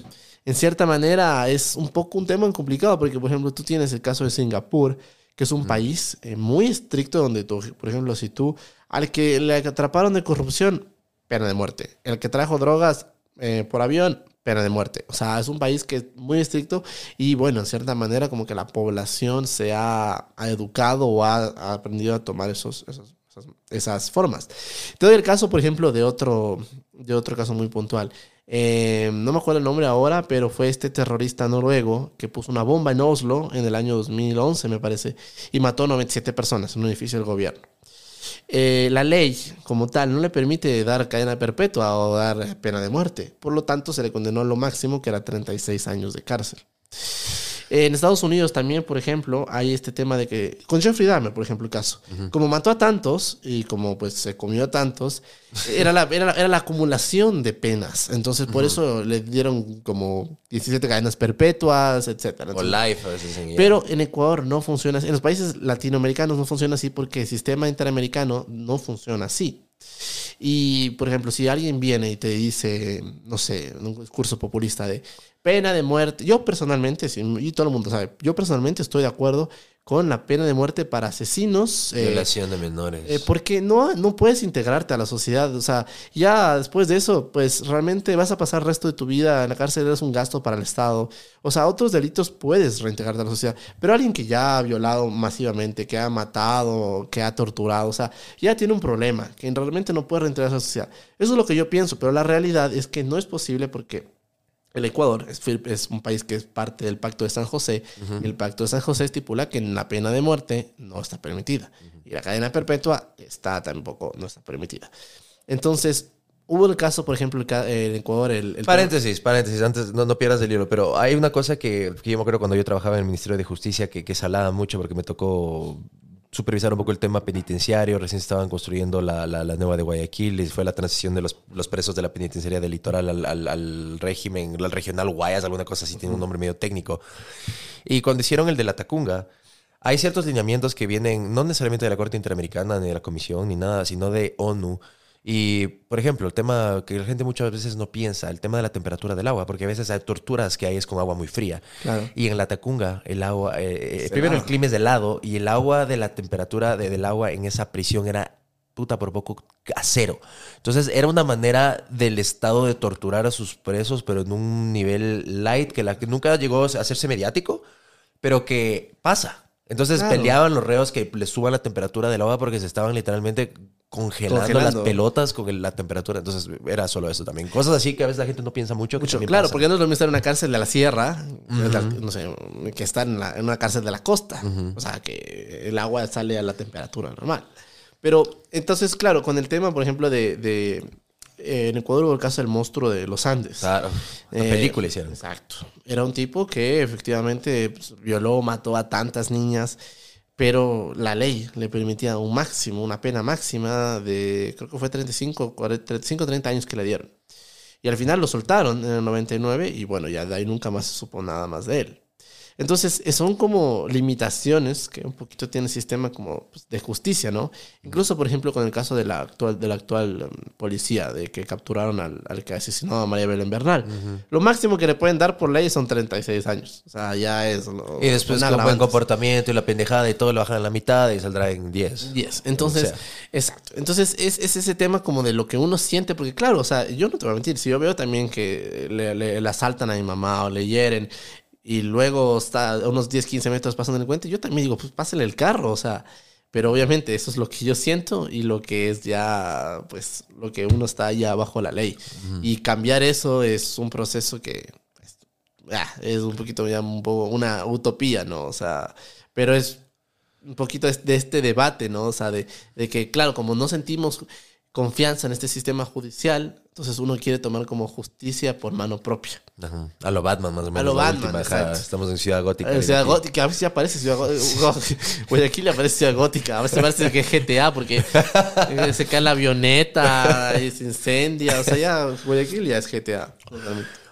en cierta manera es un poco un tema complicado porque, por ejemplo, tú tienes el caso de Singapur, que es un país eh, muy estricto donde, tú, por ejemplo, si tú al que le atraparon de corrupción, pena de muerte. El que trajo drogas eh, por avión, pena de muerte. O sea, es un país que es muy estricto y bueno, en cierta manera como que la población se ha, ha educado o ha, ha aprendido a tomar esos, esos- esas, esas formas. Te doy el caso, por ejemplo, de otro, de otro caso muy puntual. Eh, no me acuerdo el nombre ahora, pero fue este terrorista noruego que puso una bomba en Oslo en el año 2011, me parece, y mató a 97 personas en un edificio del gobierno. Eh, la ley como tal no le permite dar cadena perpetua o dar pena de muerte. Por lo tanto, se le condenó a lo máximo, que era 36 años de cárcel. En Estados Unidos también, por ejemplo, hay este tema de que, con Jeffrey Dahmer, por ejemplo, el caso, como mató a tantos y como pues se comió a tantos, era la, era, la- era la acumulación de penas. Entonces, por eso le dieron como 17 cadenas perpetuas, etcétera. O life a veces en pero en Ecuador no funciona así. En los países latinoamericanos no funciona así porque el sistema interamericano no funciona así. Y, por ejemplo, si alguien viene y te dice, no sé, un discurso populista de pena de muerte, yo personalmente, y todo el mundo sabe, yo personalmente estoy de acuerdo con la pena de muerte para asesinos. eh, Violación de menores. eh, porque no, no puedes integrarte a la sociedad. O sea, ya después de eso, pues realmente vas a pasar el resto de tu vida en la cárcel, eres un gasto para el Estado. O sea, otros delitos puedes reintegrarte a la sociedad. Pero alguien que ya ha violado masivamente, que ha matado, que ha torturado, o sea, ya tiene un problema, que realmente no puede reintegrarse a la sociedad. Eso es lo que yo pienso, pero la realidad es que no es posible porque el Ecuador es, un país que es parte del Pacto de San José. y el Pacto de San José estipula que la pena de muerte no está permitida. Y la cadena perpetua está tampoco, no está permitida. Entonces, hubo el caso, por ejemplo, en Ecuador, el... el Paréntesis, paréntesis, antes no, no pierdas el hilo, pero hay una cosa que, que yo me acuerdo cuando yo trabajaba en el Ministerio de Justicia que, que salaba mucho porque me tocó supervisar un poco el tema penitenciario, recién estaban construyendo la, la, la nueva de Guayaquil y fue la transición de los, los presos de la penitenciaría del litoral al, al, al régimen, al regional Guayas, alguna cosa así, tiene un nombre medio técnico. Y cuando hicieron el de la Tacunga, hay ciertos lineamientos que vienen no necesariamente de la Corte Interamericana, ni de la Comisión, ni nada, sino de ONU. Y, por ejemplo, el tema que la gente muchas veces no piensa, el tema de la temperatura del agua, porque a veces hay torturas que hay es con agua muy fría. Claro. Y en la Tacunga, el agua, eh, eh, primero el clima es de helado y el agua de la temperatura de- del agua en esa prisión era puta por poco a cero. Entonces era una manera del Estado de torturar a sus presos, pero en un nivel light que, la, que nunca llegó a hacerse mediático, pero que pasa. Entonces Claro. peleaban los reos que les suban la temperatura del agua porque se estaban literalmente congelando, Congelando. las pelotas con la temperatura. Entonces era solo eso también. Cosas así que a veces la gente no piensa mucho. que Mucho, también claro, pasa. porque no es lo mismo estar en una cárcel de la sierra, no sé, que estar en, la- en una cárcel de la costa. O sea, que el agua sale a la temperatura normal. Pero entonces, claro, con el tema, por ejemplo, de... de, eh, en Ecuador hubo el caso del monstruo de los Andes. Claro. La Eh, película hicieron. Exacto. Era un tipo que efectivamente pues, violó, mató a tantas niñas, pero la ley le permitía un máximo, una pena máxima de, creo que fue 35, 40, 35 30 años que le dieron. Y al final lo soltaron en el 99 y bueno, ya de ahí nunca más se supo nada más de él. Entonces, eh, son como limitaciones que un poquito tiene el sistema como pues, de justicia, ¿no? Incluso, por ejemplo, con el caso de la actual, de la actual um, policía, de que capturaron al, al que asesinó a María Belén Bernal. Lo máximo que le pueden dar por ley son 36 años. O sea, ya es... lo- Y después con buen comportamiento y la pendejada y todo lo bajan a la mitad y saldrá en 10. 10. Entonces, O sea. exacto. Entonces, es, es ese tema como de lo que uno siente, porque claro, o sea, yo no te voy a mentir, si yo veo también que le, le- le asaltan a mi mamá o le hieren y luego está a unos 10, 15 metros pasando el puente, yo también digo, pues pásale el carro, o sea, pero obviamente eso es lo que yo siento y lo que es ya, pues, lo que uno está ya bajo la ley. Y cambiar eso es un proceso que pues, ah, es un poquito ya un poco una utopía, ¿no? O sea, pero es un poquito de este debate, ¿no? O sea, de, de que, claro, como no sentimos confianza en este sistema judicial, entonces uno quiere tomar como justicia por mano propia. Ajá. A lo Batman, más o menos. lo la Batman, última. Estamos en Ciudad Gótica. Eh, Ciudad Gótica, a veces ya aparece Ciudad Gótica. Guayaquil aparece Ciudad Gótica. A veces parece que es GTA porque eh, se cae la avioneta y se incendia. O sea, ya Guayaquil ya es GTA.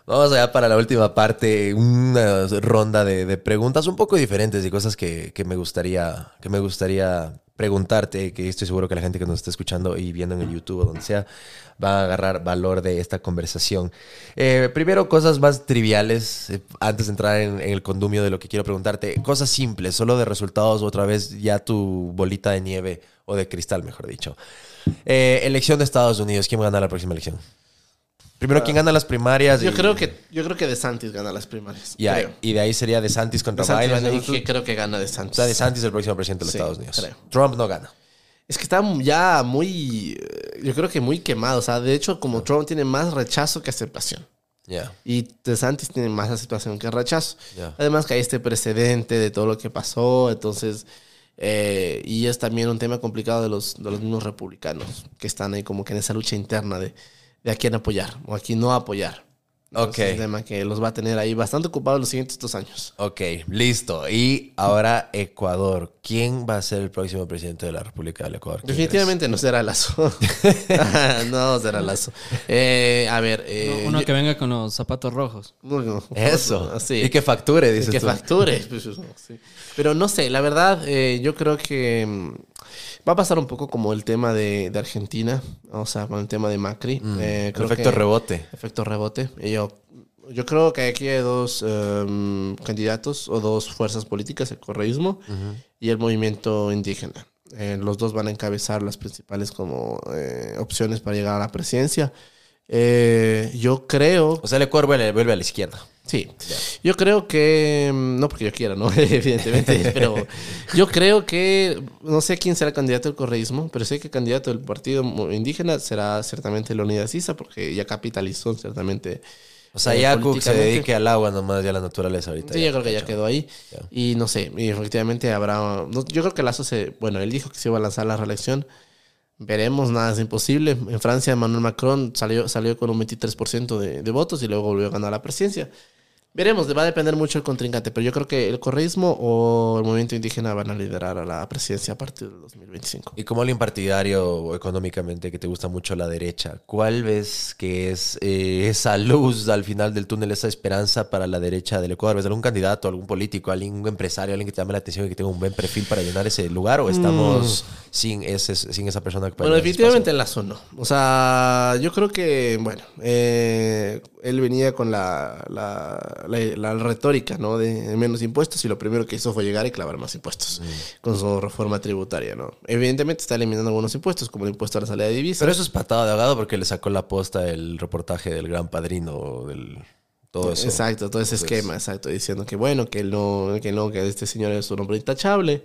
Vamos allá para la última parte, una ronda de, de preguntas un poco diferentes y cosas que, que me gustaría, que me gustaría preguntarte, que estoy seguro que la gente que nos está escuchando y viendo en el YouTube o donde sea, va a agarrar valor de esta conversación. Eh, primero, cosas más triviales, eh, antes de entrar en, el condumio de lo que quiero preguntarte. Cosas simples, solo de resultados, otra vez ya tu bolita de nieve o de cristal, mejor dicho. Eh, elección de Estados Unidos, ¿quién va a ganar la próxima elección? Primero, ¿quién gana las primarias? Yo y- creo que yo creo que DeSantis gana las primarias. ya, creo. y de ahí sería DeSantis contra DeSantis Biden. y ¿no? que creo que gana O DeSantis. sea, DeSantis es el próximo presidente de los Sí, Estados Unidos. creo. Trump no gana. Es que está ya muy, yo creo que muy quemado. O sea, de hecho, como Trump tiene más rechazo que aceptación. Ya. Y DeSantis tiene más aceptación que rechazo. Ya. Además que hay este precedente de todo lo que pasó, entonces... eh, y es también un tema complicado de los, de los mismos republicanos, que están ahí como que en esa lucha interna de, de a quién apoyar o a quién no apoyar. Ok. Es un tema que los va a tener ahí bastante ocupados los siguientes dos años. Ok, listo. Y ahora Ecuador. ¿Quién va a ser el próximo presidente de la República del Ecuador? ¿Quién Definitivamente no será Lazo. no será Lazo. Eh, a ver. eh, Uno que venga con los zapatos rojos. Eso. así. Y que facture, Y dices que tú. facture. pues, sí. Pero no sé, la verdad, eh, yo creo que mm, va a pasar un poco como el tema de, de Argentina, o sea, con el tema de Macri. Eh, Mm, El creo efecto que- rebote. Efecto rebote. Y yo, yo creo que aquí hay dos em, candidatos o dos fuerzas políticas, el correísmo y el movimiento indígena. Eh, los dos van a encabezar las principales como eh, opciones para llegar a la presidencia. Eh, yo creo O sea, el Ecuador vuelve, vuelve a la izquierda. Sí, yo creo que, mm, no porque yo quiera, ¿no? Evidentemente, pero yo creo que, no sé quién será el candidato del correísmo, pero sé que el candidato del partido indígena será ciertamente Leonidas Issa, porque ya capitalizó ciertamente. O sea, eh, ya Cook se dedique al agua nomás, ya a la naturaleza ahorita. Sí, yo creo que ya quedó ahí. Ya. Y no sé, y efectivamente habrá. no, yo creo que Lazo se. Bueno, él dijo que se iba a lanzar la reelección. Veremos, nada es imposible. En Francia, Emmanuel Macron salió, salió con un 23% de, de votos y luego volvió a ganar la presidencia. Veremos, va a depender mucho el contrincante, pero yo creo que el correísmo o el movimiento indígena van a liderar a la presidencia a partir del 2025. Y como alguien partidario o económicamente que te gusta mucho la derecha, ¿cuál ves que es eh, esa luz al final del túnel, esa esperanza para la derecha del Ecuador? ¿Ves algún candidato, algún político, algún empresario, alguien que te llame la atención y que tenga un buen perfil para llenar ese lugar? ¿O estamos sin, ese, sin esa persona que Mm. Bueno, definitivamente en Lazo no. O sea, yo creo que, bueno, eh, él venía con la, la, la- la retórica, ¿no? De menos impuestos y lo primero que hizo fue llegar y clavar más impuestos con su reforma tributaria, ¿no? Evidentemente está eliminando algunos impuestos, como el impuesto a la salida de divisas. Pero eso es patada de ahogado porque le sacó la posta el reportaje del gran padrino, del todo eso. Exacto, todo ese Entonces- esquema, exacto, diciendo que bueno, que no, que no, que este señor es un hombre intachable.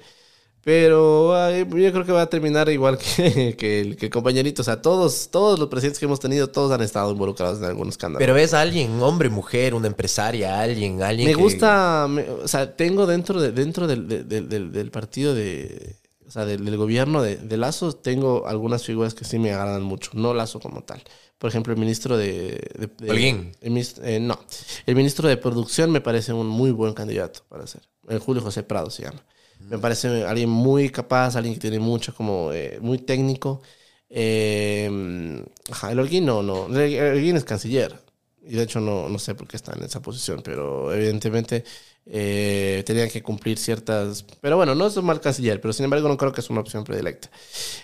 Pero ay, yo creo que va a terminar igual que, que el, que el compañerito. O sea, todos, todos los presidentes que hemos tenido, todos han estado involucrados en algún escándalo. Pero ves a alguien, hombre, mujer, una empresaria, alguien, alguien me que- gusta, me- o sea, tengo dentro, de, dentro del, de- del- del- del partido de, o sea, del, del gobierno de, de Lazo, tengo algunas figuras que sí me agradan mucho, no Lazo como tal. Por ejemplo, el ministro de... de- de- Holguín. el minis- eh, no, el ministro de Producción me parece un muy buen candidato para ser. El Julio José Prado se llama. Me parece alguien muy capaz, alguien que tiene mucho como, eh, muy técnico. Eh, ajá, el Holguín no, no. El Holguín es canciller. Y de hecho no, no sé por qué está en esa posición, pero evidentemente eh, tenían que cumplir ciertas... Pero bueno, no es un mal canciller, pero sin embargo no creo que es una opción predilecta.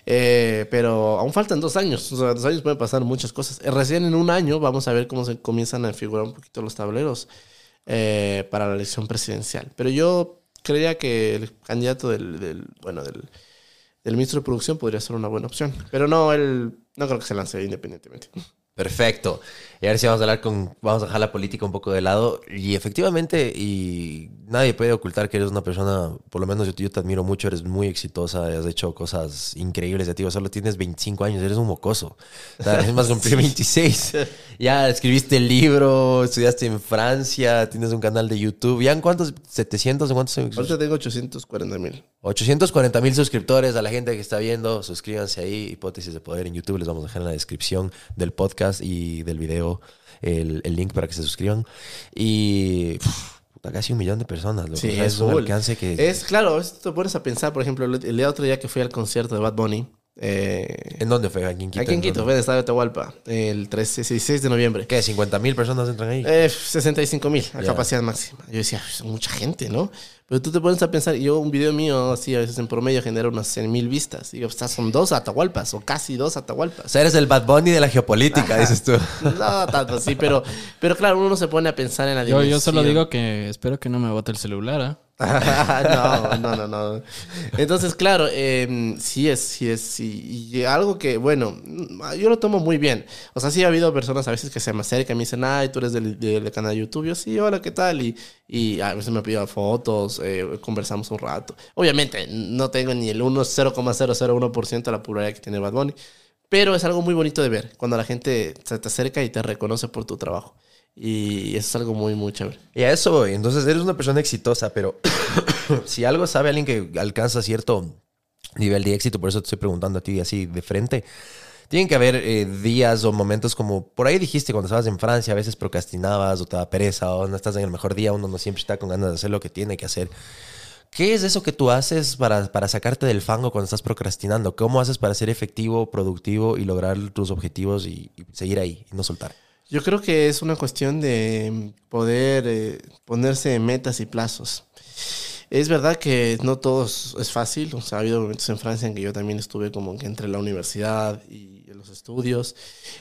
Eh, pero aún faltan dos años, o sea, dos años pueden pasar muchas cosas. Eh, Recién en un año vamos a ver cómo se comienzan a figurar un poquito los tableros eh, para la elección presidencial. Pero yo creía que el candidato del, del- bueno, del, del ministro de Producción podría ser una buena opción. Pero no, él no creo que se lance independientemente. Perfecto. Y ahora sí vamos a hablar con, vamos a dejar la política un poco de lado. Y efectivamente, y nadie puede ocultar que eres una persona, por lo menos yo, yo te admiro mucho, eres muy exitosa, has hecho cosas increíbles de ti. Solo tienes 25 años, eres un mocoso. O sea, es más cumplir 26. Ya escribiste el libro, estudiaste en Francia, tienes un canal de YouTube. ¿Ya en cuántos? ¿700? ¿En cuántos? Ahorita tengo 840 mil. 840 mil suscriptores a la gente que está viendo. Suscríbanse ahí. Hipótesis de Poder en YouTube. Les vamos a dejar en la descripción del podcast y del video el, el link para que se suscriban. Y casi un millón de personas. loco. Sí, O sea, es es un alcance que... Es claro, esto te pones a pensar, por ejemplo, el, el día otro día que fui al concierto de Bad Bunny. Eh, ¿En dónde fue? Aquí en Quito. aquí en Quito, fue en el Estadio de Atahualpa, el 13, 16 de noviembre. ¿Qué? ¿50 mil personas entran ahí? Eh, 65 mil a capacidad máxima. Yo decía, es mucha gente, ¿no? Pero tú te pones a pensar, yo un video mío así a veces en promedio genera unas 100 mil vistas. Digo, estas son dos Atahualpas o casi dos O Atahualpas. sea, eres el Bad Bunny de la geopolítica, dices tú. No tanto así, pero, pero claro, uno no se pone a pensar en la Yo, yo solo dimensión. digo que espero que no me bote el celular, ¿ah? no, no, no, no. Entonces, claro, eh, sí es, sí es, sí. Y algo que, bueno, yo lo tomo muy bien. O sea, sí ha habido personas a veces que se me acercan y me dicen, ay, tú eres del, del canal de YouTube. Yo, sí, hola, ¿qué tal? Y, y a veces me piden fotos, eh, conversamos un rato. Obviamente, no tengo ni el 1, 0,001% de la popularidad que tiene Bad Bunny. Pero es algo muy bonito de ver cuando la gente se te acerca y te reconoce por tu trabajo. Y eso es algo muy, muy chévere. Y a eso voy. Entonces, eres una persona exitosa, pero si algo sabe alguien que alcanza cierto nivel de éxito, por eso te estoy preguntando a ti así de frente. Tienen que haber eh, días o momentos como, por ahí dijiste, cuando estabas en Francia, a veces procrastinabas o te da pereza o no estás en el mejor día, uno no siempre está con ganas de hacer lo que tiene que hacer. ¿Qué es eso que tú haces para, para sacarte del fango cuando estás procrastinando? ¿Cómo haces para ser efectivo, productivo y lograr tus objetivos y, y seguir ahí y no soltar? Yo creo que es una cuestión de poder eh, ponerse metas y plazos. Es verdad que no todo es fácil. Ha habido momentos en Francia en que yo también estuve como que entre la universidad y los estudios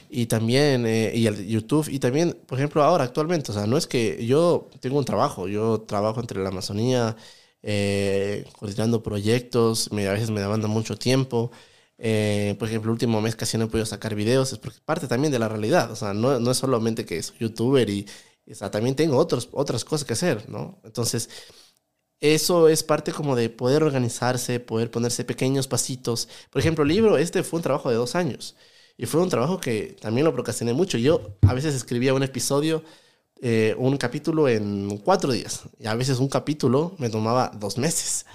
y también eh, y el YouTube y también, por ejemplo, ahora actualmente. O sea, no es que yo tengo un trabajo. Yo trabajo entre la Amazonía, eh, coordinando proyectos. Me, a veces me demanda mucho tiempo. Eh, por ejemplo, el último mes casi no he podido sacar videos, es porque parte también de la realidad. O sea, no, no es solamente que soy youtuber y, o sea, también tengo otros, otras cosas que hacer, ¿no? Entonces, eso es parte como de poder organizarse, poder ponerse pequeños pasitos. Por ejemplo, el libro, este fue un trabajo de dos años. Y fue un trabajo que también lo procrastiné mucho. Yo a veces escribía un episodio, eh, un capítulo en cuatro días. Y a veces un capítulo me tomaba dos meses.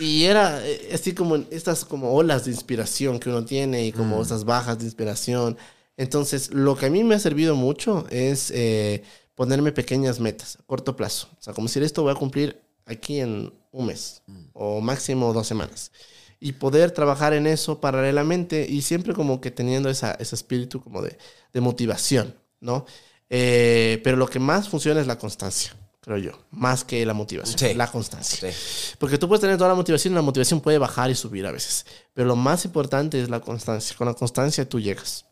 Y era eh, así como estas como olas de inspiración que uno tiene y como estas bajas de inspiración. Entonces, lo que a mí me ha servido mucho es eh, ponerme pequeñas metas a corto plazo. O sea, como decir, esto voy a cumplir aquí en un mes o máximo dos semanas. Y poder trabajar en eso paralelamente y siempre como que teniendo esa, ese espíritu como de, de motivación, ¿no? Eh, pero lo que más funciona es la constancia, creo yo, más que la motivación, Sí. la constancia. Sí. Porque tú puedes tener toda la motivación y la motivación puede bajar y subir a veces. Pero lo más importante es la constancia. Con la constancia tú llegas.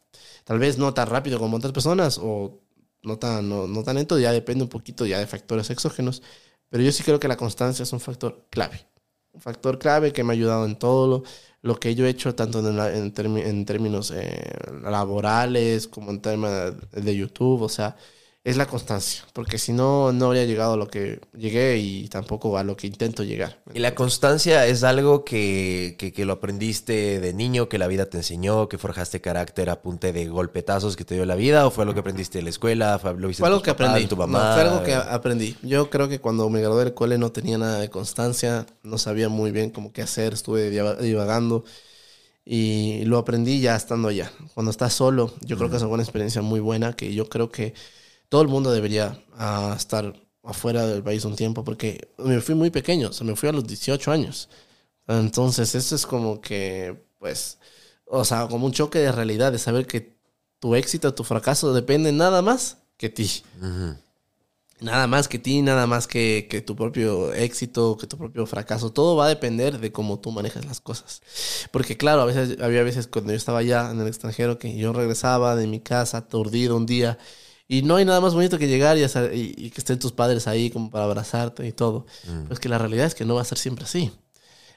Tal vez no tan rápido como otras personas o no tan, no, no tan lento, ya depende un poquito ya de factores exógenos. Pero yo sí creo que la constancia es un factor clave. Un factor clave que me ha ayudado en todo lo, lo que yo he hecho, tanto en, la- en, termi- en términos eh, laborales como en temas de YouTube. O sea, es la constancia. Porque si no, no habría llegado a lo que llegué y tampoco a lo que intento llegar. Y la constancia es algo que, que, que lo aprendiste de niño, que la vida te enseñó, que forjaste carácter a punta de golpetazos que te dio la vida, o fue algo que aprendiste en la escuela, fue, lo viste Fue algo tus que aprendí. tu No, mamá. fue algo que a- aprendí. Yo creo que cuando me gradué del cole no tenía nada de constancia, no sabía muy bien cómo qué hacer, estuve diva- divagando y lo aprendí ya estando allá. Cuando estás solo, yo creo que es una experiencia muy buena que yo creo que todo el mundo debería ah, estar afuera del país un tiempo porque me fui muy pequeño, o sea, me fui a los 18 años. Entonces, eso es como que, pues, o sea, como un choque de realidad, de saber que tu éxito, tu fracaso depende nada más que ti. Nada más que ti, nada más que, que tu propio éxito, que tu propio fracaso. Todo va a depender de cómo tú manejas las cosas. Porque claro, a veces había veces cuando yo estaba allá en el extranjero que yo regresaba de mi casa aturdido un día y no hay nada más bonito que llegar y, hacer- y- y que estén tus padres ahí como para abrazarte y todo. Pues que la realidad es que no va a ser siempre así.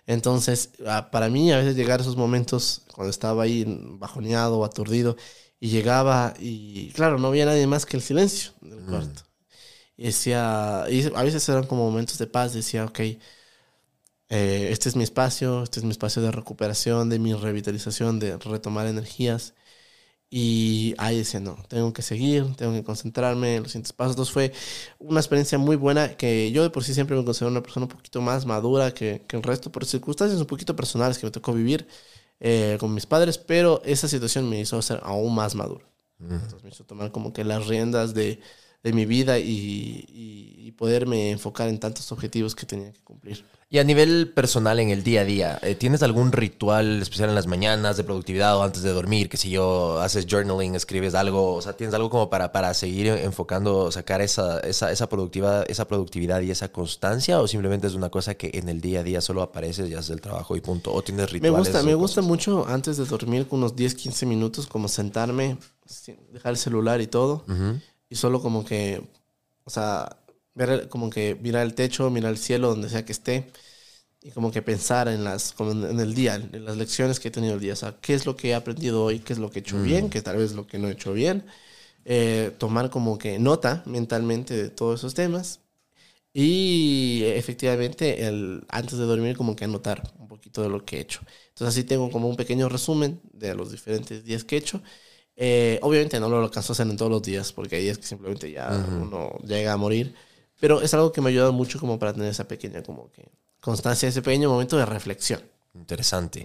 Entonces, ah, para mí a veces llegar a esos momentos cuando estaba ahí bajoneado o aturdido y llegaba y claro, no había nadie más que el silencio del cuarto. Y decía, y a veces eran como momentos de paz, decía, ok, eh, este es mi espacio, este es mi espacio de recuperación, de mi revitalización, de retomar energías. Y ahí decía, no, tengo que seguir, tengo que concentrarme en los siguientes pasos. Entonces fue una experiencia muy buena que yo de por sí siempre me considero una persona un poquito más madura que, que el resto, por circunstancias un poquito personales que me tocó vivir eh, con mis padres, pero esa situación me hizo ser aún más maduro. Entonces me hizo tomar como que las riendas de, de mi vida y, y- y poderme enfocar en tantos objetivos que tenía que cumplir. Y a nivel personal, en el día a día, eh, ¿tienes algún ritual especial en las mañanas de productividad o antes de dormir? Que si yo haces journaling, escribes algo, o sea, ¿tienes algo como para, para seguir enfocando, sacar esa, esa, esa, productividad, esa productividad y esa constancia? ¿O simplemente es una cosa que en el día a día solo apareces y haces el trabajo y punto? ¿O tienes Me rituales? gusta, me gusta cosas? mucho antes de dormir, con unos 10, 15 minutos, como sentarme, dejar el celular y todo, Ujú. Y solo como que, o sea, ver como que mirar el techo, mirar el cielo, donde sea que esté, y como que pensar en las, como en, el día, en las lecciones que he tenido el día, o sea, qué es lo que he aprendido hoy, qué es lo que he hecho bien, qué tal vez lo que no he hecho bien, eh, tomar como que nota mentalmente de todos esos temas y efectivamente el, antes de dormir como que anotar un poquito de lo que he hecho. Entonces así tengo como un pequeño resumen de los diferentes días que he hecho. Eh, obviamente no lo alcanzo a hacer en todos los días porque hay días que simplemente ya uno llega a morir. Pero es algo que me ha ayudado mucho como para tener esa pequeña como que constancia, ese pequeño momento de reflexión. Interesante.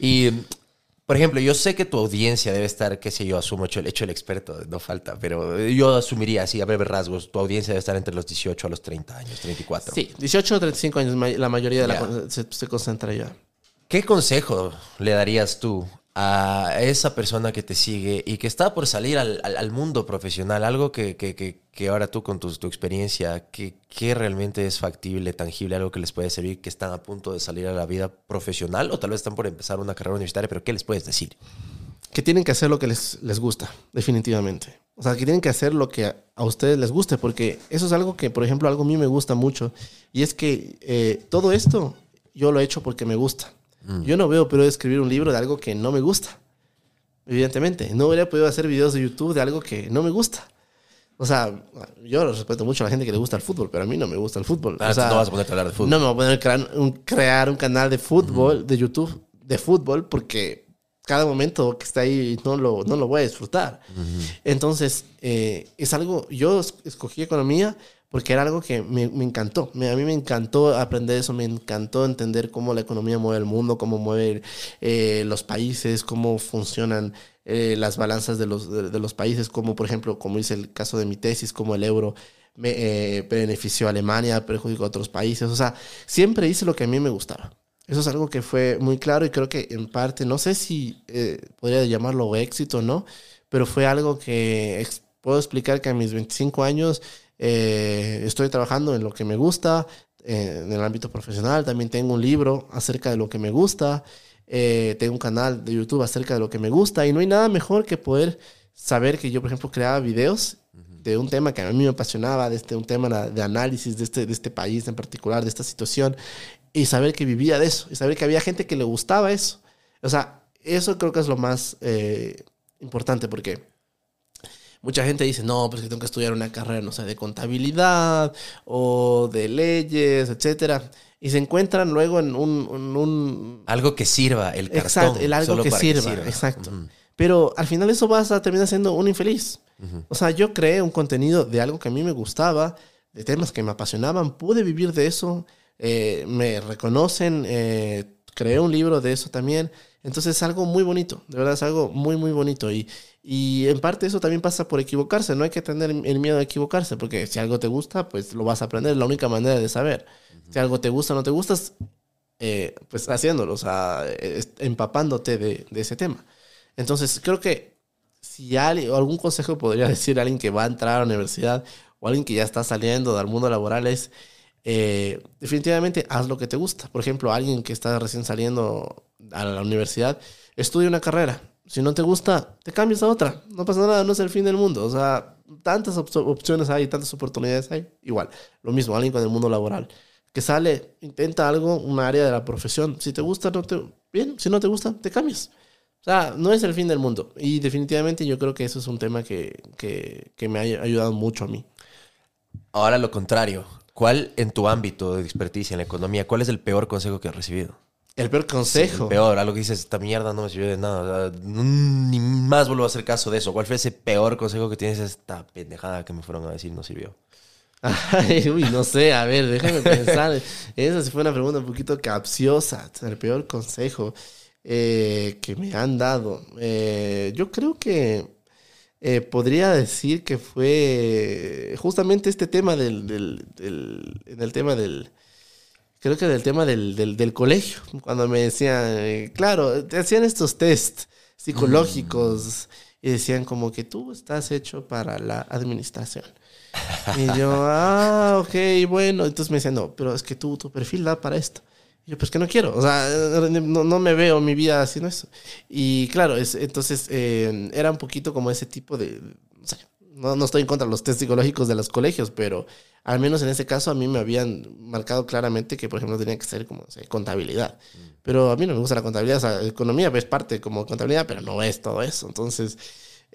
Y, por ejemplo, yo sé que tu audiencia debe estar, qué sé yo, asumo hecho, hecho el experto, no falta, pero yo asumiría así, a breves rasgos, tu audiencia debe estar entre los 18 a los 30 años, 34. Sí, 18 o 35 años la mayoría de la Ya. con- se, se concentra ya. ¿Qué consejo le darías tú a esa persona que te sigue y que está por salir al, al- mundo profesional? Algo que, que- que- que ahora tú con tu, tu experiencia, que, realmente es factible, tangible, algo que les puede servir, que están a punto de salir a la vida profesional o tal vez están por empezar una carrera universitaria, pero ¿qué les puedes decir? que tienen que hacer lo que les, les gusta, definitivamente. O sea, que tienen que hacer lo que a, a ustedes les guste, porque eso es algo que, por ejemplo, algo a mí me gusta mucho. Y es que eh, todo esto yo lo he hecho porque me gusta. Yo no veo, pero escribir un libro de algo que no me gusta. Evidentemente, no hubiera podido hacer videos de YouTube de algo que no me gusta. O sea, yo respeto mucho a la gente que le gusta el fútbol, pero a mí no me gusta el fútbol. Ah, o sea, no vas a ponerte a hablar de fútbol. no me voy a poner a crear un, crear un canal de fútbol, de YouTube, de fútbol, porque cada momento que está ahí no lo, no lo voy a disfrutar. Entonces, eh, es algo, yo es- escogí economía porque era algo que me, me encantó. A mí me encantó aprender eso, me encantó entender cómo la economía mueve el mundo, cómo mueve eh, los países, cómo funcionan eh, las balanzas de los, de, los países, como por ejemplo, como dice el caso de mi tesis, como el euro me, eh, benefició a Alemania, perjudicó a otros países. O sea, siempre hice lo que a mí me gustaba. Eso es algo que fue muy claro y creo que en parte, no sé si eh, podría llamarlo éxito o no, pero fue algo que puedo explicar que a mis 25 años eh, estoy trabajando en lo que me gusta, eh, en el ámbito profesional. También tengo un libro acerca de lo que me gusta. eh, tengo un canal de YouTube acerca de lo que me gusta. Y no hay nada mejor que poder saber que yo, por ejemplo, creaba videos de un tema que a mí me apasionaba, de este, un tema de análisis de este, de este país en particular, de esta situación, y saber que vivía de eso, y saber que había gente que le gustaba eso. O sea, eso creo que es lo más eh, importante, porque mucha gente dice, no, pues que tengo que estudiar una carrera, no sé, de contabilidad o de leyes, etcétera. Y se encuentran luego en un... en un Algo que sirva, el cartón. Exacto, el algo que sirva, exacto. Pero al final eso vas a terminar siendo un infeliz. O sea, yo creé un contenido de algo que a mí me gustaba, de temas que me apasionaban, pude vivir de eso, eh, me reconocen, eh, creé un libro de eso también. Entonces es algo muy bonito, de verdad es algo muy, muy bonito. Y, y en parte eso también pasa por equivocarse, no hay que tener el miedo a equivocarse, porque si algo te gusta, pues lo vas a aprender, es la única manera de saber. Si algo te gusta o no te gusta, eh, pues haciéndolo, o sea, es- empapándote de, de ese tema. Entonces, creo que si alguien, o algún consejo podría decir a alguien que va a entrar a la universidad o alguien que ya está saliendo del mundo laboral es, eh, definitivamente haz lo que te gusta. Por ejemplo, alguien que está recién saliendo a la universidad, estudia una carrera. Si no te gusta, te cambias a otra. No pasa nada, no es el fin del mundo. O sea, tantas op- opciones hay, tantas oportunidades hay. Igual, lo mismo, alguien con el mundo laboral. Que sale, intenta algo, un área de la profesión. Si te gusta, no te... Bien, si no te gusta, te cambias. O sea, no es el fin del mundo. Y definitivamente yo creo que eso es un tema que, que, que me ha ayudado mucho a mí. Ahora lo contrario. ¿Cuál en tu ámbito de experticia en la economía, cuál es el peor consejo que has recibido? El peor consejo. El peor, algo que dices, esta mierda no me sirvió de nada. o sea, ni más vuelvo a hacer caso de eso. ¿Cuál fue ese peor consejo que tienes? Esta pendejada que me fueron a decir no sirvió. Ay, uy, no sé, a ver, déjame pensar. Esa sí fue una pregunta un poquito capciosa. El peor consejo eh, que me han dado. Eh, yo creo que eh, podría decir que fue justamente este tema del, del, del- en el tema del, creo que del tema del, del, del colegio, cuando me decían, eh, claro, te hacían estos test psicológicos y decían como que tú estás hecho para la administración. Y yo, ah, ok, bueno. Entonces me decían, no, pero es que tú, tu perfil da para esto. Y yo, pues que no quiero. O sea, no, no me veo mi vida haciendo eso. Y claro, es, entonces eh, era un poquito como ese tipo de... o sea, no, no estoy en contra de los test psicológicos de los colegios, pero al menos en ese caso a mí me habían marcado claramente que, por ejemplo, tenía que ser como contabilidad. Pero a mí no me gusta la contabilidad. O sea, economía es parte como contabilidad, pero no es todo eso. Entonces...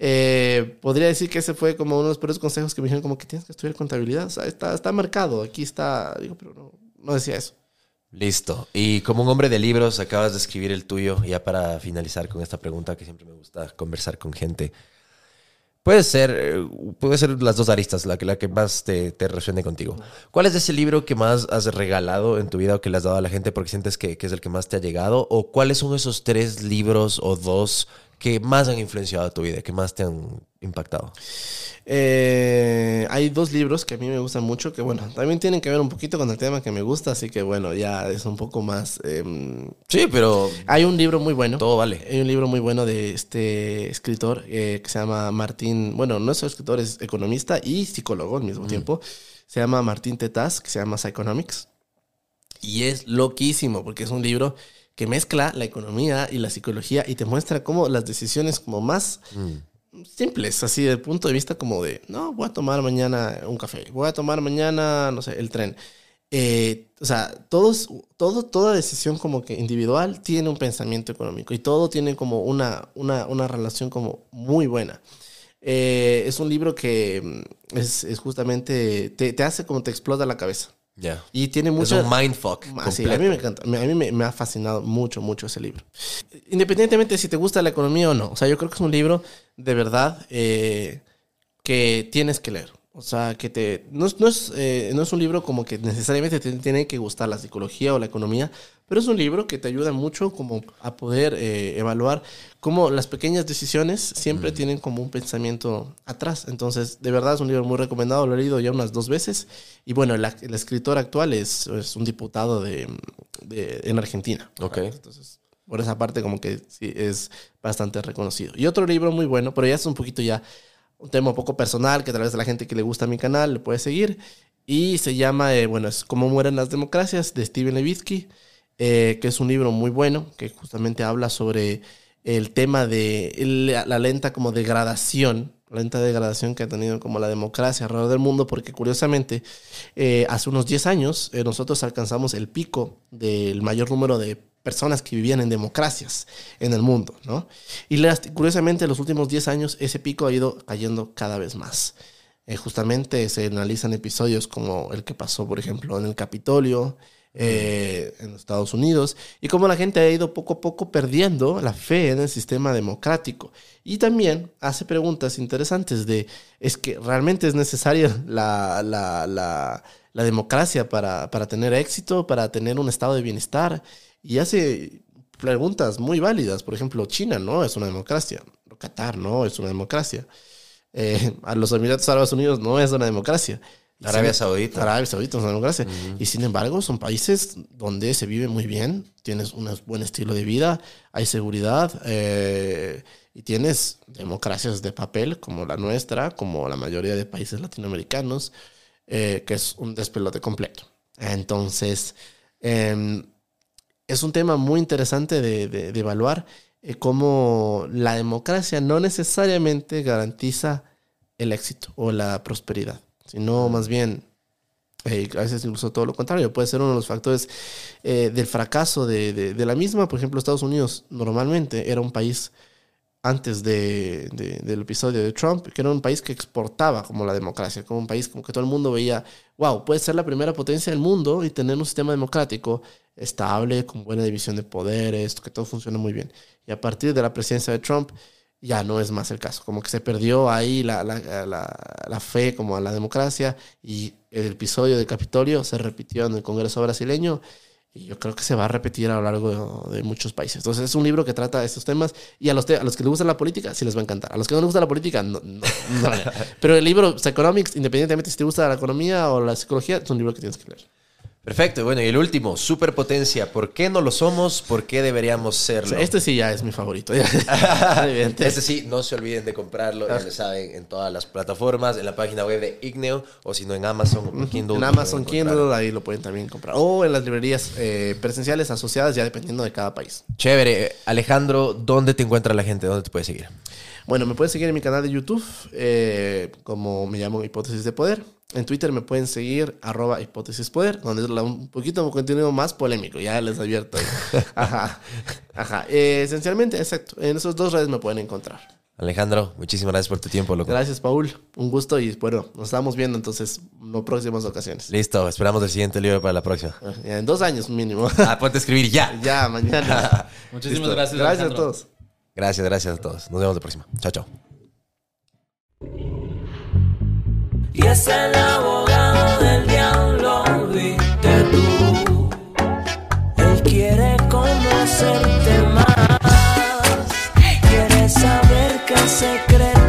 Eh, podría decir que ese fue como uno de los peores consejos que me dijeron como que tienes que estudiar contabilidad. O sea, está, está marcado, aquí está. Digo, pero no, no decía eso. Listo. Y como un hombre de libros, acabas de escribir el tuyo, ya para finalizar con esta pregunta que siempre me gusta conversar con gente. Puede ser, eh, puede ser las dos aristas, la que, la que más te, te resuene contigo. ¿Cuál es ese libro que más has regalado en tu vida o que le has dado a la gente porque sientes que, que es el que más te ha llegado? ¿O cuáles son esos tres libros o dos que más han influenciado tu vida, que más te han impactado? Eh, hay dos libros que a mí me gustan mucho, que bueno, también tienen que ver un poquito con el tema que me gusta, así que bueno, ya es un poco más... em, Sí, pero hay un libro muy bueno. todo vale. Hay un libro muy bueno de este escritor eh, que se llama Martín, bueno, no es escritor, es economista y psicólogo al mismo tiempo. Se llama Martín Tetaz, que se llama Psychonomics. Y es loquísimo porque es un libro que mezcla la economía y la psicología y te muestra cómo las decisiones como más simples, así del punto de vista como de, no, voy a tomar mañana un café, voy a tomar mañana, no sé, el tren. Eh, o sea, todos, todo, toda decisión como que individual tiene un pensamiento económico y todo tiene como una, una, una relación como muy buena. Eh, es un libro que mm, es, es justamente, te, te hace como te explota la cabeza. Ya. Y tiene Es mucho... un mindfuck. Ah, sí, a mí me encanta. A mí me, me ha fascinado mucho, mucho ese libro. Independientemente de si te gusta la economía o no. O sea, yo creo que es un libro de verdad eh, que tienes que leer. O sea, que te. No, es- no es, eh, no es un libro como que necesariamente te tiene que gustar la psicología o la economía, pero es un libro que te ayuda mucho como a poder eh, evaluar cómo las pequeñas decisiones siempre tienen como un pensamiento atrás. Entonces, de verdad es un libro muy recomendado, lo he leído ya unas dos veces. Y bueno, el, ac- el escritor actual es, es un diputado de, de- en Argentina. Ok. Entonces, por esa parte como que sí es bastante reconocido. Y otro libro muy bueno, pero ya es un poquito ya un tema un poco personal, que tal vez a la gente que le gusta mi canal le puede seguir. Y se llama, eh, bueno, es Cómo mueren las democracias, de Steven Levitsky, eh, que es un libro muy bueno, que justamente habla sobre el tema de la lenta como degradación, lenta degradación que ha tenido como la democracia alrededor del mundo, porque curiosamente, eh, hace unos 10 años eh, nosotros alcanzamos el pico del mayor número de personas que vivían en democracias en el mundo, ¿no? Y curiosamente, en los últimos 10 años ese pico ha ido cayendo cada vez más. Justamente se analizan episodios como el que pasó, por ejemplo, en el Capitolio, eh, en los Estados Unidos, y cómo la gente ha ido poco a poco perdiendo la fe en el sistema democrático. Y también hace preguntas interesantes de, ¿es que realmente es necesaria la, la, la, democracia para, para tener éxito, para tener un estado de bienestar? Y hace preguntas muy válidas. Por ejemplo, China no es una democracia. Qatar no es una democracia. Eh, a los Emiratos Árabes Unidos no es una democracia. Arabia Saudita. Arabia Saudita una democracia. Y sin embargo, son países donde se vive muy bien, tienes un buen estilo de vida, hay seguridad eh, y tienes democracias de papel como la nuestra, como la mayoría de países latinoamericanos, eh, que es un despelote completo. Entonces, em, es un tema muy interesante de, de- de evaluar eh, cómo la democracia no necesariamente garantiza el éxito o la prosperidad, sino más bien, eh, a veces incluso todo lo contrario, puede ser uno de los factores eh, del fracaso de, de- de la misma. Por ejemplo, Estados Unidos normalmente era un país antes de, de- del episodio de Trump, que era un país que exportaba como la democracia, como un país como que todo el mundo veía, wow, puede ser la primera potencia del mundo y tener un sistema democrático estable, con buena división de poderes, que todo funcione muy bien. Y a partir de la presidencia de Trump, ya no es más el caso. Como que se perdió ahí la, la, la, la fe como a la democracia y el episodio del Capitolio se repitió en el Congreso brasileño y yo creo que se va a repetir a lo largo de, de muchos países. Entonces es un libro que trata estos temas y a los, te- a los que les gusta la política sí les va a encantar. A los que no les gusta la política, no. no, no. Pero el libro Psychonomics, independientemente si te gusta la economía o la psicología, es un libro que tienes que leer. Perfecto. Bueno, y el último, superpotencia. ¿Por qué no lo somos? ¿Por qué deberíamos serlo? este sí ya es mi favorito. Este sí, no se olviden de comprarlo, ya lo saben, en todas las plataformas, en la página web de Igneo, o si no en Amazon o Kindle. en Amazon. Kindle, ahí lo pueden también comprar. O en las librerías eh, presenciales asociadas, ya dependiendo de cada país. Chévere. Alejandro, ¿dónde te encuentra la gente? ¿Dónde te puede seguir? Bueno, me pueden seguir en mi canal de YouTube, eh, como me llamo Hipótesis de Poder. En Twitter me pueden seguir, arroba Hipótesis Poder, donde es un poquito un contenido más polémico, ya les advierto. Ajá, ajá. Eh, esencialmente, exacto. En esas dos redes me pueden encontrar. Alejandro, muchísimas gracias por tu tiempo, loco. Gracias, Paul. Un gusto y bueno, nos estamos viendo entonces en próximas ocasiones. Listo, esperamos el siguiente libro para la próxima. Ya, En dos años mínimo. Ah, ponte a escribir ya. ya, mañana. Muchísimas Listo. gracias. Gracias a todos. Gracias, gracias a todos. Nos vemos la próxima. Chao, chao. y es el abogado del diablo, viste tú. Él quiere conocerte más, quiere saber qué secreto.